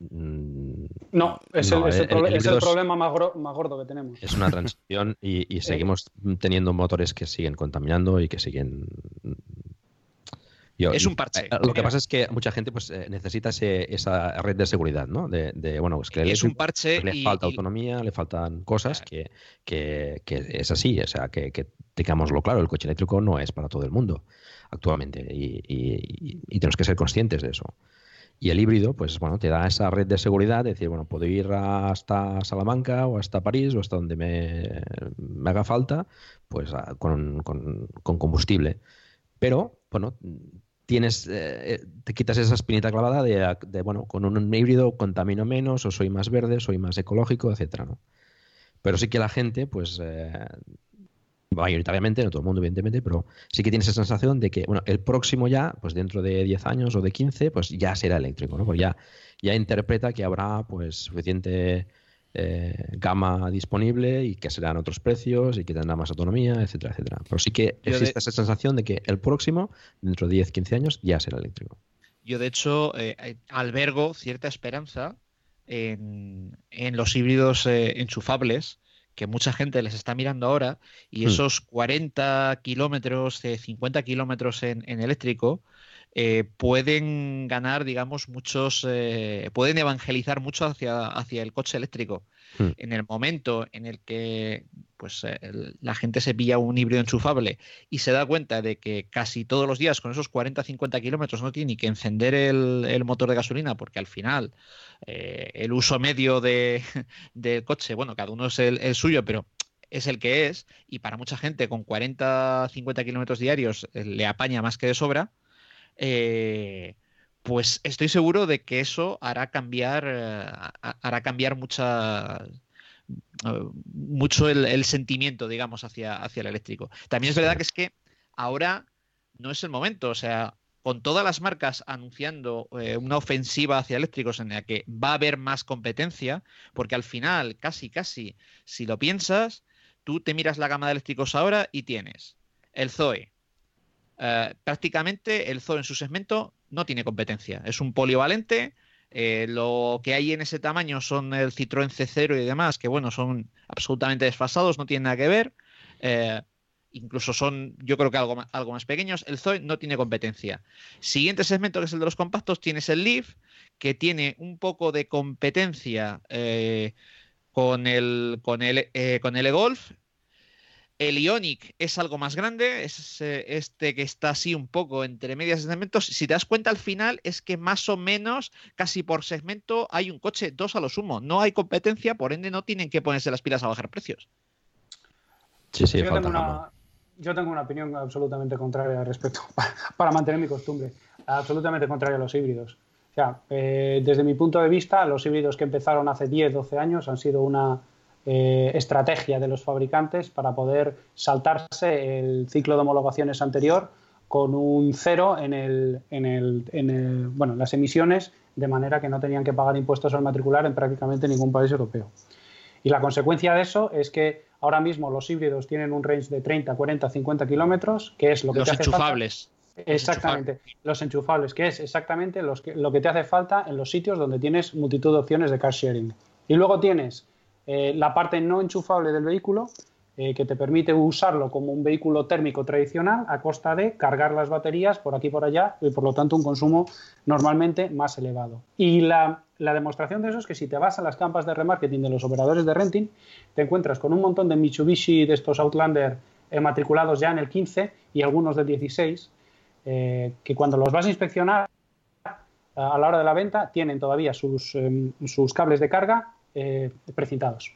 Mm, no, es, el, problema más, gordo que tenemos. Es una transición y, *laughs* seguimos teniendo motores que siguen contaminando y que siguen es un parche. Eh, lo que pasa es que mucha gente pues eh, necesita esa red de seguridad, ¿no? De, bueno, es que es un parche pues, le falta autonomía, le faltan cosas que, que, es así, o sea, que, que tengámoslo claro, el coche eléctrico no es para todo el mundo actualmente y, y, tenemos que ser conscientes de eso. Y el híbrido, pues bueno, te da esa red de seguridad, de decir, bueno, puedo ir hasta Salamanca o hasta París o hasta donde me, me haga falta, pues con, con, con combustible. Pero, bueno, tienes, eh, eh, te quitas esa espinita clavada de, bueno, con un híbrido contamino menos, o soy más verde, soy más ecológico, etcétera, ¿no? Pero sí que la gente, pues, eh, mayoritariamente, no todo el mundo, evidentemente, pero sí que tiene esa sensación de que, bueno, el próximo ya, pues dentro de 10 años o de 15, pues ya será eléctrico, ¿no? Porque ya, ya interpreta que habrá, pues, suficiente eh, gama disponible y que serán otros precios y que tendrá más autonomía, etcétera, etcétera. Pero sí que existe esa sensación de que el próximo, dentro de 10, 15 años, ya será eléctrico. Yo, de hecho, eh, eh, albergo cierta esperanza en, los híbridos enchufables que mucha gente les está mirando ahora y hmm. esos 40 kilómetros, 50 kilómetros en, en eléctrico, eh, pueden ganar, digamos, muchos, eh, pueden evangelizar mucho hacia, hacia el coche eléctrico. Hmm. En el momento en el que pues, eh, la gente se pilla un híbrido enchufable y se da cuenta de que casi todos los días con esos 40-50 kilómetros no tiene ni que encender el, motor de gasolina porque al final el uso medio de, *laughs* del coche, bueno, cada uno es el, el suyo, pero es el que es, y para mucha gente con 40-50 kilómetros diarios le apaña más que de sobra, eh, pues estoy seguro de que eso hará cambiar, eh, hará cambiar muchas, mucho el, sentimiento, digamos, hacia, hacia el eléctrico. También es verdad que es que ahora no es el momento, o sea, con todas las marcas anunciando eh, una ofensiva hacia eléctricos en la que va a haber más competencia, porque al final, casi, casi, si lo piensas, tú te miras la gama de eléctricos ahora y tienes el Zoe. Eh, prácticamente el Zoe en su segmento no tiene competencia. Es un polivalente. Eh, lo que hay en ese tamaño son el Citroën C0 y demás, que bueno, son absolutamente desfasados, no tienen nada que ver incluso son, yo creo que algo más, algo más pequeños. El Zoe no tiene competencia. Siguiente segmento, que es el de los compactos, tienes el Leaf, que tiene un poco de competencia eh, con el con el, eh, con el E-Golf. El Ionic es algo más grande, es eh, este que está así un poco entre medias segmentos. Si te das cuenta al final es que más o menos casi por segmento hay un coche, dos a lo sumo. No hay competencia, por ende no tienen que ponerse las pilas a bajar precios. Sí, sí, yo, tengo una, yo tengo una opinión absolutamente contraria al respecto, *laughs* para, mantener mi costumbre, absolutamente contraria a los híbridos. O sea, eh, desde mi punto de vista, los híbridos que empezaron hace 10, 12 años han sido una eh, estrategia de los fabricantes para poder saltarse el ciclo de homologaciones anterior con un cero en, el, en, el, en el, bueno, las emisiones, de manera que no tenían que pagar impuestos al matricular en prácticamente ningún país europeo. Y la consecuencia de eso es que ahora mismo los híbridos tienen un range de 30, 40, 50 kilómetros, que es lo que los te hace enchufables. Exactamente, los enchufables, que es exactamente los que, lo que te hace falta en los sitios donde tienes multitud de opciones de car sharing. Y luego tienes eh, la parte no enchufable del vehículo, eh, que te permite usarlo como un vehículo térmico tradicional a costa de cargar las baterías por aquí y por allá y por lo tanto un consumo normalmente más elevado. Y la, demostración de eso es que si te vas a las campas de remarketing de los operadores de renting, te encuentras con un montón de Mitsubishi de estos Outlander eh, matriculados ya en el 15 y algunos del 16, eh, que cuando los vas a inspeccionar a la hora de la venta tienen todavía sus, em, sus cables de carga precintados.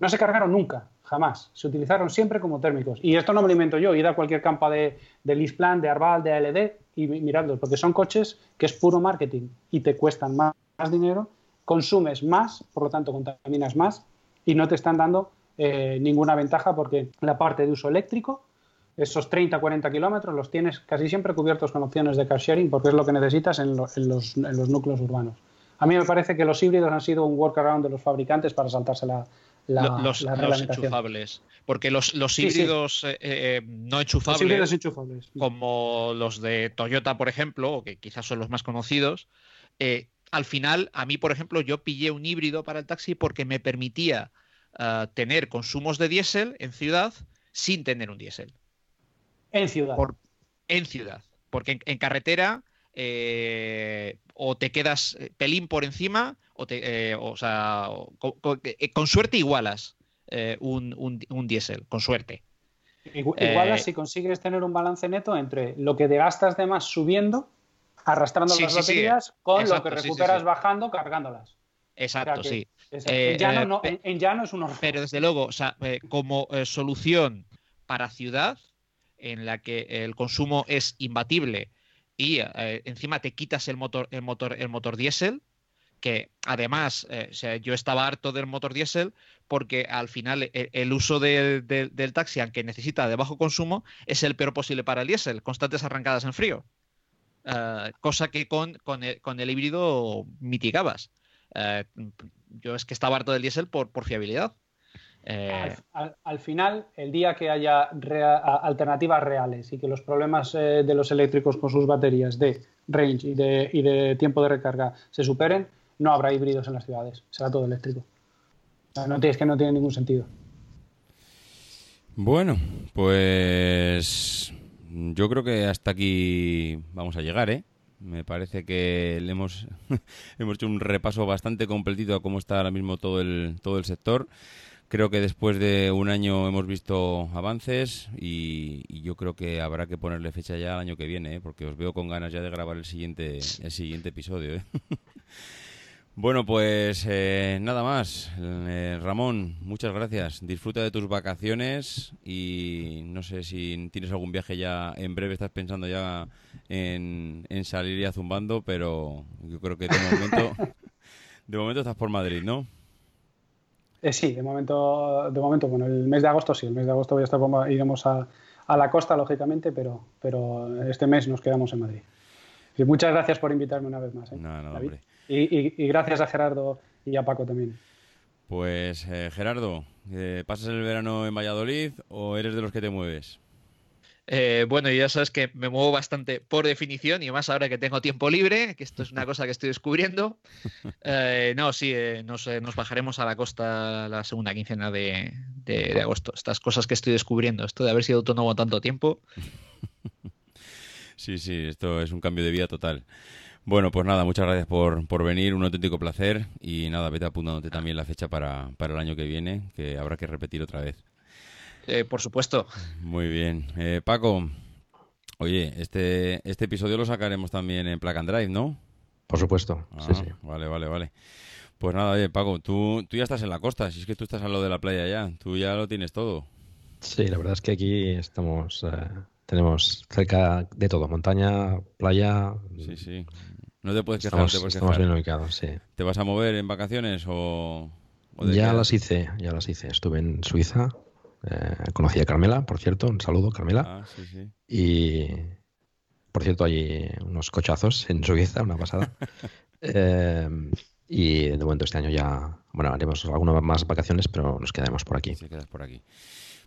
No se cargaron nunca, jamás. Se utilizaron siempre como térmicos. Y esto no me lo invento yo, id a cualquier campa de, de Lisplan, de Arval, de ALD y miradlos, porque son coches que es puro marketing y te cuestan más, dinero, consumes más, por lo tanto contaminas más y no te están dando eh, ninguna ventaja porque la parte de uso eléctrico, esos 30-40 kilómetros los tienes casi siempre cubiertos con opciones de car sharing porque es lo que necesitas en, los, en los núcleos urbanos. A mí me parece que los híbridos han sido un workaround de los fabricantes para saltarse la, los, enchufables. Porque los, híbridos eh, eh, no enchufables, como los de Toyota, por ejemplo, que quizás son los más conocidos, eh, al final, a mí, por ejemplo, yo pillé un híbrido para el taxi porque me permitía ah, tener consumos de diésel en ciudad sin tener un diésel. En ciudad. en ciudad. Porque en carretera o te quedas pelín por encima o, eh, o sea, eh, con, suerte igualas eh, un, un, diésel, con suerte. Igualas si consigues tener un balance neto entre lo que te gastas de más subiendo, arrastrando las baterías, con lo que recuperas bajando, cargándolas. Exacto, sí. en, llano es un horror. Pero desde luego, o sea, como solución para ciudad, en la que el consumo es imbatible y encima te quitas el motor, el motor, el motor diésel, que además eh, yo estaba harto del motor diésel porque al final e, el, uso del taxi, aunque necesita de bajo consumo, es el peor posible para el diésel, constantes arrancadas en frío. Eh, cosa que con, con, el, híbrido mitigabas. Eh, yo es que estaba harto del diésel por, por fiabilidad. Al, final, el día que haya alternativas reales y que los problemas de los eléctricos con sus baterías de range y de, y de tiempo de recarga se superen, no habrá híbridos en las ciudades, será todo eléctrico. No, es que no tiene ningún sentido. Bueno, pues yo creo que hasta aquí vamos a llegar, ¿eh? Me parece que le hemos, *laughs* hemos hecho un repaso bastante completito a cómo está ahora mismo todo el, todo el sector. Creo que después de un año hemos visto avances y, yo creo que habrá que ponerle fecha ya al año que viene, ¿eh? porque os veo con ganas ya de grabar el siguiente, el siguiente episodio. ¿eh? *laughs* Bueno, pues eh, nada más. Eh, Ramón, muchas gracias. Disfruta de tus vacaciones y no sé si tienes algún viaje ya en breve, estás pensando ya en, salir ya zumbando, pero yo creo que de momento, *laughs* de momento estás por Madrid, ¿no? Eh, sí, de momento, de momento, bueno, el mes de agosto sí, el mes de agosto voy a estar, iremos a, a la costa, lógicamente, pero, pero este mes nos quedamos en Madrid. Y muchas gracias por invitarme una vez más. ¿eh? y, y, gracias a Gerardo y a Paco también. Pues eh, Gerardo, eh, ¿pasas el verano en Valladolid o eres de los que te mueves? Eh, bueno, ya sabes que me muevo bastante por definición y más ahora que tengo tiempo libre, que esto es una cosa que estoy descubriendo. *laughs* Eh, no, sí, eh, nos, bajaremos a la costa la segunda quincena de, agosto. Estas cosas que estoy descubriendo, esto de haber sido autónomo tanto tiempo. Sí, sí, esto es un cambio de vida total. Bueno, pues nada, muchas gracias por, por venir, un auténtico placer y nada, vete apuntándote también la fecha para, para el año que viene, que habrá que repetir otra vez. Eh, por supuesto. Muy bien. Eh, Paco, oye, este, este episodio lo sacaremos también en Plug and Drive, ¿no? Por supuesto, sí, ah, sí. Vale, vale, vale. Pues nada, oye, Paco, tú, tú ya estás en la costa, si es que tú estás a lo de la playa ya, tú ya lo tienes todo. Sí, la verdad es que aquí estamos, eh, tenemos cerca de todo, montaña, playa. Sí, sí. No te puedes quejar, estamos, estamos bien ubicados, sí. ¿Te vas a mover en vacaciones o...? ya las hice, ya las hice. Estuve en Suiza eh, conocí a Carmela, por cierto, un saludo, Carmela. Ah, y, por cierto, hay unos cochazos en Suiza, una pasada. *laughs* Eh, y de momento este año ya, bueno, haremos algunas más vacaciones, pero nos quedaremos por aquí. Sí, quedas por aquí.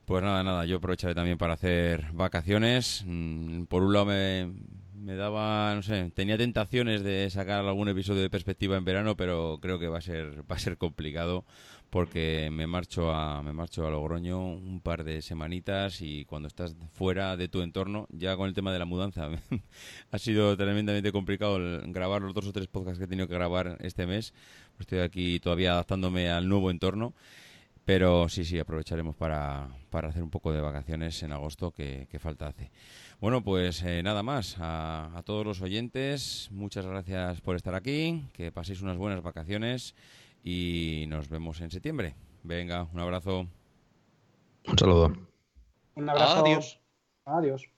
Pues nada, nada, yo aprovecharé también para hacer vacaciones. Mm, por un lado me, me daba, no sé, tenía tentaciones de sacar algún episodio de perspectiva en verano, pero creo que va a ser, va a ser complicado porque me marcho a me marcho a Logroño un par de semanitas y cuando estás fuera de tu entorno, ya con el tema de la mudanza, *laughs* ha sido tremendamente complicado grabar los dos o tres podcasts que he tenido que grabar este mes. Estoy aquí todavía adaptándome al nuevo entorno. Pero sí, sí, aprovecharemos para, para hacer un poco de vacaciones en agosto, que, falta hace. Bueno, pues eh, nada más. A todos los oyentes, muchas gracias por estar aquí. Que paséis unas buenas vacaciones y nos vemos en septiembre. Venga, un abrazo. Un saludo. Un abrazo. Adiós. Adiós.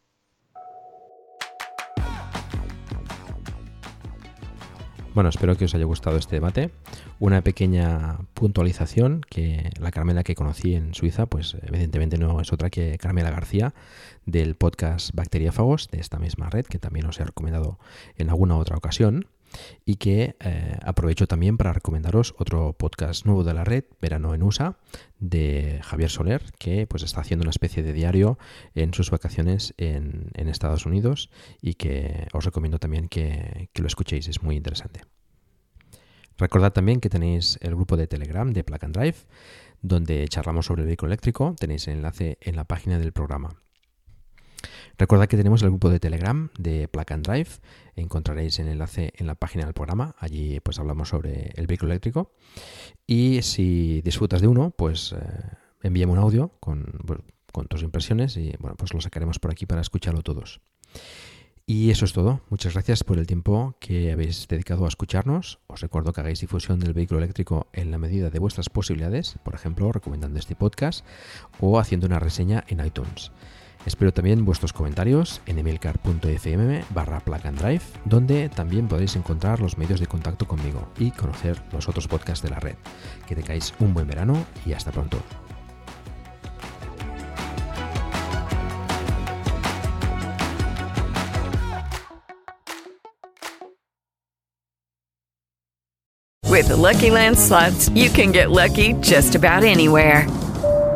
Bueno, espero que os haya gustado este debate. Una pequeña puntualización que la Carmela que conocí en Suiza, pues evidentemente no es otra que Carmela García del podcast Bacteriáfagos de esta misma red que también os he recomendado en alguna otra ocasión y que eh, aprovecho también para recomendaros otro podcast nuevo de la red, Verano en USA, de Javier Soler, que pues está haciendo una especie de diario en sus vacaciones en, Estados Unidos y que os recomiendo también que, lo escuchéis, es muy interesante. Recordad también que tenéis el grupo de Telegram de Plug and Drive, donde charlamos sobre el vehículo eléctrico. Tenéis el enlace en la página del programa. Recordad que tenemos el grupo de Telegram de Plug and Drive. Encontraréis el enlace en la página del programa. Allí pues hablamos sobre el vehículo eléctrico. Y si disfrutas de uno, pues eh, envíame un audio con, con tus impresiones y bueno, pues lo sacaremos por aquí para escucharlo todos. Y eso es todo. Muchas gracias por el tiempo que habéis dedicado a escucharnos. Os recuerdo que hagáis difusión del vehículo eléctrico en la medida de vuestras posibilidades, por ejemplo, recomendando este podcast o haciendo una reseña en iTunes. Espero también vuestros comentarios en emilcar.fm barra drive, donde también podéis encontrar los medios de contacto conmigo y conocer los otros podcasts de la red. Que tengáis un buen verano y hasta pronto. With Lucky Land you can get lucky just about anywhere.